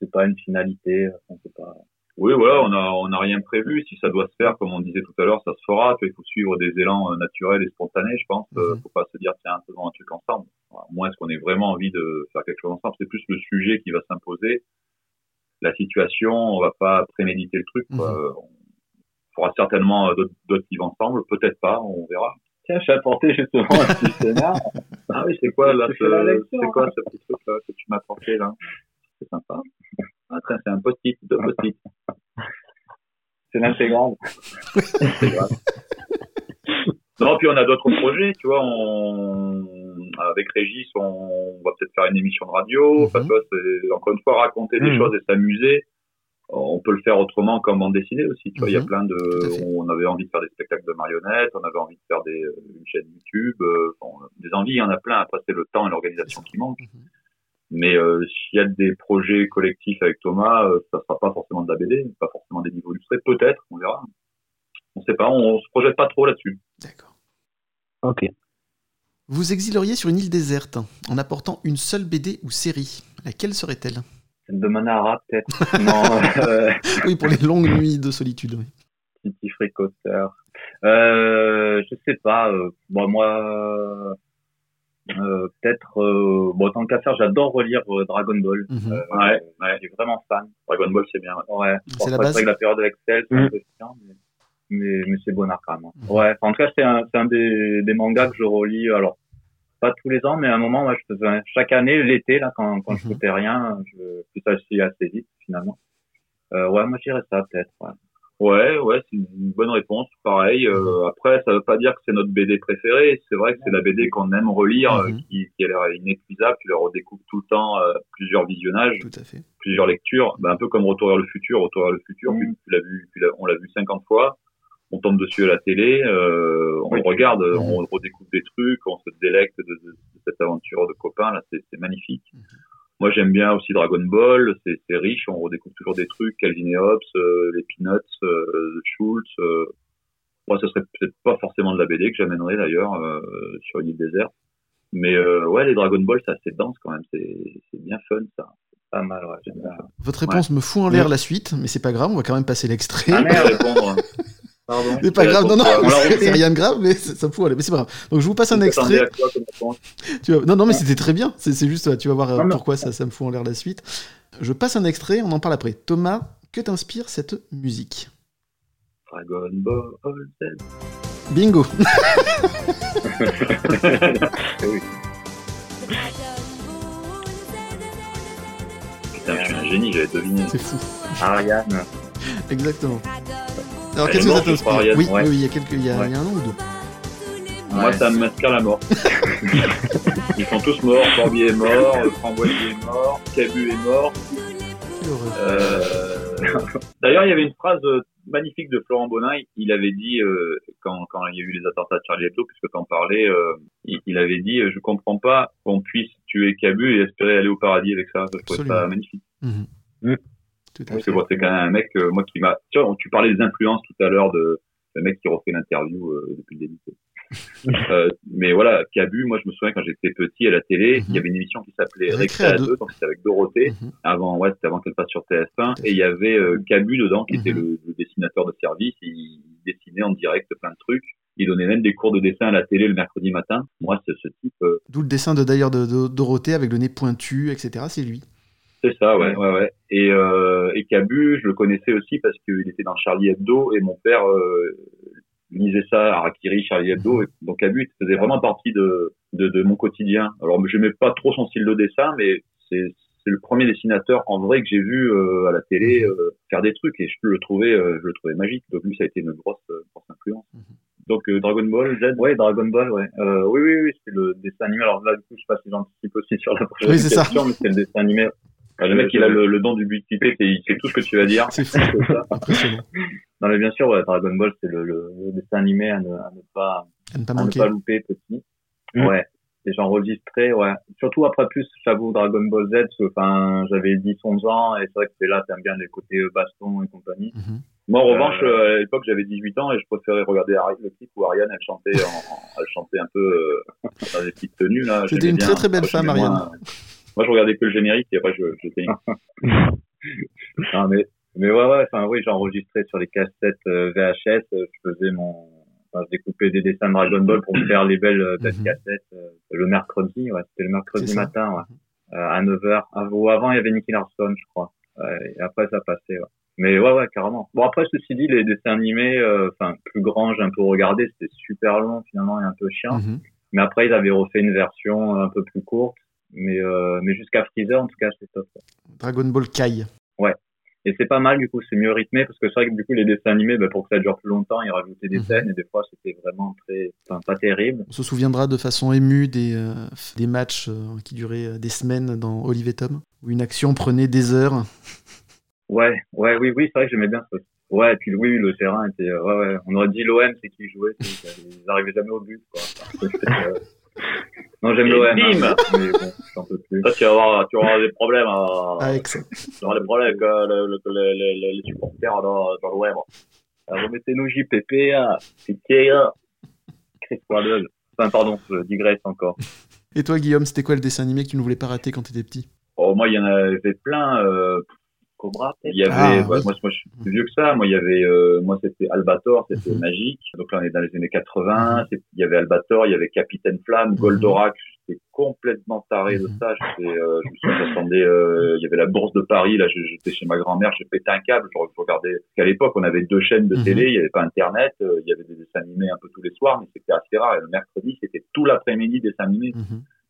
c'est pas une finalité, enfin, c'est pas... Oui, voilà, on a on n'a rien prévu. Si ça doit se faire, comme on disait tout à l'heure, ça se fera. Tu vois, il faut suivre des élans euh, naturels et spontanés, je pense. Euh, faut pas se dire tiens, faisons un truc ensemble. Voilà, Au moins, est-ce qu'on ait vraiment envie de faire quelque chose ensemble? C'est plus le sujet qui va s'imposer. La situation, on va pas préméditer le truc. Quoi. Euh, On fera certainement d'autres d'autres livres ensemble, peut-être pas, on verra. Tiens, je vais apporter justement un petit scénar. Ah oui, c'est quoi là ce- C'est quoi hein. ce petit truc là que tu m'as apporté là? C'est sympa. Ah, tiens, c'est un post-it, deux post-it. C'est l'intégrale. Intégrale. Non, puis on a d'autres projets, tu vois. On... Avec Régis, on va peut-être faire une émission de radio. Enfin, tu vois, c'est encore une fois raconter des Mhm. choses et s'amuser. On peut le faire autrement comme bande dessinée aussi. Tu vois, il y a Mhm. plein de. On avait envie de faire des spectacles de marionnettes, on avait envie de faire des, une chaîne YouTube. euh, bon, des envies, il y en a plein. Après, c'est le temps et l'organisation qui manquent. Mais euh, s'il y a des projets collectifs avec Thomas, euh, ça sera pas forcément de la BD, pas forcément des niveaux illustrés, peut-être, on verra. On sait pas, on, se projette pas trop là-dessus. Ok. Vous exileriez sur une île déserte en apportant une seule BD ou série. Laquelle serait-elle? C'est de Manara, peut-être. non, euh, Oui, pour les longues nuits de solitude. oui. petit fricoteur. Euh, je sais pas. Euh, bon, moi, euh, peut-être. Euh, bon, tant qu'à faire, j'adore relire euh, Dragon Ball. Mhm. Euh, Ouais, ouais. Je suis vraiment fan. Dragon Ball, c'est bien. ouais. Ouais. C'est la base. vrai que la période avec Cell, c'est Mhm. un peu chiant, mais, mais, mais c'est bon quand même. Ouais. En tout cas, c'est un, c'est un des, des mangas que je relis. Alors, pas tous les ans, mais à un moment, moi, je faisais chaque année, l'été, là, quand, quand je Mhm. foutais rien, je, puis ça assez vite, finalement. Euh, ouais, moi, je dirais ça, peut-être, ouais. Ouais, ouais, c'est une bonne réponse. Pareil. euh, après, ça veut pas dire que c'est notre BD préférée. C'est vrai que c'est la BD qu'on aime relire, euh, Mhm. qui, qui a l'air inépuisable. Tu la redécouvres tout le temps, euh, plusieurs visionnages, Tout à fait. plusieurs lectures. Ben, un peu comme Retour vers le futur. Retour vers le futur, tu, tu l'as vu, tu on l'a vu 50 fois. On tombe dessus à la télé, on Oui. regarde, Mhm. on redécouvre des trucs, on se délecte de, de- de cette aventure de copains. Là, c'est magnifique. Moi, j'aime bien aussi Dragon Ball. C'est riche. On redécouvre toujours des trucs. Calvin et Hobbes, euh, les Peanuts, euh, Schultz. Euh. Moi, ce serait peut-être pas forcément de la BD que j'amènerais d'ailleurs euh, sur une île déserte. Mais ouais, les Dragon Ball, c'est assez dense quand même. C'est bien fun, ça. Pas mal, ouais. Bien. Votre réponse me fout en l'air la suite, mais c'est pas grave, on va quand même passer l'extrait. Ah merde, répondre. Pardon. C'est pas grave, non, non, c'est rien de grave, mais ça me fout en l'air. Mais c'est pas grave. Donc je vous passe un extrait. Tu Non, non, mais c'était très bien. C'est juste, tu vas voir euh, Non, mais- pourquoi ça, ça me fout en l'air la suite. Je passe un extrait, on en parle après. Thomas, que t'inspire cette musique? Dragon Ball Z. Bingo oui. Putain, je suis un génie, j'avais deviné. C'est fou. Ariane. Exactement. Alors qu'est-ce est que ça Ariane. Oui, Ouais. oui, oui, il y a quelques, il y a, Ouais. il y a un an ou deux. Moi, ça m'inspire la mort. Ils sont tous morts. Corbier est mort, Framboisier est mort, Cabu est mort. Euh, D'ailleurs, il y avait une phrase euh, magnifique de Florent Bonin. Il avait dit, euh, quand, quand il y a eu les attentats de Charlie Hebdo, puisque t'en parlais, euh, il, il avait dit, je comprends pas qu'on puisse tuer Cabu et espérer aller au paradis avec ça. Je trouvais ça magnifique. Mhm. Mm. Tout à Parce fait. que bon, c'est quand même un mec, euh, moi, qui m'a... Tu vois, tu parlais des influences tout à l'heure de le mec qui refait l'interview euh, depuis le début. euh, mais voilà, Cabu, moi, je me souviens quand j'étais petit à la télé, il y avait une émission qui s'appelait Récré à deux, donc c'était avec Dorothée. Avant, ouais, c'était avant qu'elle passe sur TF1. Et il y avait euh, Cabu dedans, qui était le, le dessinateur de service. Il dessinait en direct plein de trucs. Il donnait même des cours de dessin à la télé le mercredi matin. Moi, c'est ce type... euh, D'où le dessin de d'ailleurs de, de Dorothée avec le nez pointu, etc. C'est lui. C'est ça, ouais, ouais, ouais. Et, euh, et Cabu, je le connaissais aussi parce qu'il était dans Charlie Hebdo et mon père euh, lisait ça, Harakiri, Charlie Hebdo. Et donc Cabu faisait vraiment partie de, de, de mon quotidien. Alors, je n'aimais pas trop son style de dessin, mais c'est c'est le premier dessinateur en vrai que j'ai vu euh, à la télé euh, faire des trucs et je le trouvais, euh, je le trouvais magique. Donc lui, ça a été une grosse, euh, grosse influence. Donc euh, Dragon Ball Z? Ouais, Dragon Ball, ouais. Euh, oui, oui, oui, c'est le dessin animé. Alors là, du coup, je sais pas si j'anticipe aussi sur la prochaine Oui, ça. question, mais c'est le dessin animé. Le mec, il a le, le don d'ubiquité, c'est il sait tout ce que tu vas dire. C'est fou. Impressionnant. Non, mais bien sûr, ouais, Dragon Ball, c'est le, le, le dessin animé à ne, à ne pas, À ne pas à ne manquer. pas louper petit. Mm. Ouais. Et j'enregistrais, ouais. Surtout après plus, j'avoue, Dragon Ball Z, parce que, enfin, j'avais 10, 11 ans, et c'est vrai que c'est là, t'aimes bien les côtés euh, baston et compagnie. Moi, en Euh, revanche, euh, à l'époque, j'avais 18 ans et je préférais regarder le clip où Ariane, elle chantait, en, elle chantait un peu euh, dans des petites tenues. là. C'était une bien. très, très belle femme, Ariane. moins- Moi, je regardais que le générique et après, je, non, mais, mais ouais, ouais, enfin, oui, j'enregistrais sur les cassettes euh, VHS, euh, je faisais mon, enfin, je découpais des dessins de Dragon Ball pour me faire les belles, euh, belles cassettes, euh, le mercredi, ouais, c'était le mercredi matin, ouais, euh, à 9h. Ou avant, il y avait Nicky Larson, je crois. Et après, ça passait, ouais. Mais ouais, ouais, carrément. Bon, après, ceci dit, les dessins animés, enfin, plus grands, j'ai un peu regardé, c'était super long, finalement, et un peu chiant. Mhm. Mais après, ils avaient refait une version un peu plus courte. Mais, euh, mais jusqu'à Freezer, en tout cas, c'est top. Dragon Ball Kai. Ouais. Et c'est pas mal, du coup, c'est mieux rythmé, parce que c'est vrai que du coup, les dessins animés, bah, pour que ça dure plus longtemps, ils rajoutaient des Mhm. scènes, et des fois, c'était vraiment très, enfin, pas terrible. On se souviendra de façon émue des, euh, des matchs euh, qui duraient euh, des semaines dans Olive Tom, où une action prenait des heures. Ouais, ouais, oui, oui, c'est vrai que j'aimais bien ça. Ouais, et puis oui, le terrain était, ouais, ouais. On aurait dit l'OM, c'est qui jouait, ils arrivaient jamais au but, quoi. Euh, Non, j'aime l'OM. hein, mais bon, j'en peux plus. Tu vas avoir, tu vas avoir des problèmes. à- Avec ça. Tu vas avoir des problèmes avec euh, le- le- le- les, supporters dans, dans le web. Alors, remettez-nous JPP, ah, c'est qui, ah. Chris Waddle. Enfin, pardon, je digresse encore. Et toi, Guillaume, c'était quoi le dessin animé que tu ne voulais pas rater quand t'étais petit? Oh, moi, il y en avait plein. Euh, Cobra, il y avait, Ah, moi, moi, je suis plus vieux que ça. Moi, il y avait, euh, moi, c'était Albator, Mhm. c'était magique. Donc là, on est dans les années 80. C'est- Il y avait Albator, il y avait Capitaine Flamme, Mhm. Goldorak. J'étais complètement taré de ça. J'étais, euh, je me souviens, j'attendais, euh, il y avait la bourse de Paris. Là, j'étais chez ma grand-mère, j'ai pété un câble. Je regardais. Parce qu'à l'époque, on avait deux chaînes de Mhm. télé. Il n'y avait pas Internet. euh, Il y avait des dessins animés un peu tous les soirs, mais c'était assez rare. Et le mercredi, c'était tout l'après-midi dessins animés.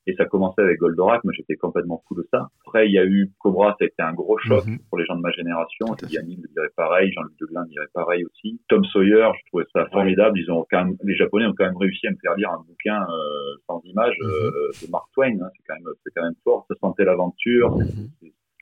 Mhm. Et ça commençait avec Goldorak, moi j'étais complètement fou de ça. Après il y a eu Cobra, ça a été un gros choc Mhm. pour les gens de ma génération. Yannick dirait pareil, Jean-Luc Deglin dirait pareil aussi. Tom Sawyer, je trouvais ça formidable. Ils ont quand même, les Japonais ont quand même réussi à me faire lire un bouquin euh, sans images euh, de Mark Twain. hein. C'est quand même, c'est quand même fort. Ça sentait l'aventure.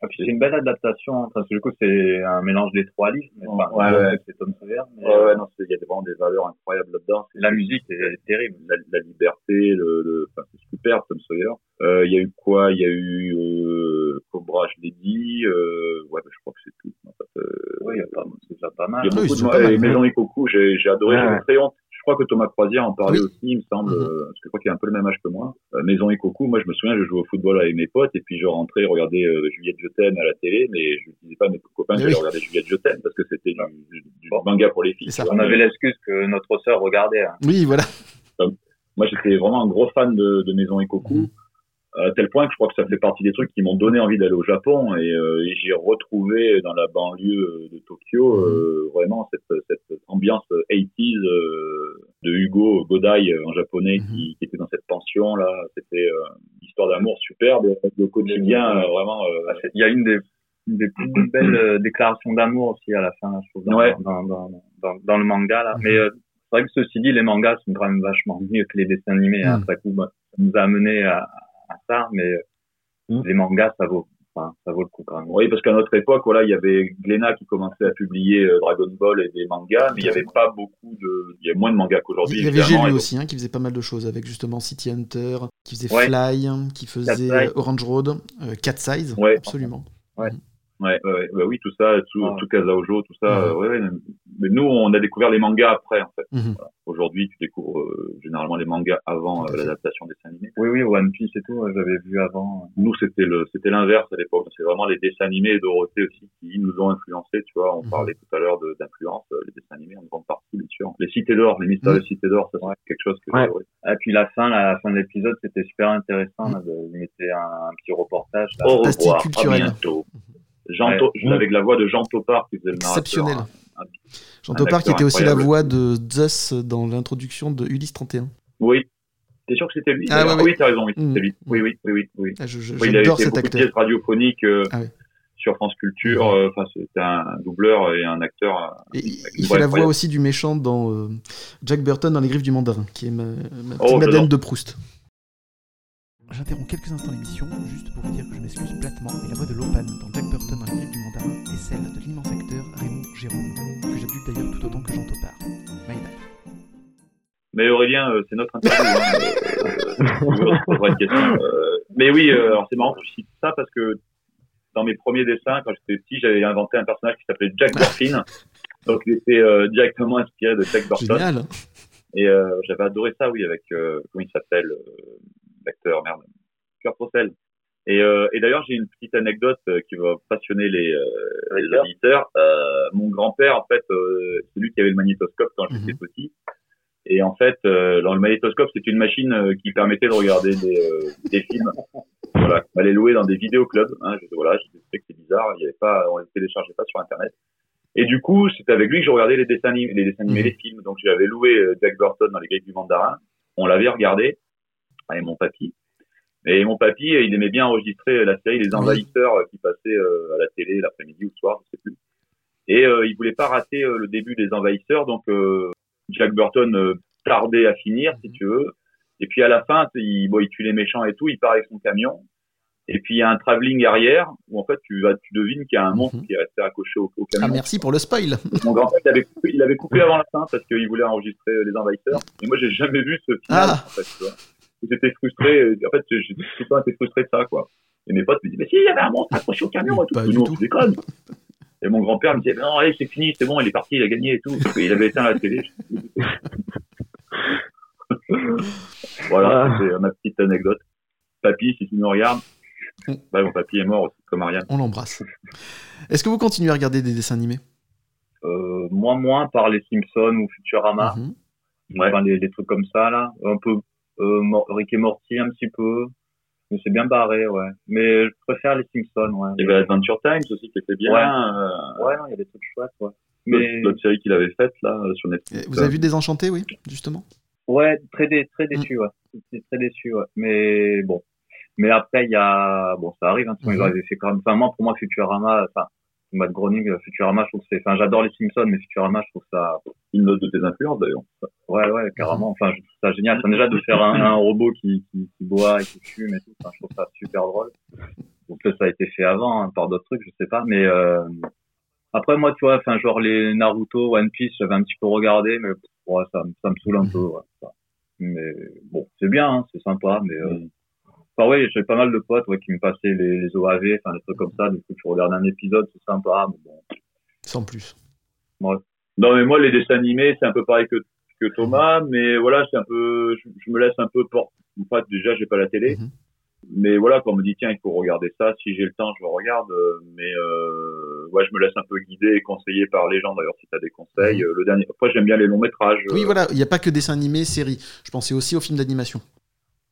Ah, puis c'est une belle adaptation, hein, parce que du coup, c'est un mélange des trois livres. Mais, enfin, Ouais, ouais. C'est Tom Sawyer. mais- Ouais, ouais, non, c'est- il y a vraiment des valeurs incroyables là-dedans. La musique est terrible. La, la liberté, le, le, enfin, c'est super, Tom Sawyer. Euh, Il y a eu quoi? Il y a eu euh, Cobra, je l'ai dit. Euh, ouais, bah, je crois que c'est tout. En fait, euh, Oui, il y a pas, c'est déjà pas mal. il y a Oui, beaucoup de pas mal, Et. Maison et Coucou, j'ai j'ai adoré. Ouais. très honte. Je crois que Thomas Croisière en parlait Oui. aussi, il me semble, Mhm. euh, parce que je crois qu'il a un peu le même âge que moi. Euh, Maison et Coucou, moi, je me souviens, je jouais au football avec mes potes, et puis je rentrais regarder euh, Juliette Je t'aime à la télé, mais je disais pas à mes copains que j'allais regarder Juliette Je t'aime, parce que c'était du, du- du manga pour les filles. Ça. On avait l'excuse que notre sœur regardait. hein. Oui, voilà. Moi, j'étais vraiment un gros fan de, de Maison et Coucou, Mhm. À tel point que je crois que ça fait partie des trucs qui m'ont donné envie d'aller au Japon. Et, euh, et j'ai retrouvé dans la banlieue de Tokyo Mhm. euh, vraiment cette, cette ambiance 80s euh, de Hugo Godai en japonais Mhm. qui, qui était dans cette pension là. C'était euh, une histoire d'amour superbe. Le quotidien, vraiment. Ah, Il y a une des, une des plus belles déclarations d'amour aussi à la fin, je trouve, dans, Ouais. dans, dans, le manga. Là. Mais euh, c'est vrai que ceci dit, les mangas sont quand même vachement mieux que les dessins animés. Hein. Après coup, bah, ça nous a amené à, à ça, mais Mm. les mangas, ça vaut, enfin, ça vaut le coup quand même. Oui, parce qu'à notre époque, voilà, il y avait Glénat qui commençait à publier euh, Dragon Ball et des mangas, mais il y avait pas beaucoup de, il y avait moins de mangas qu'aujourd'hui. Il y avait Gélu aussi, hein, qui faisait pas mal de choses, avec justement City Hunter, qui faisait Ouais. Fly, qui faisait Orange Road, euh, Cat Size, Ouais. absolument. Ouais, ouais, ouais, bah oui, tout ça, tout, Ouais. tout Kazaojo, tout ça, Ouais. ouais, ouais. Mais nous, on a découvert les mangas après, en fait. Mhm. Voilà. Aujourd'hui, tu découvres euh, généralement les mangas avant euh, l'adaptation des dessins animés. Oui, oui, One Piece et tout, j'avais vu avant. Nous, c'était le, c'était l'inverse à l'époque. C'est vraiment les dessins animés et Dorothée aussi qui nous ont influencés, tu vois. On Mhm. parlait tout à l'heure de- d'influence, euh, les dessins animés en grande partie, bien sûr. Les cités d'or, les mystérieuses cités d'or, ça, c'est quelque chose que Ouais. Et puis la fin, la fin de l'épisode, c'était super intéressant. Là, de, ils mettaient un, un petit reportage. Là. Au Pastille revoir, à bientôt. Jean Ouais. To- avec la voix de Jean Topard qui faisait le narrateur. Exceptionnel. Un- un- Jean Topard qui était aussi la voix de Zeus dans l'introduction de Ulysse 31. Oui. T'es sûr que c'était lui? Ah, ouais, ouais. Oui, t'as raison, oui, c'était lui. Oui, oui, oui, oui. oui. Ah, je- je- Oui, il avait fait cet beaucoup de acteur. pièces radiophoniques euh, Ah ouais. sur France Culture. euh, Enfin, c'était un doubleur et un acteur. euh, Et il, fait la voix aussi du méchant dans euh, Jack Burton dans Les Griffes du Mandarin, qui est ma, ma Oh, petite Madeleine j'adore. de Proust. J'interromps quelques instants l'émission juste pour vous dire que je m'excuse platement, mais la voix de Lopan dans Jack Burton dans Griffes du Mandarin est celle de l'immense acteur Raymond Jérôme, que j'adule d'ailleurs tout autant que Jean Topard. My bad. Mais Aurélien, euh, c'est notre interview. hein, euh, euh, question. Euh, mais oui, euh, alors c'est marrant que je cite ça parce que dans mes premiers dessins, quand j'étais petit, j'avais inventé un personnage qui s'appelait Jack Burton. Donc il était euh, directement inspiré de Jack Burton. Génial. Et euh, j'avais adoré ça, oui, avec euh, comment il s'appelle euh, l'acteur, merde, Kurt Russell. Et, euh, et d'ailleurs, j'ai une petite anecdote euh, qui va passionner les, euh, les auditeurs. Euh, mon grand-père, en fait, c'est lui qui avait le magnétoscope quand j'étais petit. Et en fait, dans le magnétoscope, c'est une machine qui permettait de regarder des, des films. Voilà, on allait louer dans des vidéoclubs. Hein, je, voilà, je sais que c'est bizarre, il y avait pas, on les téléchargeait pas sur Internet. Et du coup, c'était avec lui que je regardais les dessins animés, les, dessins animés, les films. Donc, j'avais loué Jack Burton dans les Griffes du Mandarin. On l'avait regardé avec mon papy. Et mon papy, il aimait bien enregistrer la série Les Envahisseurs euh, qui passait euh, à la télé l'après-midi ou le soir, je sais plus. Et euh, il voulait pas rater euh, le début des Envahisseurs, donc euh, Jack Burton euh, tardait à finir, si tu veux. Et puis à la fin, il, bon, il tue les méchants et tout, il part avec son camion. Et puis il y a un travelling arrière où en fait tu vas, tu devines qu'il y a un monstre qui est resté accroché au, au camion. Ah, merci pour le spoil. Mon grand-père, il avait coupé, il avait coupé avant la fin parce qu'il voulait enregistrer euh, les envahisseurs. Et moi, j'ai jamais vu ce final, Ah. en fait, tu vois. J'étais frustré. euh, En fait, j'ai tout le temps été frustré de ça, quoi. Et mes potes me disaient, mais si, il y avait un monstre accroché au camion et tout. Mais non, tu déconnes. Et mon grand-père me disait, non, allez, c'est fini, c'est bon, il est parti, il a gagné et tout. Et il avait éteint la télé. voilà, c'est ma petite anecdote. Papy, si tu nous regardes, bah, mon papy est mort aussi, comme Ariane. On l'embrasse. Est-ce que vous continuez à regarder des dessins animés? Euh, moi moins par les Simpsons ou Futurama. Enfin, les, les trucs comme ça, là. Un peu, euh, Rick et Morty, un petit peu. Mais c'est bien barré, ouais. Mais je préfère les Simpsons, ouais. Il y avait Adventure Times aussi qui était bien. Ouais. euh, Ouais, non, il y a des trucs chouettes, ouais. Mais, L'autre série qu'il avait faite, là, euh, sur Netflix. Vous avez vu Désenchanté, oui, justement? Ouais, très, dé, très déçu, ouais. C'est très déçu, ouais. Mais bon. Mais après, il y a, bon, ça arrive, hein, sinon ils avaient fait quand même, enfin, moi, pour moi, Futurama, enfin, Matt Groening, euh, Futurama, je trouve que c'est, enfin, j'adore les Simpsons, mais Futurama, je trouve ça, une note de tes influences, d'ailleurs. Ouais, ouais, carrément. Enfin, je trouve ça génial. Enfin, déjà, de faire un, robot qui, qui, qui boit et qui fume et tout, enfin, je trouve ça super drôle. Donc, ça a été fait avant, hein, par d'autres trucs, je sais pas, mais, euh, après, moi, tu vois, enfin, genre, les Naruto, One Piece, j'avais un petit peu regardé, mais, ouais, ça, ça me saoule un peu, ouais. Mais, bon, c'est bien, hein, c'est sympa, mais, euh, enfin, ouais, j'ai pas mal de potes, ouais, qui me passaient les, les OAV, enfin, des trucs comme ça, du coup, tu regardes un épisode, c'est sympa, mais bon. Sans plus. Ouais. Non, mais moi, les dessins animés, c'est un peu pareil que, que Thomas, mais voilà, c'est un peu, je, je me laisse un peu porter. Enfin, déjà, j'ai pas la télé. Mais voilà, quand on me dit, tiens, il faut regarder ça, si j'ai le temps, je le regarde. euh, Mais, euh, ouais, je me laisse un peu guider et conseiller par les gens, d'ailleurs, si t'as des conseils. Euh, Le dernier, après, j'aime bien les longs métrages. Oui, voilà, il n'y a pas que dessins animés, séries. Je pensais aussi aux films d'animation.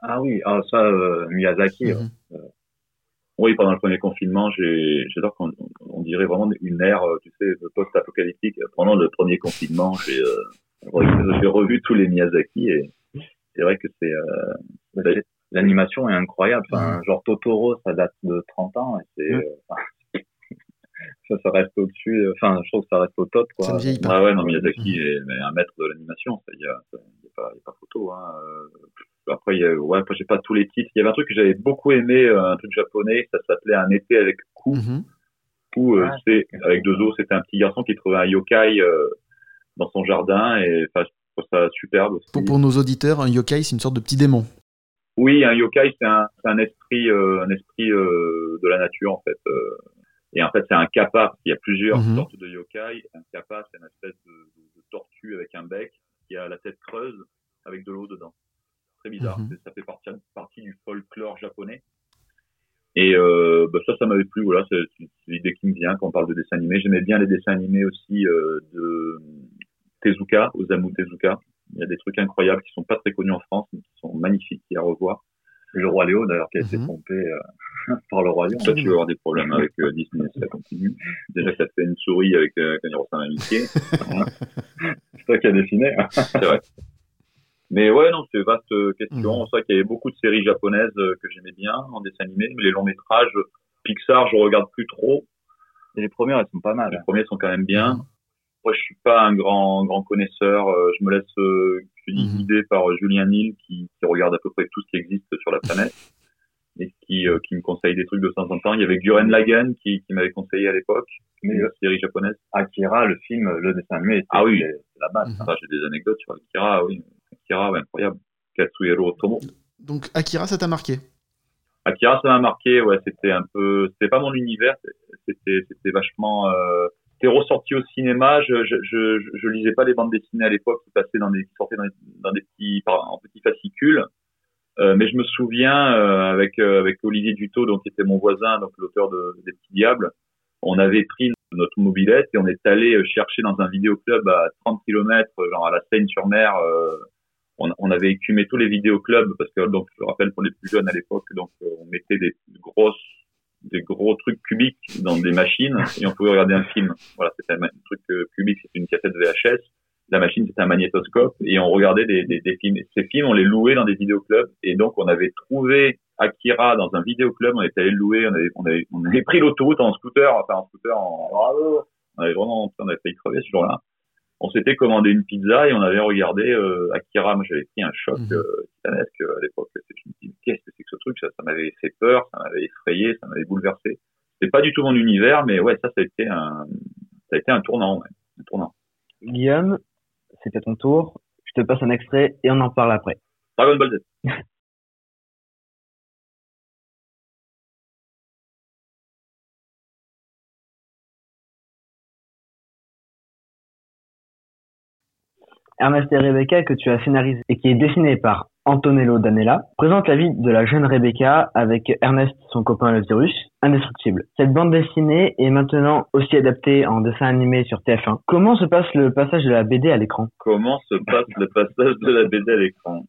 Ah oui, ah, ça, euh, Miyazaki, Mhm. ouais. Oui, pendant le premier confinement, j'ai, j'adore qu'on on dirait vraiment une ère, euh, tu sais, post-apocalyptique. Pendant le premier confinement, j'ai, euh, re- j'ai revu tous les Miyazaki et c'est vrai que c'est, euh, L'animation est incroyable. Enfin, genre Totoro, ça date de 30 ans et c'est, Mhm. euh, ça, ça reste au-dessus. Enfin, je trouve que ça reste au top, quoi. Ouais, ouais, non, Miyazaki est mais un maître de l'animation. ça, Il il pas, il y a pas photo. Hein. Euh, Après, y a, ouais, après, j'ai pas tous les titres. Il y avait un truc que j'avais beaucoup aimé, euh, un truc japonais. Ça s'appelait Un été avec Ku. Mhm. Ku, euh, Ah. c'est avec deux os. C'était un petit garçon qui trouvait un yokai euh, dans son jardin et enfin, je trouve ça superbe. aussi. Pour, pour nos auditeurs, un yokai, c'est une sorte de petit démon. Oui, un yokai, c'est un, c'est un esprit, euh, un esprit euh, de la nature en fait. euh. et en fait, c'est un kappa. Il y a plusieurs Mhm. sortes de yokai. Un kappa, c'est une espèce de, de- de tortue avec un bec qui a la tête creuse avec de l'eau dedans. Très bizarre. Mhm. Ça fait partie, partie du folklore japonais. Et euh, bah, ça, ça m'avait plu. Voilà, c'est l'idée qui me vient quand on parle de dessins animés. J'aimais bien les dessins animés aussi euh, de Tezuka, Osamu Tezuka. Il y a des trucs incroyables qui sont pas très connus en France, mais qui sont magnifiques à revoir. Le roi Léo, d'ailleurs, qui a Mhm. été pompé euh, par le royaume. Toi, tu vas avoir des problèmes avec euh, Disney si ça continue. Déjà, ça te fait une souris avec euh, à Mickey. c'est toi qui as dessiné. c'est vrai. Mais ouais, non, c'est vaste euh, question. C'est vrai qu'il y avait beaucoup de séries japonaises euh, que j'aimais bien en dessin animé, mais les longs métrages, Pixar, je regarde plus trop. Et les premières, elles sont pas mal. Les premiers sont quand même bien. Moi, je suis pas un grand grand connaisseur. Je me laisse euh, guider par euh, Julien Nil qui, qui regarde à peu près tout ce qui existe sur la planète et qui euh, qui me conseille des trucs de temps en temps. Il y avait Guren Lagann qui, qui m'avait conseillé à l'époque, une série japonaise. Akira, le film, le dessin animé, Ah oui, c'est la base. Ah, j'ai des anecdotes sur Akira, oui. Akira, ouais, incroyable. Katsuhiro Otomo. Donc Akira, ça t'a marqué? Akira, ça m'a marqué, ouais, c'était un peu, c'était pas mon univers, c'était, c'était vachement, euh, c'était ressorti au cinéma, je, je, je, je lisais pas les bandes dessinées à l'époque qui passaient dans des, qui sortaient dans des, dans des petits, en petits fascicules, mais je me souviens, euh, avec, euh, avec Olivier Dutot, donc, qui était mon voisin, donc, l'auteur de, des Petits Diables, on avait pris notre mobilette et on est allé euh, chercher dans un vidéoclub à 30 km, genre à la Seine-sur-Mer, euh, on, on avait écumé tous les vidéoclubs parce que donc je le rappelle pour les plus jeunes à l'époque donc euh, on mettait des grosses des gros trucs cubiques dans des machines et on pouvait regarder un film. Voilà, c'était un truc euh, cubique, c'était une cassette VHS. La machine, c'était un magnétoscope et on regardait des, des, des films. Ces films, on les louait dans des vidéoclubs et donc on avait trouvé Akira dans un vidéoclub, on était allé le louer, on avait, on avait, on avait pris l'autoroute en scooter, enfin en scooter en bravo. On avait vraiment, on avait failli crever ce jour-là. On s'était commandé une pizza et on avait regardé euh, Akira. Moi, j'avais pris un choc Mhm. euh, titanesque euh, à l'époque. Je me dis, qu'est-ce que c'est que ce truc? Ça, ça m'avait fait peur, ça m'avait effrayé, ça m'avait bouleversé. C'était pas du tout mon univers, mais ouais, ça, ça a été un, ça a été un tournant, ouais, un tournant. Guillaume, c'était ton tour. Je te passe un extrait et on en parle après. Dragon Ball Z. Ernest et Rebecca que tu as scénarisé et qui est dessiné par Antonello Danella présente la vie de la jeune Rebecca avec Ernest, son copain le virus, indestructible. Cette bande dessinée est maintenant aussi adaptée en dessin animé sur TF1. Comment se passe le passage de la BD à l'écran? Comment se passe le passage de la BD à l'écran?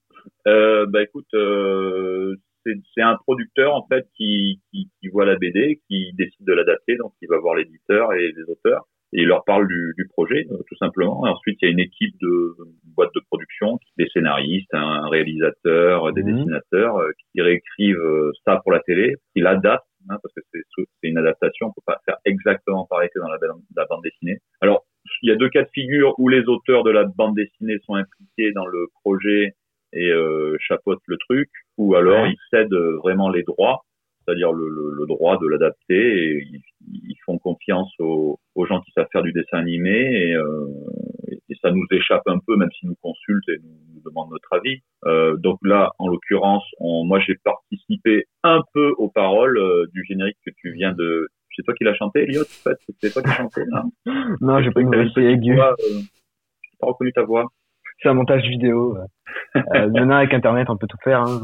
Euh, Bah écoute, euh, c'est un producteur en fait qui, qui, qui voit la BD, qui décide de l'adapter, donc il va voir l'éditeur et les auteurs et il leur parle du, du projet euh, tout simplement. Et ensuite il y a une équipe de une boîte de production, des scénaristes, un réalisateur, des Mhm. dessinateurs euh, qui réécrivent euh, ça pour la télé, qui l'adaptent hein, parce que c'est une adaptation, on peut pas faire exactement pareil que dans la, bande- la bande dessinée. Alors il y a deux cas de figure où les auteurs de la bande dessinée sont impliqués dans le projet et euh, chapeautent le truc, ou alors Ouais. ils cèdent euh, vraiment les droits, c'est-à-dire le, le, le droit de l'adapter, et ils, ils font confiance aux, aux gens qui savent faire du dessin animé, et, euh, et ça nous échappe un peu, même s'ils nous consultent et nous, nous demandent notre avis. Euh, donc là, en l'occurrence, on, moi j'ai participé un peu aux paroles euh, du générique que tu viens de... C'est toi qui l'as chanté, Elliot, en fait? C'est toi qui chanté, là Non, j'ai pas une voix, euh, j'ai pas reconnu ta voix. C'est un montage vidéo. Euh, maintenant avec Internet, on peut tout faire. Hein.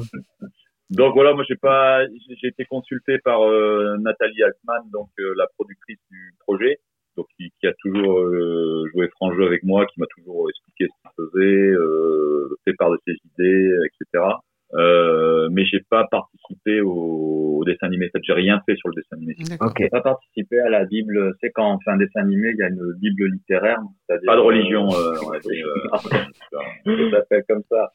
Donc voilà, moi j'ai pas, j'ai j'ai été consulté par euh, Nathalie Altman, donc euh, la productrice du projet, donc qui, qui a toujours euh, joué franc jeu avec moi, qui m'a toujours expliqué ce qu'il faisait, euh, fait part de ses idées, etc. Euh, mais j'ai pas participé au, au dessin animé. En fait, j'ai rien fait sur le dessin animé. Ok. J'ai pas participé à la Bible. C'est quand on fait un dessin animé, il y a une Bible littéraire, c'est-à-dire Pas de religion, euh, on va dire, ça s'appelle comme ça.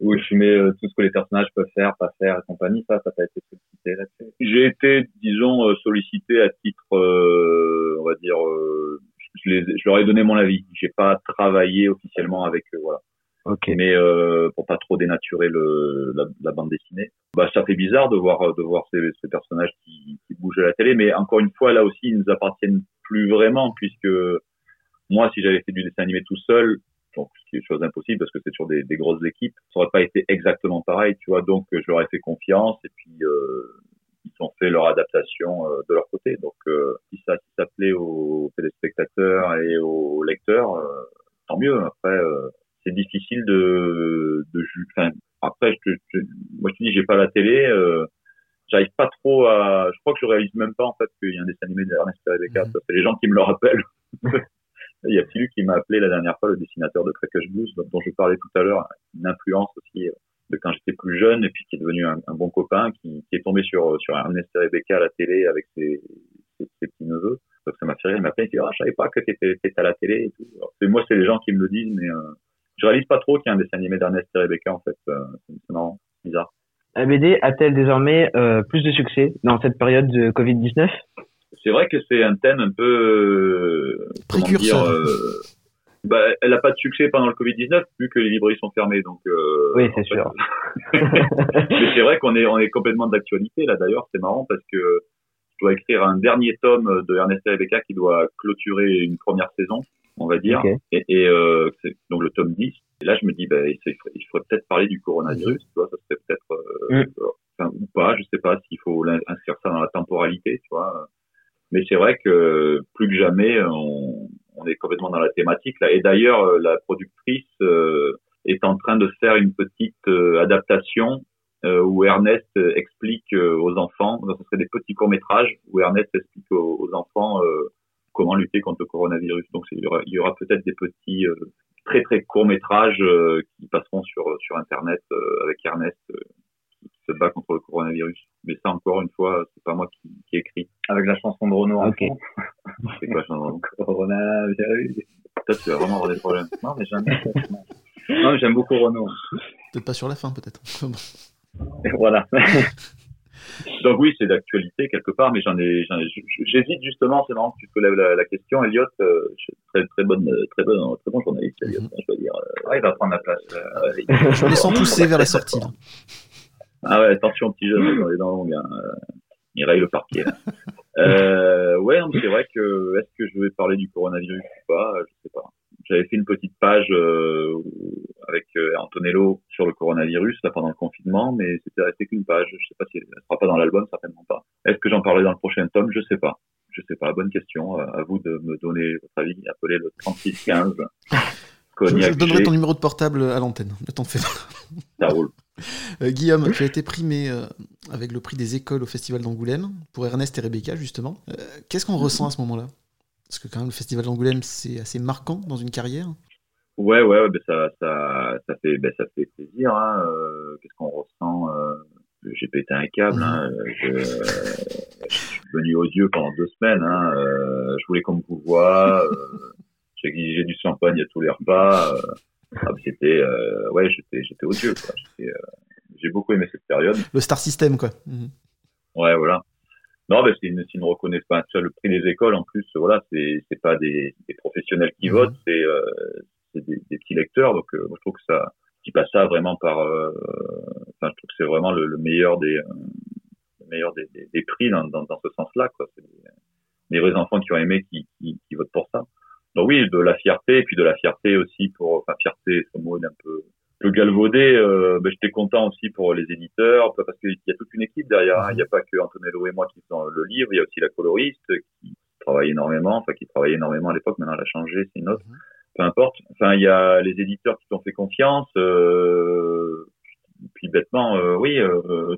Où je mets euh, tout ce que les personnages peuvent faire, pas faire et compagnie. Ça, ça t'a été sollicité là-dessus? J'ai été, disons, euh, sollicité à titre, euh, on va dire, euh, je, les- je leur ai donné mon avis. J'ai pas travaillé officiellement avec eux, voilà. Ok. Mais euh, pour pas trop dénaturer le, la, la bande dessinée, bah ça fait bizarre de voir de voir ces, ces personnages qui, qui bougent à la télé. Mais encore une fois, là aussi, ils nous appartiennent plus vraiment puisque moi, si j'avais fait du dessin animé tout seul, donc ce qui est chose impossible parce que c'est sur des, des grosses équipes, ça aurait pas été exactement pareil, tu vois. Donc je leur ai fait confiance et puis euh, ils ont fait leur adaptation euh, de leur côté. Donc euh, si ça si ça plaît aux téléspectateurs et aux lecteurs, euh, tant mieux. Après, euh, c'est difficile de de enfin, après je, te- je, moi je te dis j'ai pas la télé. Euh, J'arrive pas trop à. Je crois que je réalise même pas en fait qu'il y a un dessin animé d'Ernest et Rebecca. Ça, C'est les gens qui me le rappellent. Il y a Philou qui m'a appelé la dernière fois, le dessinateur de Crackers Blues, dont je parlais tout à l'heure, une influence aussi euh, de quand j'étais plus jeune et puis qui est devenu un, bon copain, qui, est tombé sur sur Ernest et Rebecca à la télé avec ses, ses, ses petits neveux. Donc ça m'a fait rire. Il m'a appelé, il m'a dit, ah, je savais pas que t'étais étais à la télé moi, c'est les gens qui me le disent, mais euh, je réalise pas trop qu'il y a un dessin animé d'Ernest et Rebecca en fait. Euh, c'est c'est marrant, bizarre. La BD a-t-elle désormais euh, plus de succès dans cette période de Covid-19 c'est vrai que c'est un thème un peu euh, Précurseur. euh, bah, elle n'a pas de succès pendant le Covid-19 vu que les librairies sont fermées donc euh, Oui, c'est sûr. mais c'est vrai qu'on est on est complètement d'actualité là d'ailleurs c'est marrant parce que je dois écrire un dernier tome de Ernest et Rebecca qui doit clôturer une première saison on va dire et, et euh, c'est donc le tome 10 et là je me dis bah, il faudrait, peut-être parler du coronavirus tu vois ça serait peut-être euh, Mm. enfin, ou pas je sais pas s'il faut inscrire ça dans la temporalité tu vois mais c'est vrai que plus que jamais, on, est complètement dans la thématique là. Et d'ailleurs, euh, la productrice euh, est en train de faire une petite euh, adaptation où Ernest explique aux enfants, donc ce serait des petits courts métrages où Ernest explique aux, enfants comment lutter contre le coronavirus. Donc il y aura, aura peut-être des petits très très courts métrages qui passeront sur sur internet avec Ernest se bat contre le coronavirus. Mais ça, encore une fois, c'est pas moi qui, qui écris. Avec la chanson de Renaud en Ok. C'est quoi chanson? Coronavirus. Toi, tu vas vraiment avoir des problèmes. Non, mais j'aime Non, mais j'aime beaucoup Renaud. Peut-être pas sur la fin, peut-être. Voilà. Donc oui, c'est d'actualité quelque part, mais j'en ai, j'hésite justement. C'est marrant que tu te lèves la, la question, Elliot. Euh, très très bonne, très bonne, très bon journaliste, Elliot. hein, je dois dire. Euh, Ouais, il va prendre la place. euh, Je me sens poussé vers la sortie. Ah ouais, attention petit jeune dans les dents longues. Hein. Euh, Il raye le parquet. Là. Euh, ouais, c'est vrai que est-ce que je vais parler du coronavirus ou pas Je sais pas. J'avais fait une petite page euh, avec euh, Antonello sur le coronavirus là pendant le confinement, mais c'était resté qu'une page. Je sais pas si elle ne sera pas dans l'album, certainement pas. Est-ce que j'en parlerai dans le prochain tome? Je sais pas. Je sais pas. Bonne question. Euh, À vous de me donner votre avis. Appelez le 3615. Je, Cognac je donnerai ton numéro de portable à l'antenne. Ne t'en fais pas. Ça roule. Euh, Guillaume, tu as été primé euh, avec le prix des écoles au Festival d'Angoulême, pour Ernest et Rebecca, justement. Euh, Qu'est-ce qu'on ressent à ce moment-là? Parce que quand même, le Festival d'Angoulême, c'est assez marquant dans une carrière. Ouais, ouais, ouais, ben ça, ça, ça fait, ben ça fait plaisir. Hein. euh, Qu'est-ce qu'on ressent J'ai pété un câble. Hein. Je, je suis venu aux yeux pendant deux semaines. Hein. je voulais qu'on me voit. J'ai du champagne à tous les repas. euh, ah, c'était, euh, ouais, j'étais, j'étais. J'étais, euh, J'ai beaucoup aimé cette période. Le star system, quoi. Mhm. Ouais, voilà. Non, ben c'est une, une reconnaissance. Enfin, le prix des écoles, en plus, voilà, c'est, c'est pas des, des professionnels qui votent, c'est, euh, des, des petits lecteurs. Donc, moi, je trouve que ça, qui passe ça vraiment par, enfin, je trouve que c'est vraiment le, le meilleur des, le meilleur des, prix dans, dans, dans ce sens-là, quoi. C'est des vrais enfants qui ont aimé, qui, qui, qui votent pour ça. Donc oui, de la fierté, puis de la fierté aussi pour, enfin, fierté, ce mot est un peu, le galvaudé, euh, ben, j'étais content aussi pour les éditeurs, parce qu'il y a toute une équipe derrière. hein. Il n'y a pas que Antonello et moi qui faisons le livre, il y a aussi la coloriste qui travaille énormément, enfin qui travaillait énormément à l'époque, maintenant elle a changé, c'est une autre. Peu importe. Enfin, il y a les éditeurs qui t'ont fait confiance, euh, puis bêtement, euh, oui,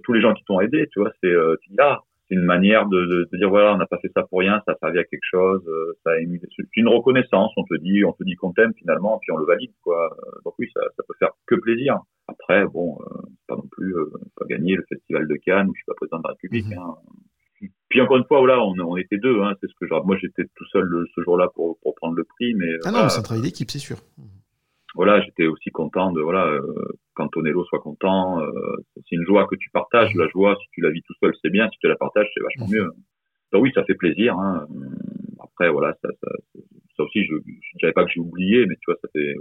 tous les gens qui t'ont aidé, tu vois, c'est, tu dis, ah, une manière de, de, de dire voilà, on n'a pas fait ça pour rien, ça a servi à quelque chose, euh, ça a ému des c'est une reconnaissance, on te dit, on te dit qu'on t'aime finalement, puis on le valide quoi. Euh, Donc oui, ça, ça peut faire que plaisir. Après, bon, euh, c'est pas non plus euh, pas gagner le festival de Cannes, je suis pas président de la République. Hein. Puis encore une fois, voilà, on, on était deux, hein, c'est ce que genre, moi j'étais tout seul le- ce jour-là pour, pour prendre le prix, mais Ah non, voilà, c'est un travail d'équipe, c'est sûr. voilà, j'étais aussi content de voilà euh, qu'Antonello soit content. euh, c'est une joie que tu partages. La joie, si tu la vis tout seul, c'est bien. Si tu la partages, c'est vachement mieux. Donc oui, ça fait plaisir. Hein. Après, voilà, ça, ça, ça aussi, je je dirais pas que j'ai oublié, mais tu vois, ça fait,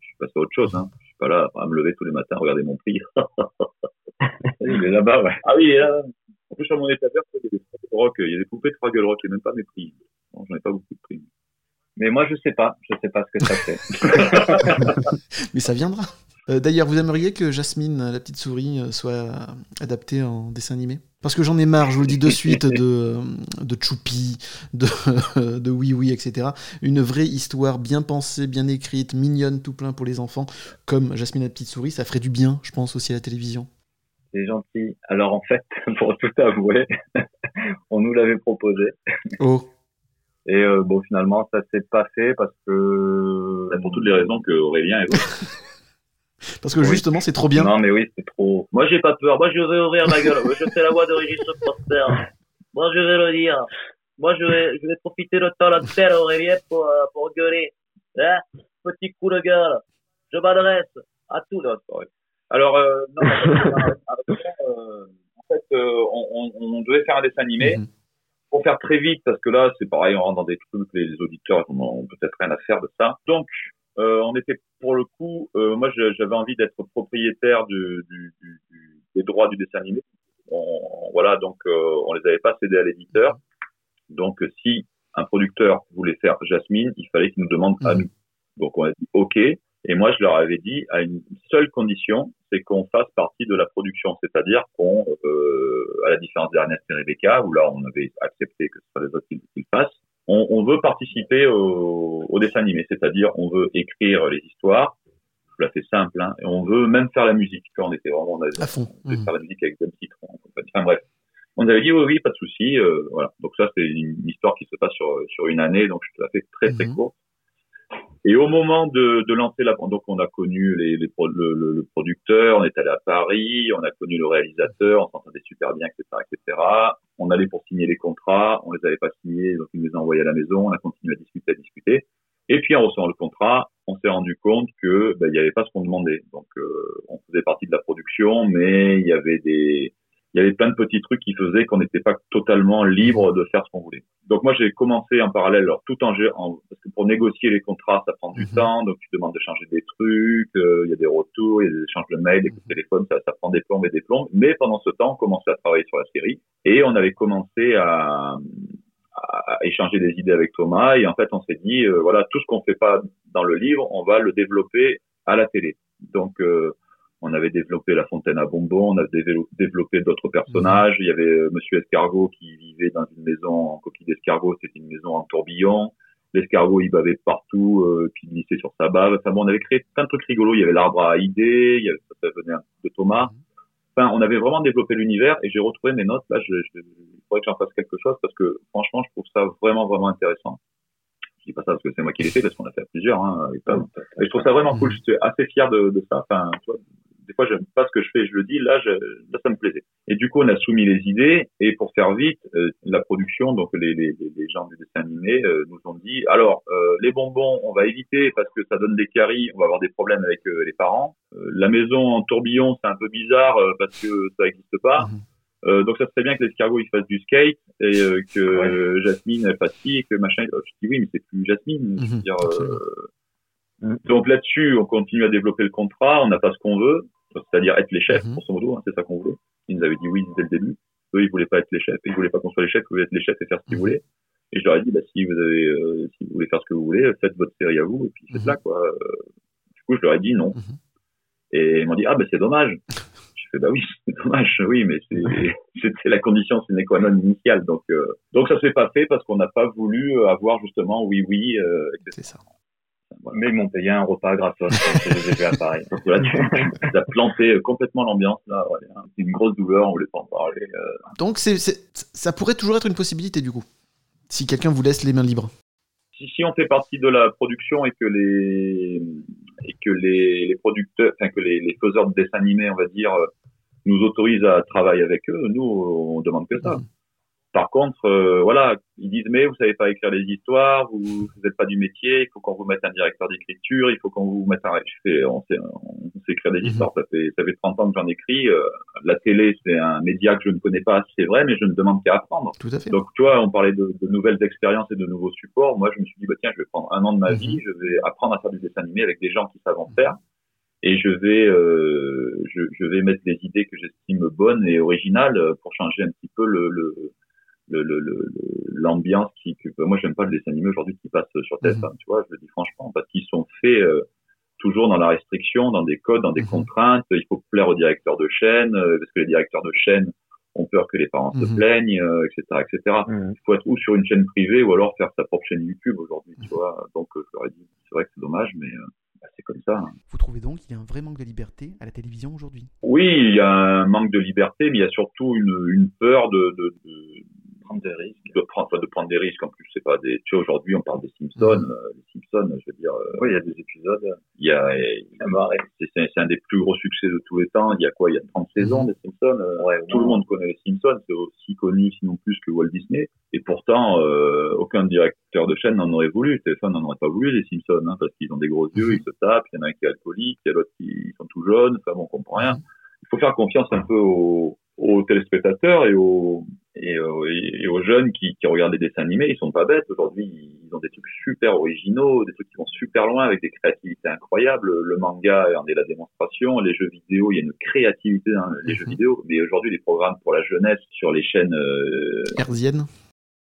je suis passé à autre chose. Hein. Je suis pas là à me lever tous les matins, regarder mon prix. il est là-bas, ouais. Ah oui, il est là. En plus, sur mon étagère, il y a des rock, il y a des poupées de rock, et même pas mes prix. Bon, J'en ai pas beaucoup de prix. Mais moi, je sais pas. Je sais pas ce que ça fait. Mais ça viendra. Euh, D'ailleurs, vous aimeriez que Jasmine, la petite souris, euh, soit adaptée en dessin animé? Parce que j'en ai marre, je vous le dis de suite, de, de Choupi, de, de Oui Oui, etc. Une vraie histoire bien pensée, bien écrite, mignonne, tout plein pour les enfants, comme Jasmine la petite souris, ça ferait du bien, je pense, aussi à la télévision. C'est gentil. Alors en fait, pour tout avouer, on nous l'avait proposé. Oh. Et euh, bon, finalement, ça s'est pas fait parce que. Pour toutes les raisons que Aurélien évoque. Parce que justement, c'est trop bien. Non, mais oui, c'est trop. Moi, j'ai pas peur. Moi, je vais ouvrir ma gueule. Moi, je fais la voix de Régis Proster. Moi, je vais le dire. Moi, je vais, je vais profiter de ton antenne, Aurélien, pour, euh, pour gueuler. Hein? Petit coup de gueule. Je m'adresse à tout notre. Alors, euh, non, en fait, euh, en fait, euh, on, on, on devait faire un dessin animé. Pour faire très vite, parce que là, c'est pareil, on rentre dans des trucs, les, les auditeurs ont, ont peut-être rien à faire de ça. Donc, on était pour le coup, euh, moi, j'avais envie d'être propriétaire du, du, du, du- des droits du dessin animé. On- voilà, donc euh, on les avait pas cédés à l'éditeur. Donc, euh, si un producteur voulait faire Jasmine, il fallait qu'il nous demande à nous. Donc, on a dit OK. Et moi, je leur avais dit à une seule condition, c'est qu'on fasse partie de la production, c'est-à-dire qu'on, euh, à la différence d'Ernest et Rebecca, où là, on avait accepté que ce soit les autres qui le fassent, on, on veut participer au, au dessin animé, c'est-à-dire on veut écrire les histoires, je la fais simple, hein, et on veut même faire la musique. Tu vois, on était vraiment, on, avait, on devait faire la musique avec Ben Citron, enfin bref. On avait dit oui, oui, pas de souci, euh, voilà. Donc ça, c'est une histoire qui se passe sur, sur une année, donc je te la fais très très court. Et au moment de, de lancer la, donc on a connu les, les le, le- le producteur, on est allé à Paris, on a connu le réalisateur, on s'entendait super bien, etc., etc. On allait pour signer les contrats, on les avait pas signés, donc ils nous ont envoyés à la maison, on a continué à discuter, à discuter. Et puis en recevant le contrat, on s'est rendu compte que ben, il n'y avait pas ce qu'on demandait. Donc euh, on faisait partie de la production, mais il y avait des il y avait plein de petits trucs qui faisaient qu'on n'était pas totalement libre de faire ce qu'on voulait. Donc moi j'ai commencé en parallèle, alors tout en, parce que pour négocier les contrats ça prend du temps, donc tu demandes de changer des trucs, euh, il y a des retours, il y a des échanges de mails, des coups de téléphone, ça, ça prend des plombes et des plombes. Mais pendant ce temps on commençait à travailler sur la série et on avait commencé à, à échanger des idées avec Thomas et en fait on s'est dit euh, voilà tout ce qu'on fait pas dans le livre on va le développer à la télé donc euh, on avait développé la fontaine à bonbons on a dévelop- développé d'autres personnages il y avait euh, Monsieur Escargot qui vivait dans une maison en coquille d'escargot c'était une maison en tourbillon l'escargot il bavait partout euh, puis glissait sur sa bave enfin bon on avait créé plein de trucs rigolos il y avait l'arbre à idées il y avait, ça venait de Thomas Enfin, on avait vraiment développé l'univers et j'ai retrouvé mes notes. Là, je, je, il faudrait que j'en fasse quelque chose parce que franchement, je trouve ça vraiment, vraiment intéressant. Je dis pas ça parce que c'est moi qui l'ai fait, parce qu'on a fait à plusieurs. Hein. Et je trouve ça vraiment cool. Je suis assez fier de, de ça. Enfin, tu vois, des fois, j'aime pas ce que je fais, je le dis. Là, je, là, ça me plaisait. Et du coup, on a soumis les idées et pour faire vite, euh, la production, donc les, les, les les gens du dessin animé euh, nous ont dit alors euh, les bonbons, on va éviter parce que ça donne des caries, on va avoir des problèmes avec les parents. La maison en tourbillon, c'est un peu bizarre parce que ça n'existe pas. Euh, donc ça serait bien que l'escargot il fasse du skate et euh, que euh, Jasmine elle fasse ci et que machin. Je dis oui mais c'est plus Jasmine. Dire, euh, donc là-dessus on continue à développer le contrat. On n'a pas ce qu'on veut, c'est-à-dire être les chefs grosso modo. Hein, c'est ça qu'on voulait. Ils nous avaient dit oui dès le début. Eux ils voulaient pas être les chefs. Ils voulaient pas qu'on soit les chefs. Ils voulaient être les chefs et faire ce qu'ils voulaient. Et je leur ai dit bah si vous avez euh, si vous voulez faire ce que vous voulez, faites votre série à vous et puis faites là quoi. Euh, Du coup je leur ai dit non. Et ils m'ont dit ah ben c'est dommage. Je fais bah oui c'est dommage oui mais c'est c'était la condition sine qua non initiale donc euh, donc ça s'est pas fait parce qu'on n'a pas voulu avoir justement oui oui euh, c'est ça. Mais ils m'ont payé un repas gratos quand je les ai vus à Paris. Donc là, tu, as planté euh, complètement l'ambiance là. Ouais. C'est une grosse douleur, on voulait pas en parler. euh. Donc c'est, ça pourrait toujours être une possibilité du coup. Si quelqu'un vous laisse les mains libres. Si, si on fait partie de la production et que les et que les, les producteurs, enfin que les, les faiseurs de dessins animés, on va dire, euh, nous autorisent à travailler avec eux, nous on demande que ça. Par contre, euh, voilà, ils disent mais vous savez pas écrire les histoires, vous vous n'êtes pas du métier, il faut qu'on vous mette un directeur d'écriture, il faut qu'on vous mette un. Je fais, on sait, on sait écrire des histoires, ça fait ça fait 30 ans que j'en écris. euh, la télé c'est un média que je ne connais pas, c'est vrai, mais je ne demande qu'à apprendre. Tout à fait. Donc tu vois, on parlait de, de nouvelles expériences et de nouveaux supports. Moi, je me suis dit bah tiens, je vais prendre un an de ma vie, je vais apprendre à faire du dessin animé avec des gens qui savent en faire et je vais euh, je, je vais mettre des idées que j'estime bonnes et originales euh, pour changer un petit peu le- le- l'ambiance qui que moi j'aime pas le dessin animé aujourd'hui qui passe sur TF1 tu vois je le dis franchement parce qu'ils sont faits euh, toujours dans la restriction dans des codes dans des contraintes. Il faut plaire aux directeurs de chaîne euh, parce que les directeurs de chaîne ont peur que les parents se plaignent euh, etc etc il faut être ou sur une chaîne privée ou alors faire sa propre chaîne YouTube aujourd'hui tu vois. Donc je leur ai dit c'est vrai que c'est dommage mais bah, c'est comme ça hein. Vous trouvez donc qu'il y a un vrai manque de liberté à la télévision aujourd'hui? Oui, il y a un manque de liberté, mais il y a surtout une, une peur de, de, de prendre des risques, de prendre, enfin, de prendre des risques. En plus, c'est pas des. Tu vois, aujourd'hui, on parle des Simpsons. euh, les Simpsons, je veux dire. euh, Oui, il y a des épisodes. Il y a, c'est, un des plus gros succès de tous les temps. Il y a quoi? Il y a 30 saisons des Simpsons. euh, tout le monde connaît les Simpsons. C'est aussi connu, sinon plus que Walt Disney. Et pourtant, euh, aucun directeur de chaîne n'en aurait voulu. Téléphone n'en aurait pas voulu les Simpsons, hein, parce qu'ils ont des gros yeux, ils se tapent. Il y en a un qui est alcoolique, il y a d'autres qui sont tout jeunes. Enfin bon, on comprend rien. Il faut faire confiance un peu aux, aux téléspectateurs et aux et, aux- et aux jeunes qui, qui regardent des dessins animés. Ils sont pas bêtes. Aujourd'hui, ils ont des trucs super originaux, des trucs qui vont super loin avec des créativités incroyables. Le manga en est la démonstration. Les jeux vidéo, il y a une créativité dans les jeux vidéo. Mais aujourd'hui, les programmes pour la jeunesse sur les chaînes euh, Herzienne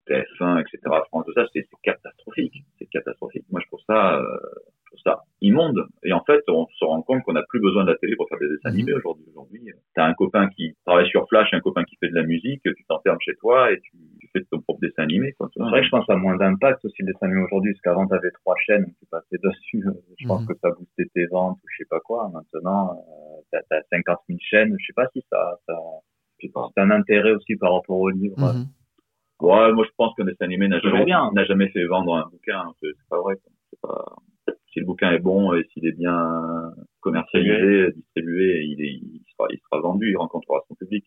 TF1, etc., France, tout ça, c'est catastrophique. C'est catastrophique. Moi, je trouve ça, euh, trouve ça immonde. Et en fait, on se rend compte qu'on n'a plus besoin de la télé pour faire des dessins animés aujourd'hui. Aujourd'hui, t'as un copain qui travaille sur Flash, un copain qui fait de la musique, tu t'enfermes chez toi et tu, tu fais ton propre dessin animé. C'est vrai que je pense que ça a moins d'impact aussi le dessin animé aujourd'hui, parce qu'avant t'avais trois chaînes, tu passais dessus, euh, je pense que ça boostait tes ventes ou je sais pas quoi. Maintenant, euh, t'as, t'as 50 000 chaînes, je sais pas si ça, ça, c'est un intérêt aussi par rapport au livre. Ouais, moi, je pense qu'un dessin animé n'a jamais, n'a jamais fait vendre un bouquin. C'est pas vrai. quoi. C'est pas, si le bouquin est bon et s'il est bien commercialisé, distribué, il, est, il, sera, il sera vendu, il rencontrera son public.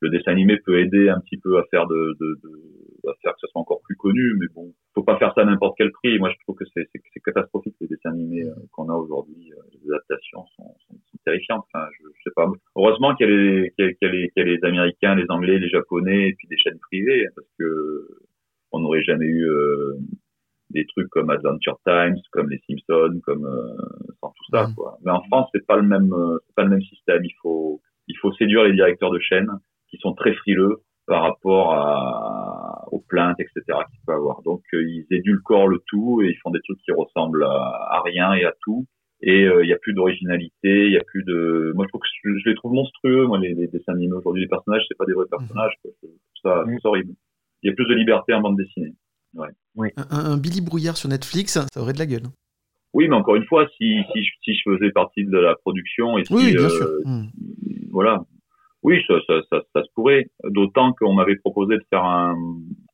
Le dessin animé peut aider un petit peu à faire de, de, de à faire que ça soit encore plus connu, mais bon, faut pas faire ça à n'importe quel prix. Moi, je trouve que c'est c'est- c'est catastrophique les dessins animés euh, qu'on a aujourd'hui. Euh, Les adaptations sont, sont, sont terrifiantes. Enfin, je, je sais pas. Heureusement qu'il y, a les- qu'il y, a- qu'il y, a les- qu'il y a les Américains, les Anglais, les Japonais, et puis des chaînes privées, parce que on n'aurait jamais eu euh, des trucs comme Adventure Times, comme les Simpsons, comme euh, sans tout ça. Quoi. Mais en France, c'est pas le même, euh, c'est pas le même système. Il faut, il faut séduire les directeurs de chaînes qui sont très frileux par rapport à, aux plaintes, etc. qu'il peut avoir. Donc euh, ils édulcorent le tout et ils font des trucs qui ressemblent à, à rien et à tout. Et euh, il y a plus d'originalité, il y a plus de. Moi, je trouve que je, je les trouve monstrueux. Moi, les, les dessins animés aujourd'hui, les personnages, c'est pas des vrais personnages. Quoi. Je trouve ça, c'est horrible. Il y a plus de liberté en bande dessinée. Ouais. Un, un- un Billy Brouillard sur Netflix, ça aurait de la gueule. Oui, mais encore une fois, si, si, je- si je faisais partie de la production et si, Oui, oui, bien euh, sûr. Hmm. voilà, oui, ça, ça, ça, ça se pourrait. D'autant qu'on m'avait proposé de faire un,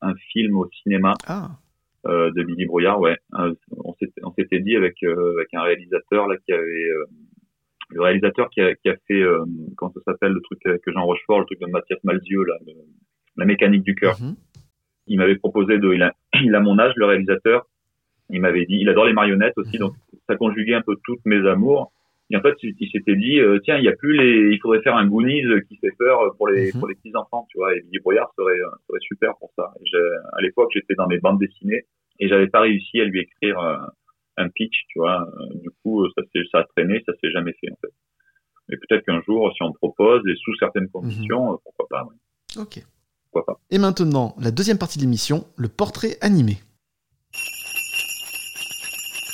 un film au cinéma Ah. euh, de Billy Brouillard, ouais. Euh, on s'était, on s'était dit avec euh, avec un réalisateur là qui avait euh, le réalisateur qui a, qui a fait euh, comment ça s'appelle le truc avec Jean Rochefort, le truc de Mathias Malzieu là, le- la mécanique du cœur. Il m'avait proposé de, il a, il a mon âge, le réalisateur. Il m'avait dit, il adore les marionnettes aussi, donc ça conjuguait un peu toutes mes amours. Et en fait, il, s'était dit, euh, tiens, il y a plus les, il faudrait faire un Goonies qui fait peur pour les, pour les petits enfants, tu vois. Et Billy Brouillard serait, euh, serait super pour ça. À l'époque, j'étais dans mes bandes dessinées et j'avais pas réussi à lui écrire euh, un pitch, tu vois. Du coup, ça ça a traîné, ça s'est jamais fait en fait. Mais peut-être qu'un jour, si on me propose et sous certaines conditions, euh, pourquoi pas. ouais. Ok. Pourquoi pas. Et maintenant, la deuxième partie de l'émission, le portrait animé.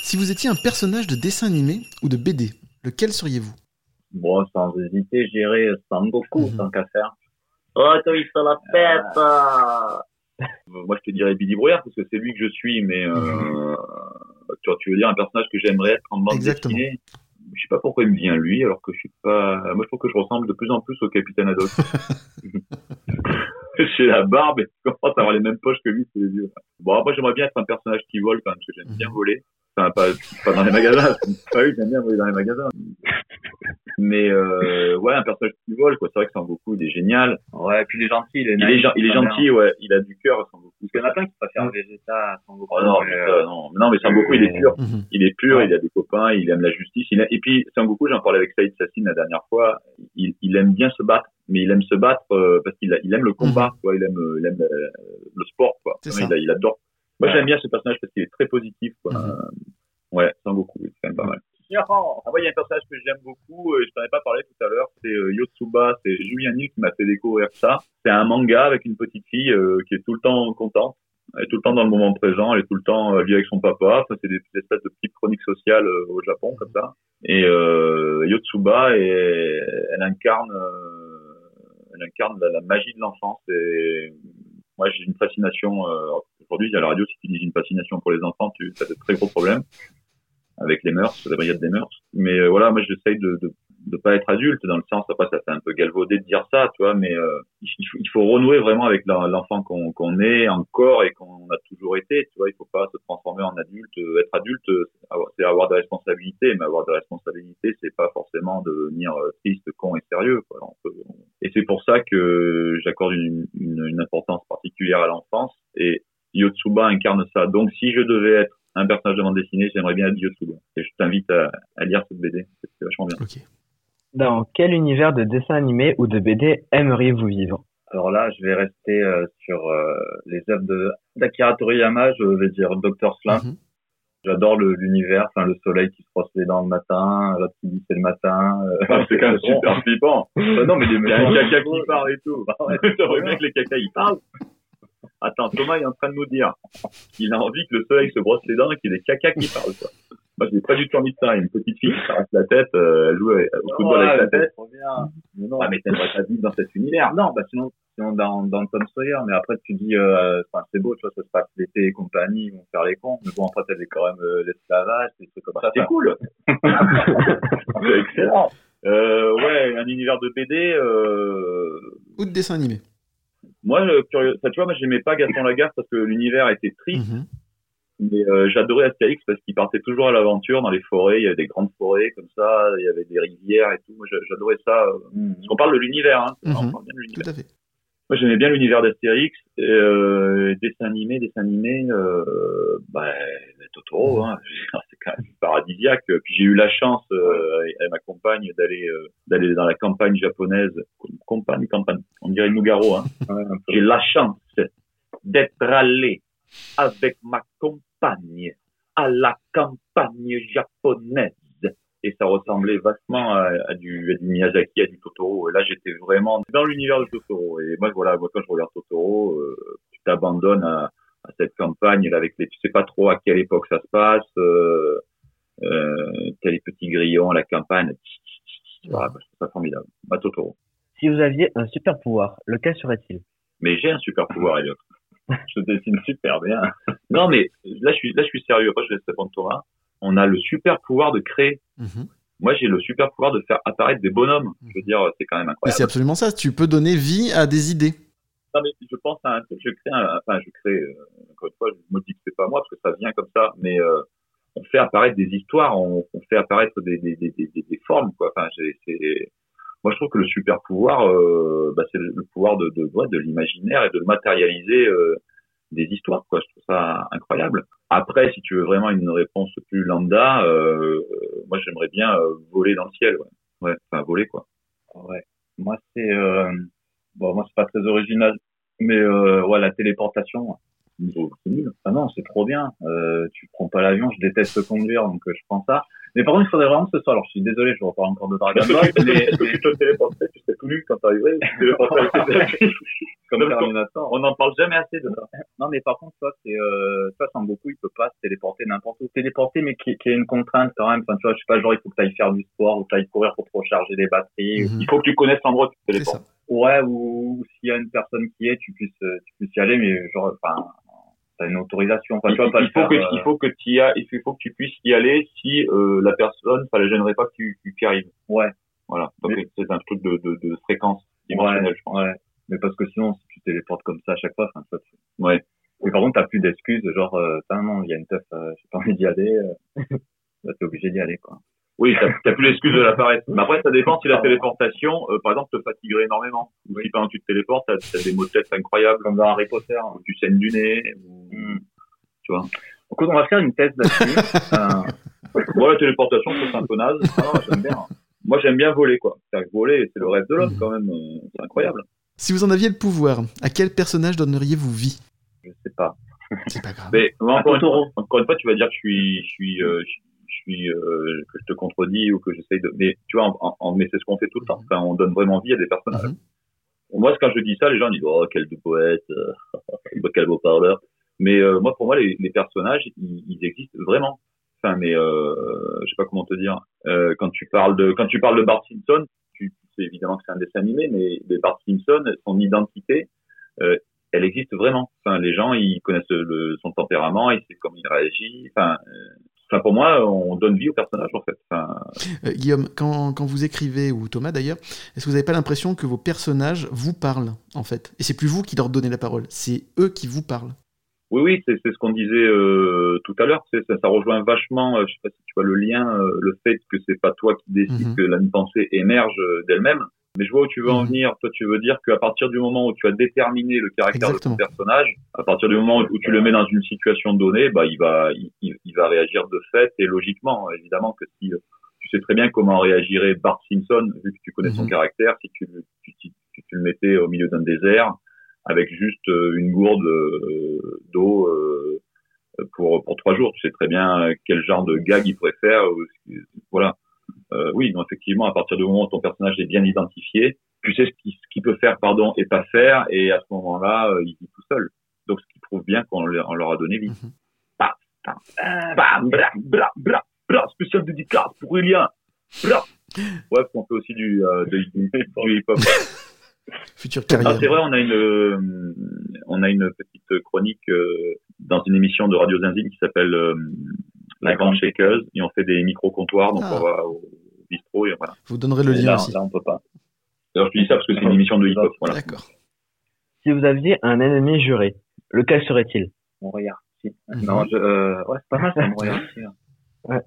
Si vous étiez un personnage de dessin animé ou de BD, lequel seriez-vous? Bon, sans hésiter, j'irai Sangoku, tant qu'à faire. Oh, toi, il se la pète euh. Euh, Moi, je te dirais Billy Brouillard parce que c'est lui que je suis, mais euh, tu, vois, tu veux dire un personnage que j'aimerais être en bande Exactement. dessinée? Je sais pas pourquoi il me vient lui, alors que je suis pas. Moi, je trouve que je ressemble de plus en plus au Capitaine Haddock. J'ai la barbe et je commence à avoir les mêmes poches que lui sous les yeux. Bon, après, j'aimerais bien être un personnage qui vole quand même, parce que j'aime bien voler. Enfin, pas, pas dans les magasins. Pas oui, j'aime bien voler dans les magasins. Mais euh, ouais, un personnage qui vole, quoi. C'est vrai que Sangoku, il est génial. Ouais, et puis il est gentil, il est Il est, gen- il est gentil, ouais. Il a du cœur, Sangoku. Parce qu'il y en a plein qui préfèrent Vegeta à Sangoku. Oh non, mais non, Mais non, mais Sangoku, il est pur. Il est pur, il a des copains, il aime la justice. Il a- Et puis, Sangoku, j'en parlais avec Saïd Sassine la dernière fois, il, il aime bien se battre, mais il aime se battre euh, parce qu'il il aime le combat, quoi. Il aime, euh, il aime euh, le sport, quoi. Il, adore. Moi, Ouais. j'aime bien ce personnage parce qu'il est très positif, quoi. Euh, Ouais, Sangoku, c'est quand même pas mal. Ah, moi, il y a un personnage que j'aime beaucoup, et je t'en ai pas parlé tout à l'heure, c'est euh, Yotsuba, c'est Julien Hill qui m'a fait découvrir ça. C'est un manga avec une petite fille euh, qui est tout le temps contente, elle est tout le temps dans le moment présent, elle est tout le temps euh, vit avec son papa, enfin, c'est des, des espèces de petites chroniques sociales euh, au Japon, comme ça. Et euh, Yotsuba, et, elle incarne euh, elle incarne la, magie de l'enfance, et moi j'ai une fascination, euh, aujourd'hui à la radio, si tu dis une fascination pour les enfants, tu as de très gros problèmes avec les mœurs, la brigade des mœurs. Mais euh, voilà, moi j'essaye de de pas être adulte dans le sens après ça fait un peu galvaudé de dire ça, tu vois, mais euh, il, faut, renouer vraiment avec l'enfant qu'on est encore et qu'on a toujours été, tu vois, il faut pas se transformer en adulte, Euh, être adulte c'est avoir des responsabilités, mais avoir des responsabilités c'est pas forcément devenir euh, triste, con et sérieux, quoi. Et c'est pour ça que j'accorde une, une, une importance particulière à l'enfance et Yotsuba incarne ça. Donc si je devais être un personnage de bande dessinée, j'aimerais bien être Yotsuba. Et je t'invite à, à lire cette BD, c'est vachement bien. Dans quel univers de dessin animé ou de BD aimeriez-vous vivre? Alors là, je vais rester euh, sur euh, les œuvres de d'Akira Toriyama, je vais dire Dr. Slump. Mhm. J'adore l'univers, enfin le soleil qui se brosse les dents le matin, l'autre qui dit c'est le matin. euh, Ah, c'est quand même super flippant. Non, mais des Il y a un caca qui parle et tout. Bah ouais. Bien que les caca ils parlent. Attends, Thomas est en train de nous dire qu'il a envie que le soleil se brosse les dents et qu'il y ait des caca qui parlent. Quoi. Moi, j'ai pas du tout envie de ça. Une petite fille qui s'arrache la tête, euh, elle joue au football avec la tête. Mais non. Ah, mais t'aimerais pas vivre dans cet univers. Non, bah sinon, sinon dans, dans Tom Sawyer, mais après tu dis, euh, c'est beau, tu vois, ça se passe l'été et compagnie, ils vont faire les cons, mais bon après t'avais quand même euh, l'esclavage, des trucs comme ça. C'est cool. c'est excellent. Euh, ouais, un univers de BD. Euh... Ou de dessin animé Moi, curieux, enfin, tu vois, moi j'aimais pas Gaston Lagaffe parce que l'univers était triste. Mhm. Mais euh, j'adorais Astérix parce qu'il partait toujours à l'aventure dans les forêts. Il y avait des grandes forêts comme ça, il y avait des rivières et tout. Moi, j'a- j'adorais ça. euh, Parce qu'on parle de l'univers, hein. On parle bien de l'univers. Tout à fait. Moi, j'aimais bien l'univers d'Astérix. Et, Euh, dessin animé, dessin animé, euh, bah, Totoro, hein. c'est quand même paradisiaque. Puis j'ai eu la chance euh, avec- avec ma compagne d'aller euh, d'aller dans la campagne japonaise. Campagne, campagne. On dirait Nougaro. Hein. j'ai la chance d'être allé avec ma compagne à la campagne japonaise. Et ça ressemblait vachement à, à du, à du Miyazaki, à du Totoro. Et là, j'étais vraiment dans l'univers de Totoro. Et moi, voilà, moi, quand je regarde Totoro, euh, tu t'abandonnes à, à cette campagne là avec les, tu sais pas trop à quelle époque ça se passe. Euh, euh, t'as les petits grillons, la campagne. Voilà, je trouve ça formidable. Bah, Totoro. Si vous aviez un super pouvoir, lequel serait-il? Mais j'ai un super pouvoir, Elliot. je dessine super bien. Non, mais là, je suis, là, je suis sérieux. Après, je laisse répondre Thomas. On a le super pouvoir de créer. Moi, j'ai le super pouvoir de faire apparaître des bonhommes. Je veux dire, c'est quand même incroyable. c'est absolument ça. Tu peux donner vie à des idées. Non, mais je pense à un truc, je crée un, enfin, je crée, euh, encore une fois, je me dis que c'est pas moi parce que ça vient comme ça, mais, euh, on fait apparaître des histoires, on, on fait apparaître des, des, des, des, des formes, quoi. Enfin, c'est, moi, je trouve que le super pouvoir, euh, bah, c'est le, le pouvoir de, de, ouais, de l'imaginaire et de matérialiser, euh, des histoires, quoi. Je trouve ça incroyable. Après, si tu veux vraiment une réponse plus lambda, euh, moi, j'aimerais bien euh, voler dans le ciel, ouais. Ouais, enfin, voler, quoi. Ouais. Moi, c'est euh, bon, moi c'est pas très original, mais euh, ouais, la téléportation. C'est nul. Ah non, c'est trop bien. Euh, tu prends pas l'avion, je déteste conduire, donc je prends ça. Mais par contre, il faudrait vraiment que ce soit. Alors, je suis désolé, je reparle encore de Dragon Ball, mais, mais tu te téléportais, tu serais tout nu quand tes comme Même Terminator. On n'en parle jamais assez de ça. Non, mais par contre, toi, c'est, euh, toi, sans beaucoup, il peut pas se téléporter n'importe où. Téléporter, mais qui, qui a une contrainte quand même. Enfin, tu vois, je sais pas, genre, il faut que tu ailles faire du sport ou que tu ailles courir pour te recharger les batteries. Il faut que tu connaisses l'endroit où tu te téléportes. Ouais, ou, ou s'il y a une personne qui est, tu puisses, euh, tu puisses y aller, mais genre, enfin, t'as une autorisation. Enfin, Il, tu pas faut faire, que, euh, il faut que tu y a, il faut que tu puisses y aller si euh, la personne, ça la gênerait pas que tu, tu y arrives. Ouais. Voilà. Donc c'est un truc de, de, de fréquence Ouais, dimensionnelle, je pense. ouais. Mais parce que sinon, si tu téléportes comme ça à chaque fois, enfin, tu tu- Ouais. Mais par contre, t'as plus d'excuses, genre, euh, non, il y a une teuf, euh, j'ai pas envie d'y aller, euh, bah, t'es obligé d'y aller, quoi. Oui, t'as t'as plus l'excuse de la paresse. Mais après, ça dépend si la téléportation, euh, par exemple, te fatiguerait énormément. Ou si pendant que tu te téléportes, t'as as des maux de tête incroyables. Comme dans Harry Potter. Ou tu saignes du nez. Ou... Tu vois. Écoute, on va faire une thèse là-dessus. euh, Bon, la téléportation, trouve que c'est un peu naze. Ah non, j'aime bien. Moi, j'aime bien voler, quoi. C'est-à-dire que voler, c'est le rêve de l'homme, quand même. euh, C'est incroyable. Si vous en aviez le pouvoir, à quel personnage donneriez-vous vie? Je sais pas. C'est pas grave. Mais moi, encore, une fois, encore une fois, tu vas dire que je suis, je suis, euh, je je suis, euh, que je te contredis ou que j'essaye de. Mais tu vois, en, en- en- mais c'est ce qu'on fait tout le temps. Enfin, on donne vraiment vie à des personnages. Moi, quand je dis ça, les gens disent oh quel beau poète, euh, quel beau parleur. Mais euh, moi, pour moi, les, personnages, ils, existent vraiment. Enfin, mais euh, je sais pas comment te dire. Euh, quand tu parles de, quand tu parles de Bart Simpson, tu sais évidemment que c'est un dessin animé, mais mais Bart Simpson, son identité, euh, elle existe vraiment. Enfin, les gens, ils connaissent son tempérament, ils savent comment il réagit. Enfin, pour moi, on donne vie au personnage en fait. Guillaume, quand, quand vous écrivez, ou Thomas d'ailleurs, est-ce que vous n'avez pas l'impression que vos personnages vous parlent, en fait? Et c'est plus vous qui leur donnez la parole, c'est eux qui vous parlent. Oui, oui, c'est ce qu'on disait euh, tout à l'heure. Ça, ça rejoint vachement, euh, je sais pas si tu vois le lien, euh, le fait que c'est pas toi qui décides Mhm. que la pensée émerge euh, d'elle-même. Mais je vois où tu veux en venir. Toi, tu veux dire qu'à partir du moment où tu as déterminé le caractère de ton personnage, à partir du moment où tu le mets dans une situation donnée, bah, il va, il, va réagir de fait et logiquement. Évidemment que si tu sais très bien comment réagirait Bart Simpson, vu que tu connais son Mhm. caractère, si tu, tu, tu, tu- tu le mettais au milieu d'un désert, avec juste euh, une gourde euh, d'eau euh, pour pour trois jours. Tu sais très bien quel genre de gag il pourrait faire. Voilà. Euh, oui, donc effectivement, à partir du moment où ton personnage est bien identifié, tu sais ce qu'il qu'il peut faire, pardon, et pas faire, et à ce moment-là, il vit tout seul. Donc, ce qui prouve bien qu'on leur, a donné vie. Bam, bam, bam, bra, bra, bra, spécial dédicace pour Julien. Bra. Ouais, on fait aussi du, euh, du, du hip-hop. Future Ah, carrière. c'est vrai, on a une, euh, on a une petite chronique euh, dans une émission de Radio Zinzine qui s'appelle euh, La Grande Shakeuse et on fait des micro-comptoirs, donc Ah. on va au bistrot et voilà. Vous donnerai le Et lien là, aussi. Là, on peut pas. Alors, je dis ça parce que c'est une émission de hip-hop, voilà. D'accord. Si vous aviez un ennemi juré, lequel serait-il? On regarde. Si. Mhm. Non, je, euh, ouais, c'est pas mal, ça.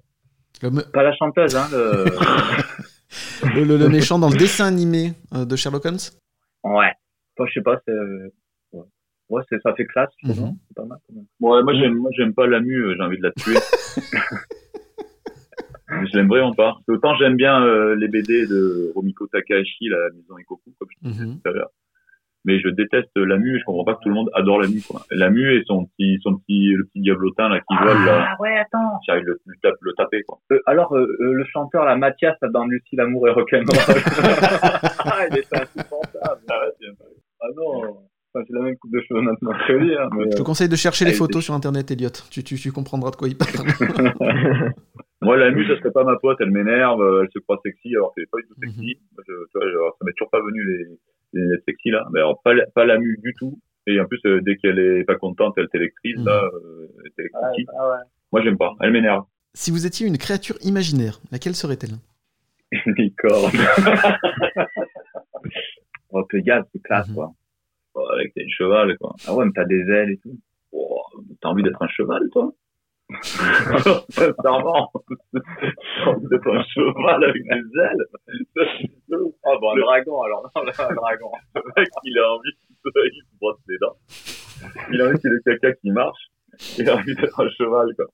Le, me- Pas la chanteuse, hein, le... le- le- le méchant dans le dessin animé de Sherlock Holmes? Ouais. Enfin, je sais pas, c'est, ouais, ouais c'est, ça fait classe, Mhm. non C'est pas mal, quand même. Ouais, moi j'aime, moi j'aime pas la mue, euh, j'ai envie de la tuer. je l'aime vraiment pas. Autant j'aime bien euh, les BD de Romiko Takahashi, la maison Ikoku, comme je disais Mhm. tout à l'heure. Mais je déteste la mue, je comprends pas que tout le monde adore la mue, quoi. La mue et son petit, son petit, le petit diablotin, là, qui vole, là. Ah ouais, attends. J'arrive le, le, tape- le taper, quoi. Euh, alors, euh, euh, le chanteur, là, Mathias, dans Lucie, l'amour et rock'n'roll. ah, il était insupportable. Ah, ouais, c'est- ah non. Enfin, j'ai la même coupe de cheveux maintenant que hein, mais, Je te euh, conseille de chercher les photos sur internet, Elliot. Tu, tu, tu comprendras de quoi il parle. Moi, la mue, ça serait pas ma pote, elle m'énerve, euh, elle se croit sexy, alors qu'elle est pas du tout sexy. Moi, je- tu vois, genre, ça m'est toujours pas venu les, les sexy, là. Mais alors, pas, la- pas la mue du tout. Et en plus, euh, dès qu'elle est pas contente, elle t'électrise, Mhm. là, euh, elle ah ouais. Moi, j'aime pas. Elle m'énerve. si vous étiez une créature imaginaire, laquelle serait-elle? Une licorne. oh, Pégase, c'est classe, Mhm. quoi. Oh, avec tes cheval, quoi. Ah ouais, mais t'as des ailes et tout. Oh, t'as envie d'être un cheval, toi? Sincèrement. T'as envie d'être un cheval avec des ailes? Ah bon, un dragon, alors. Non, là, un dragon. Le mec, il a envie, il se brosse les dents. Il a envie qu'il y ait le caca qui marche. Il a envie d'être un cheval, quoi.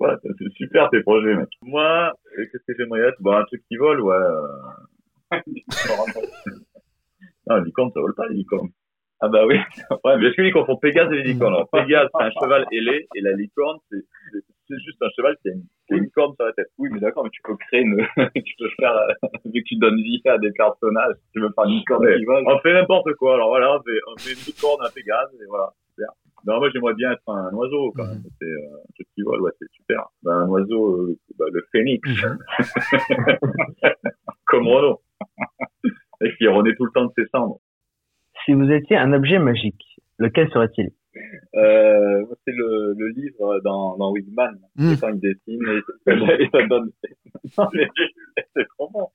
Ouais, c'est super tes projets, mec. Moi, euh, qu'est-ce que j'aimerais être? Bon, un truc qui vole, ouais. non, licorne, ça vole pas, les licornes. Ah bah oui. Ouais, mais est-ce que les Pégase et les licornes? Alors, Pégase, c'est un cheval ailé, et la licorne, c'est, c'est- juste un cheval qui a une, qui a une corne sur la tête. Oui, mais d'accord, mais tu peux créer une, tu peux faire, euh, vu que tu donnes vie à des personnages, tu veux faire une licorne Ouais. qui vole. On fait n'importe quoi. Alors voilà, on fait, on fait une licorne, un Pégase, et voilà. Super. Non, moi, j'aimerais bien être un oiseau, quand même. C'est, euh, un truc qui vole, ouais, c'est super. Ben, un oiseau, euh, bah, le phénix. Comme Renaud. Et qui renaît tout le temps de ses cendres. Si vous étiez un objet magique, lequel serait-il? Euh, c'est le, le livre dans, dans Wigman. Mm. C'est quand il dessine et, et ça donne. Non, mais c'est trop bon.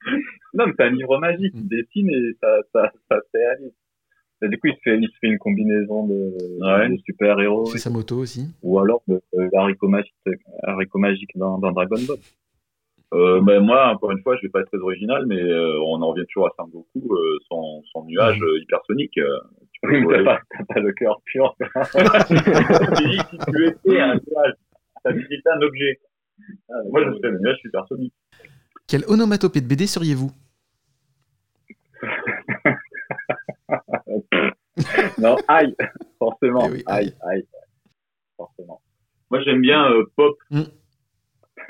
Non, mais c'est un livre magique. Il dessine et ça, ça, ça se réalise. Et du coup, il se fait, il se fait une combinaison de, Ouais. de super-héros. C'est sa moto aussi. Ou alors de, de haricot magique, haricot magique dans, dans Dragon Ball. Euh, ben, moi, encore une fois, je vais pas être très original, mais euh, on en revient toujours à Sangoku, euh, son, son nuage euh, hypersonique. Euh, tu peux Oui, t'as pas, pas le cœur pur. Si tu étais un nuage, t'as c'était un objet. Ah, moi, je serais le nuage hypersonique. Quelle onomatopée de BD seriez-vous? Non, aïe, forcément. Eh oui, aïe, aïe. Forcément. Moi, j'aime bien euh, Pop. Mm.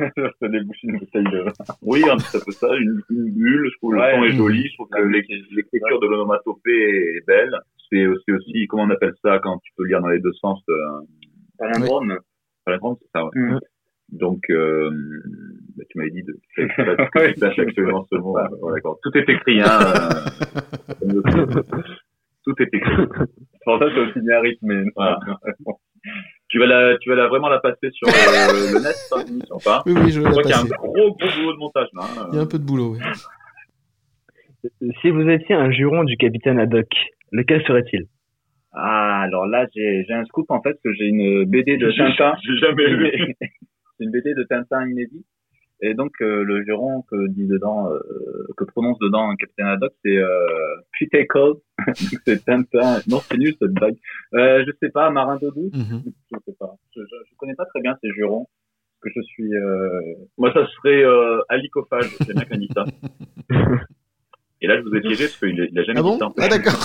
te débouche une bouteille de vin. Oui, un petit peu ça, une, une bulle. Je trouve Ouais. le son est joli. Je trouve que l'éc- l'écriture de l'onomatopée est belle. C'est aussi, aussi, comment on appelle ça quand tu peux lire dans les deux sens euh, Palindrome. palindrome, c'est ça, ouais. Mm. Donc, euh, bah, tu m'avais dit de que actuellement ce mot. D'accord. Tout est écrit, hein. euh, Tout est écrit. Pour ça, c'est aussi bien rythmé. Voilà. Tu vas la, tu vas la vraiment la passer sur euh, le net, ou pas Oui, oui, je vais Je la crois qu'il y a un passer. gros, gros boulot de montage, là. hein. Il y a un peu de boulot, oui. Si vous étiez un juron du capitaine Haddock, lequel serait-il? Ah, alors là, j'ai j'ai un scoop en fait, parce que j'ai une BD de Tintin. j'ai jamais lu. C'est une BD de Tintin inédit. Et donc, euh, le juron que dit dedans, euh, que prononce dedans Capitaine Haddock, c'est euh, Putacle. C'est Tintin. Non, c'est nul cette blague. Euh, je sais pas, Marin d'eau douce. Mhm. Je sais pas. Je, je, je connais pas très bien ces jurons. Parce que je suis. Euh... Moi, ça serait euh, alicophage. J'aime bien qu'on dise ça. Et là, je vous ai piégé parce qu'il il a jamais Ah bon? dit ça. Ah d'accord.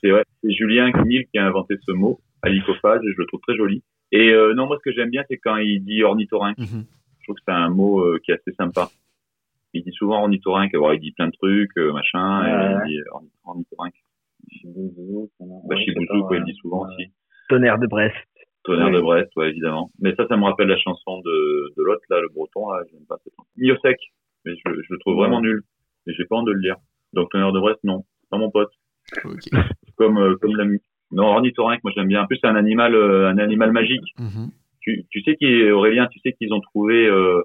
C'est ouais, c'est Julien Knil qui a inventé ce mot, alicophage, et je le trouve très joli. Et euh, non, moi, ce que j'aime bien, c'est quand il dit ornithorynque. Mhm. Je trouve que c'est un mot euh, qui est assez sympa. Il dit souvent ornithorynque, alors il dit plein de trucs, euh, machin, Ouais, et il dit orni- ornithorynque. Chibouzou, Bah, Chibouzou, quoi, il dit souvent aussi. Tonnerre de Brest. Tonnerre de Brest, ouais, évidemment. Mais ça, ça me rappelle la chanson de, de l'autre, là, le breton, là, j'aime pas cette chanson. Miosec. Mais je, je le trouve vraiment nul. Et j'ai pas envie de le lire. Donc, Tonnerre de Brest, non. C'est pas mon pote. Comme, euh, comme la. Non, ornithorynque, moi j'aime bien. En plus, c'est un animal, euh, un animal magique. Mhm. Tu, tu sais qui Aurélien, tu sais qu'ils ont trouvé, euh,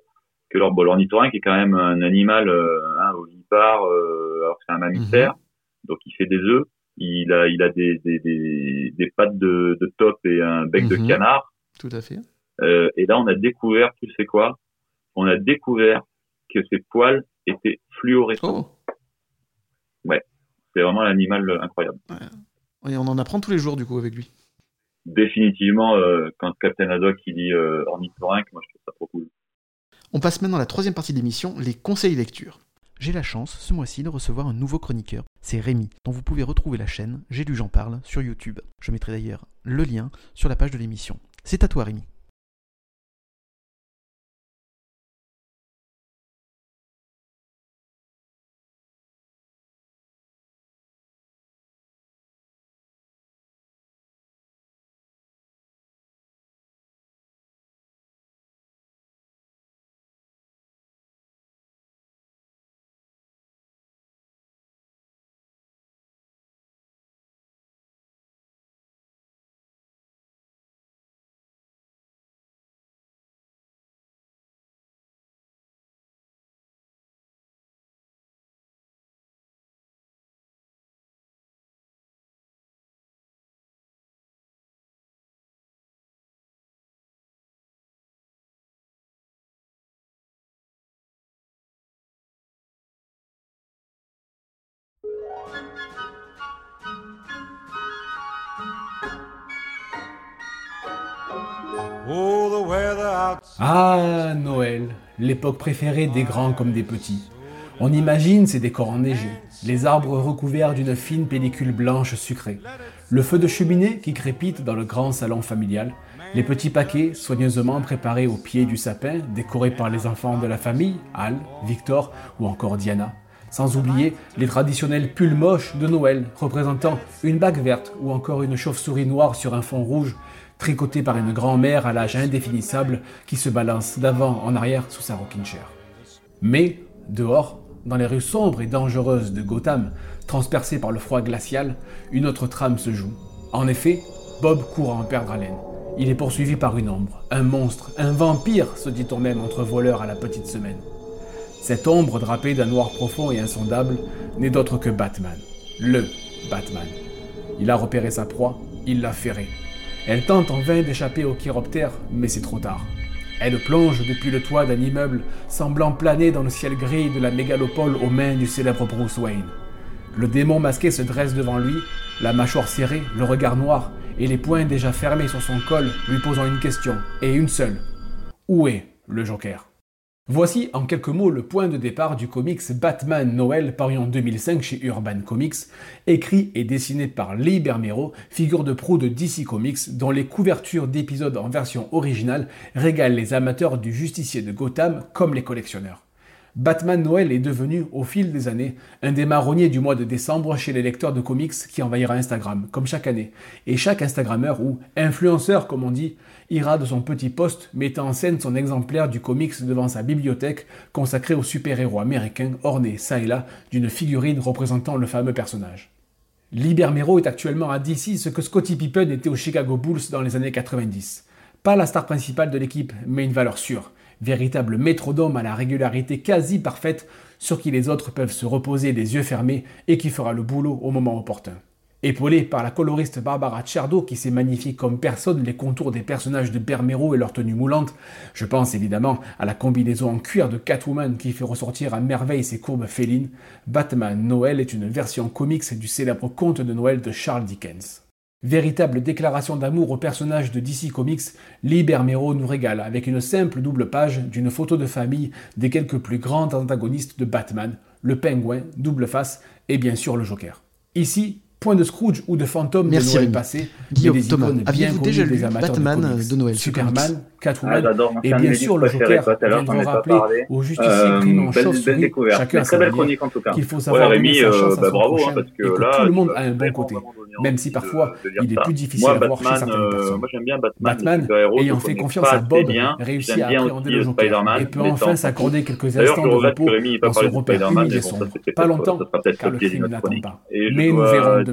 que leur, bon, l'ornithorynque est quand même un animal, euh, hein, ovipare, euh, alors que c'est un mammifère. Donc, il fait des œufs. Il a, il a des, des, des, des pattes de, de top et un bec de Mhm. canard. Tout à fait. Euh, et là, on a découvert, tu sais quoi? On a découvert que ses poils étaient fluorescents. Ouais, c'est vraiment un animal incroyable. Et on en apprend tous les jours, du coup, avec lui. Définitivement, euh, quand Captain Haddock il dit euh, ornithorynque, moi je trouve ça trop cool. On passe maintenant à la troisième partie de l'émission, les conseils lecture. J'ai la chance, ce mois-ci, de recevoir un nouveau chroniqueur. C'est Rémi, dont vous pouvez retrouver la chaîne J'ai lu, j'en parle sur YouTube. Je mettrai d'ailleurs le lien sur la page de l'émission. C'est à toi, Rémi. Ah, Noël, l'époque préférée des grands comme des petits. On imagine ces décors enneigés, les arbres recouverts d'une fine pellicule blanche sucrée, le feu de cheminée qui crépite dans le grand salon familial, les petits paquets soigneusement préparés au pied du sapin, décorés par les enfants de la famille, Al, Victor ou encore Diana. Sans oublier les traditionnels pulls moches de Noël, représentant une bague verte ou encore une chauve-souris noire sur un fond rouge, tricotée par une grand-mère à l'âge indéfinissable qui se balance d'avant en arrière sous sa rocking chair. Mais, dehors, dans les rues sombres et dangereuses de Gotham, transpercées par le froid glacial, une autre trame se joue. En effet, Bob court à en perdre haleine. Il est poursuivi par une ombre, un monstre, un vampire, se dit-on même entre voleurs à la petite semaine. Cette ombre drapée d'un noir profond et insondable n'est d'autre que Batman. Le Batman. Il a repéré sa proie, il l'a ferrée. Elle tente en vain d'échapper au chiroptère, mais c'est trop tard. Elle plonge depuis le toit d'un immeuble, semblant planer dans le ciel gris de la mégalopole aux mains du célèbre Bruce Wayne. Le démon masqué se dresse devant lui, la mâchoire serrée, le regard noir, et les poings déjà fermés sur son col, lui posant une question, et une seule. Où est le Joker? Voici en quelques mots le point de départ du comics Batman Noël paru en 2005 chez Urban Comics, écrit et dessiné par Lee Bermero, figure de pro de DC Comics, dont les couvertures d'épisodes en version originale régalent les amateurs du justicier de Gotham comme les collectionneurs. Batman Noël est devenu, au fil des années, un des marronniers du mois de décembre chez les lecteurs de comics qui envahira Instagram, comme chaque année. Et chaque Instagrammeur, ou influenceur comme on dit, ira de son petit poste mettant en scène son exemplaire du comics devant sa bibliothèque consacrée au super-héros américain orné ça et là d'une figurine représentant le fameux personnage. Libermero est actuellement à DC ce que Scottie Pippen était au Chicago Bulls dans les années 90. Pas la star principale de l'équipe, mais une valeur sûre. Véritable métrodome à la régularité quasi parfaite sur qui les autres peuvent se reposer les yeux fermés et qui fera le boulot au moment opportun. Épaulé par la coloriste Barbara Cerdo qui s'est magnifiée comme personne les contours des personnages de Bermero et leur tenue moulante, je pense évidemment à la combinaison en cuir de Catwoman qui fait ressortir à merveille ses courbes félines, Batman Noël est une version comics du célèbre conte de Noël de Charles Dickens. Véritable déclaration d'amour au personnage de DC Comics, Lee Bermero nous régale avec une simple double page d'une photo de famille des quelques plus grands antagonistes de Batman, le pingouin, double face et bien sûr le Joker. Ici, point de Scrooge ou de fantôme Merci de Noël Rémi. passé, Guillaume, mais des Thomas, icônes bien aviez-vous déjà connues lu des amateurs Batman de, comics? de Noël Superman, Catwoman, Ah, et bien sûr le Joker pas rappeler parlé. au justicier Euh, pris en chauve-souris, chacun sa belle chronique, en tout cas. qu'il faut Ouais, savoir Rémi, donner sa euh, chance à bah, son bravo, hein, prochain, parce que et que là, tout le monde a un bon côté, même si parfois il est plus difficile à voir chez Batman, certaines euh, personnes. moi, j'aime bien Batman, ayant fait confiance à Bob, réussit à appréhender le euh, Joker et peut enfin s'accorder quelques instants de repos dans ce repère humide et sombre. Pas longtemps, car le crime n'attend pas. Mais nous verrons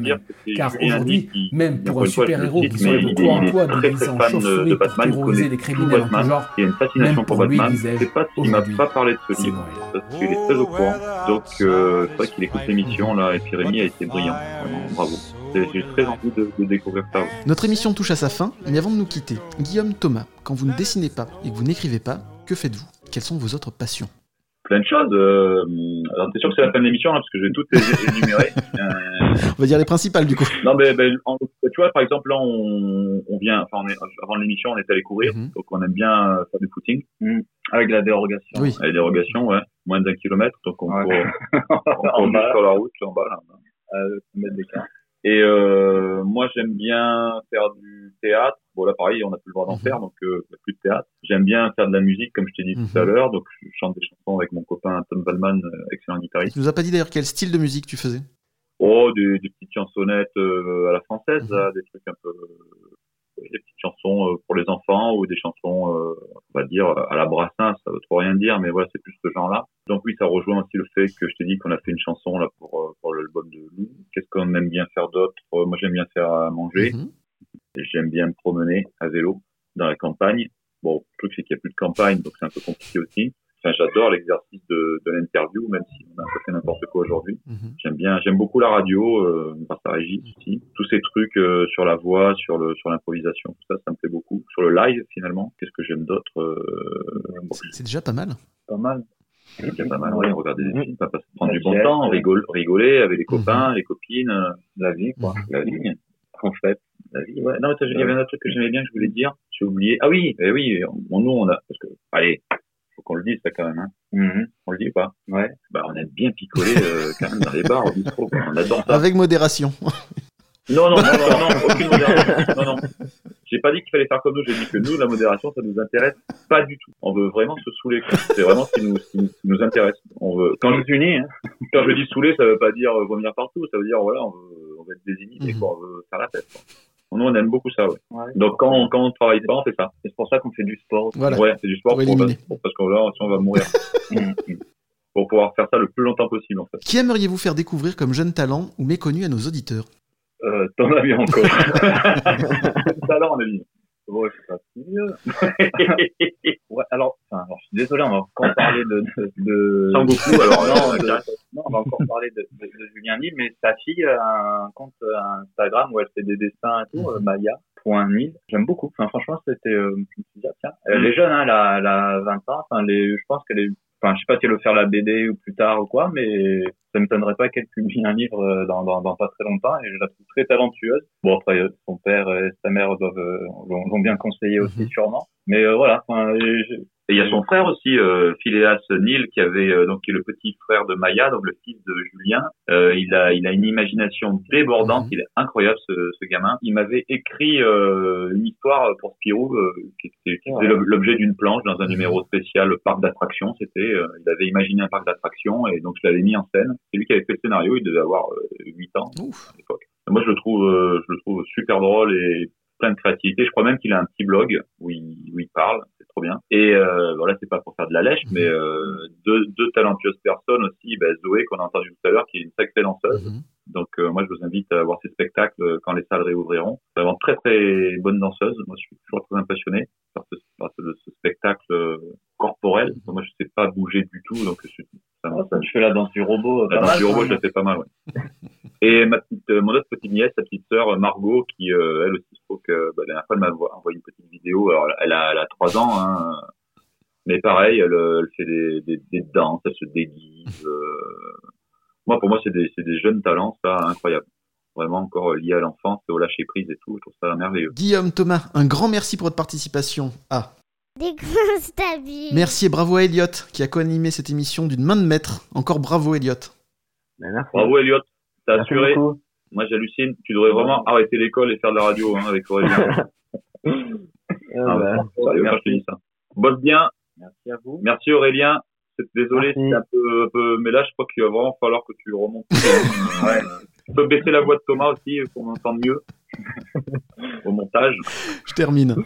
Car aujourd'hui, même pour un super-héros qui beaucoup est- en déguisé très en de- chauve-souris de pour terroriser les criminels en tout genre, Il y a une fascination même pour lui, disais-je, aujourd'hui, pas parlé de ce livre, parce qu'il est très au courant. Donc, euh, c'est vrai qu'il écoute l'émission, là, et puis Rémi a été brillant. Vraiment, bravo. c'est- j'ai très envie de, de découvrir ça. Notre émission touche à sa fin, mais avant de nous quitter, Guillaume Thomas, quand vous ne dessinez pas et que vous n'écrivez pas, que faites-vous? Quelles sont vos autres passions? Plein de choses. Euh, alors, c'est sûr que c'est la fin de l'émission, hein, parce que je vais toutes les énumérer. Euh, On va dire les principales du coup. Non, mais, ben, en- tu vois, par exemple, là, on, on vient, enfin, on est, avant l'émission, on est allé courir, donc on aime bien euh, faire du footing. Avec la dérogation. Oui. Avec la dérogation, ouais. Moins d'un kilomètre, donc on court, on sur la route, en bas, là. Euh, mètres d'écart. Et euh, moi, j'aime bien faire du théâtre. Bon, là, pareil, on n'a plus le droit d'en faire, donc euh, il y a plus de théâtre. J'aime bien faire de la musique, comme je t'ai dit tout à l'heure. Donc, je chante des chansons avec mon copain Tom Valman, euh, excellent guitariste. Tu nous as pas dit d'ailleurs quel style de musique tu faisais? Oh, des, des petites chansonnettes euh, à la française, là, des trucs un peu... euh, des petites chansons pour les enfants ou des chansons, on va dire, à la Brassens, ça veut trop rien dire, mais voilà, c'est plus ce genre-là. Donc oui, ça rejoint aussi le fait que je t'ai dit qu'on a fait une chanson là pour, pour l'album de Lou. Qu'est-ce qu'on aime bien faire d'autre? Moi, j'aime bien faire à manger. Et J'aime bien me promener à vélo dans la campagne. Bon, le truc, c'est qu'il n'y a plus de campagne, donc c'est un peu compliqué aussi. Enfin, j'adore l'exercice de, de l'interview, même si on a un peu fait n'importe quoi aujourd'hui. J'aime bien, j'aime beaucoup la radio, euh, grâce à Régis aussi. Tous ces trucs euh, sur la voix, sur le, sur l'improvisation, tout ça, ça me plaît beaucoup. Sur le live, finalement, qu'est-ce que j'aime d'autre euh, bon, C'est déjà pas mal. Pas mal. c'est déjà pas mal, ouais, regarder des films, pas passer- prendre La du bon temps, rigoler, rigoler avec les copains, les copines, euh, La vie, quoi. la vie. En fait, la vie. Ouais. Non, attends, il y avait un autre truc que j'aimais bien, que je voulais dire. J'ai oublié. Ah oui, eh oui. on- nous, on a, parce que, allez, faut qu'on le dise ça quand même. Hein. On le dit ou pas? Ouais. Bah, on aime bien picoler euh, quand même dans les bars au bistrot. On adore ça. Avec modération. Non, non, non, non, non, aucune modération. Non, non. J'ai pas dit qu'il fallait faire comme nous. J'ai dit que nous, la modération, ça nous intéresse pas du tout. On veut vraiment se saouler. C'est vraiment ce qui nous, ce qui nous- intéresse. On veut. Quand je unis, hein. Quand je dis saouler, ça veut pas dire euh, vomir partout. Ça veut dire voilà, on veut, veut être désinhibé, quoi. On veut faire la fête. Quoi. Nous, on aime beaucoup ça, ouais. Donc quand on, quand on travaille pas, on fait ça. C'est pour ça qu'on fait du sport. Voilà. Ouais, c'est du sport Pour pour, parce que là, si on va mourir. pour pouvoir faire ça le plus longtemps possible, en fait. Qui aimeriez-vous faire découvrir comme jeune talent ou méconnu à nos auditeurs? Euh, t'en as bien encore. Talent, on a dit. Ouais, c'est pas si vieux. ouais, alors, enfin, alors, je suis désolé, on va encore parler de, de, de... Sans beaucoup, alors, non, euh, de- direct. non, on va encore parler de, de, de Julien Nil, mais sa fille a un compte euh, Instagram où elle fait des dessins et tout, euh, Maya.nil. J'aime beaucoup. Enfin, franchement, c'était, euh, ah, tiens, elle est jeune, hein, elle a, elle a 20 ans. Enfin, les, je pense qu'elle est, enfin, je sais pas si elle veut faire la BD ou plus tard ou quoi, mais ça m'étonnerait pas qu'elle publie un livre euh, dans, dans, dans pas très longtemps et je la trouve très talentueuse. Bon, après, euh, son père et sa mère doivent, euh, l'ont bien conseillé aussi, sûrement. Mais euh, voilà, enfin, Et il y a son frère aussi, euh, Phileas Neil, qui avait euh, donc qui est le petit frère de Maya, donc le fils de Julien. Euh, il a il a une imagination débordante, il est incroyable ce, ce gamin. Il m'avait écrit euh, une histoire pour Spirou euh, qui, qui- qui faisait l'ob- l'objet d'une planche dans un numéro spécial parc d'attractions. C'était euh, il avait imaginé un parc d'attractions et donc je l'avais mis en scène. C'est lui qui avait fait le scénario. Il devait avoir euh, 8 ans à l'époque. Moi je le trouve euh, je le trouve super drôle et plein de créativité. Je crois même qu'il a un petit blog où il, où il parle, trop bien. Et euh, voilà, c'est pas pour faire de la lèche, mais euh, deux, deux talentueuses personnes aussi. Ben, Zoé qu'on a entendu tout à l'heure, qui est une sacrée danseuse. Donc euh, moi, je vous invite à voir ces spectacles quand les salles réouvriront. C'est vraiment très très bonne danseuse. Moi, je suis toujours très impressionné par ce, par ce, ce spectacle corporel. Moi, je sais pas bouger du tout, donc je suis ça, me- je fais la danse du robot. la danse mal, du robot, hein. je la fais pas mal, ouais. Et ma petite, mon autre petite nièce, sa petite sœur Margot, qui euh, elle aussi, je trouve que bah, la dernière fois elle m'a envo- envoyé une petite vidéo. Alors elle a, elle a 3 ans, hein, mais pareil, elle, elle fait des, des, des danses, elle se déguise. euh. Moi, pour moi, c'est des, jeunes talents, ça, incroyable. Vraiment encore lié à l'enfance et au lâcher prise et tout. Je trouve ça merveilleux. Guillaume Thomas, un grand merci pour votre participation. Ah, Des grosses tabilles. merci et bravo à Elliot qui a co-animé cette émission d'une main de maître. Encore bravo Elliot. Bravo Elliot, t'as assuré. beaucoup. Moi, j'hallucine. Tu devrais vraiment arrêter l'école et faire de la radio hein, avec Aurélien. Ah, bah, sérieux, quand je te dis ça. Bosse bien. Merci à vous. Merci Aurélien. C'est- Désolé, c'est un peu, un peu, mais là, je crois qu'il va vraiment falloir que tu remontes. ouais. Tu peux baisser la voix de Thomas aussi pour m'entendre mieux. Au montage, Je termine.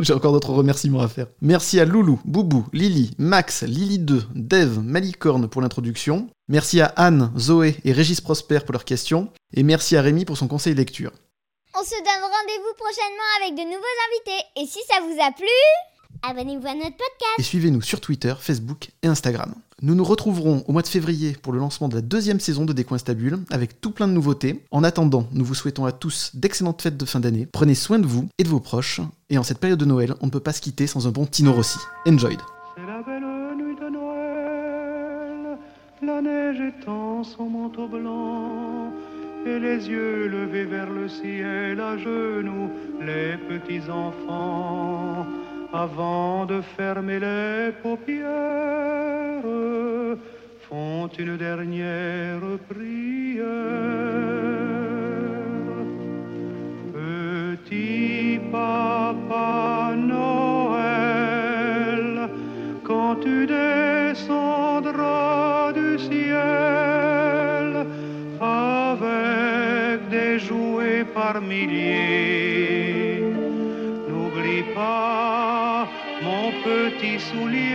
J'ai encore d'autres remerciements à faire. Merci à Loulou, Boubou, Lily, Max, Lily2, Dev, Malicorne pour l'introduction. Merci à Anne, Zoé et Régis Prosper pour leurs questions. Et merci à Rémi pour son conseil lecture. On se donne rendez-vous prochainement avec de nouveaux invités. Et si ça vous a plu, abonnez-vous à notre podcast. Et suivez-nous sur Twitter, Facebook et Instagram. Nous nous retrouverons au mois de février pour le lancement de la deuxième saison de Décoinstabule avec tout plein de nouveautés. En attendant, nous vous souhaitons à tous d'excellentes fêtes de fin d'année. Prenez soin de vous et de vos proches. Et en cette période de Noël, on ne peut pas se quitter sans un bon Tino Rossi. Enjoy C'est la belle nuit de Noël, la neige étend son manteau blanc, et les yeux levés vers le ciel à genoux, les petits enfants, avant de fermer les paupières, font une dernière prière. Petit papa Noël, quand tu descendras n'oublie pas mon petit soulier.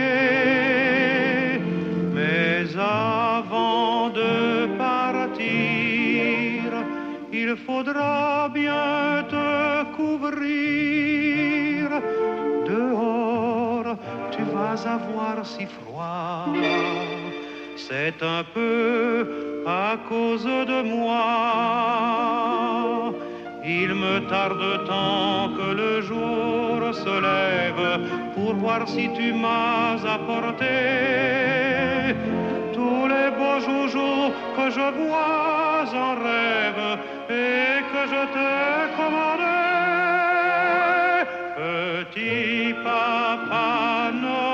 Mais avant de partir, il faudra bien te couvrir. Dehors, tu vas avoir si froid. C'est un peu à cause de moi. Il me tarde tant que le jour se lève pour voir si tu m'as apporté tous les beaux joujoux que je vois en rêve et que je t'ai commandé. Petit papa Noël,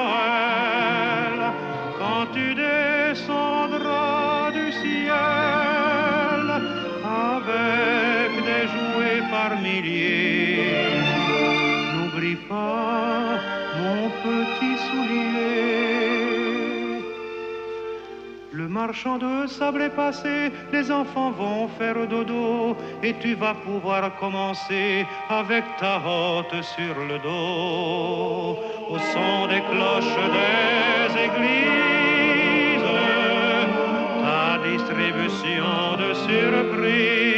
marchand de sable est passé, les enfants vont faire dodo et tu vas pouvoir commencer avec ta hotte sur le dos au son des cloches des églises, ta distribution de surprises.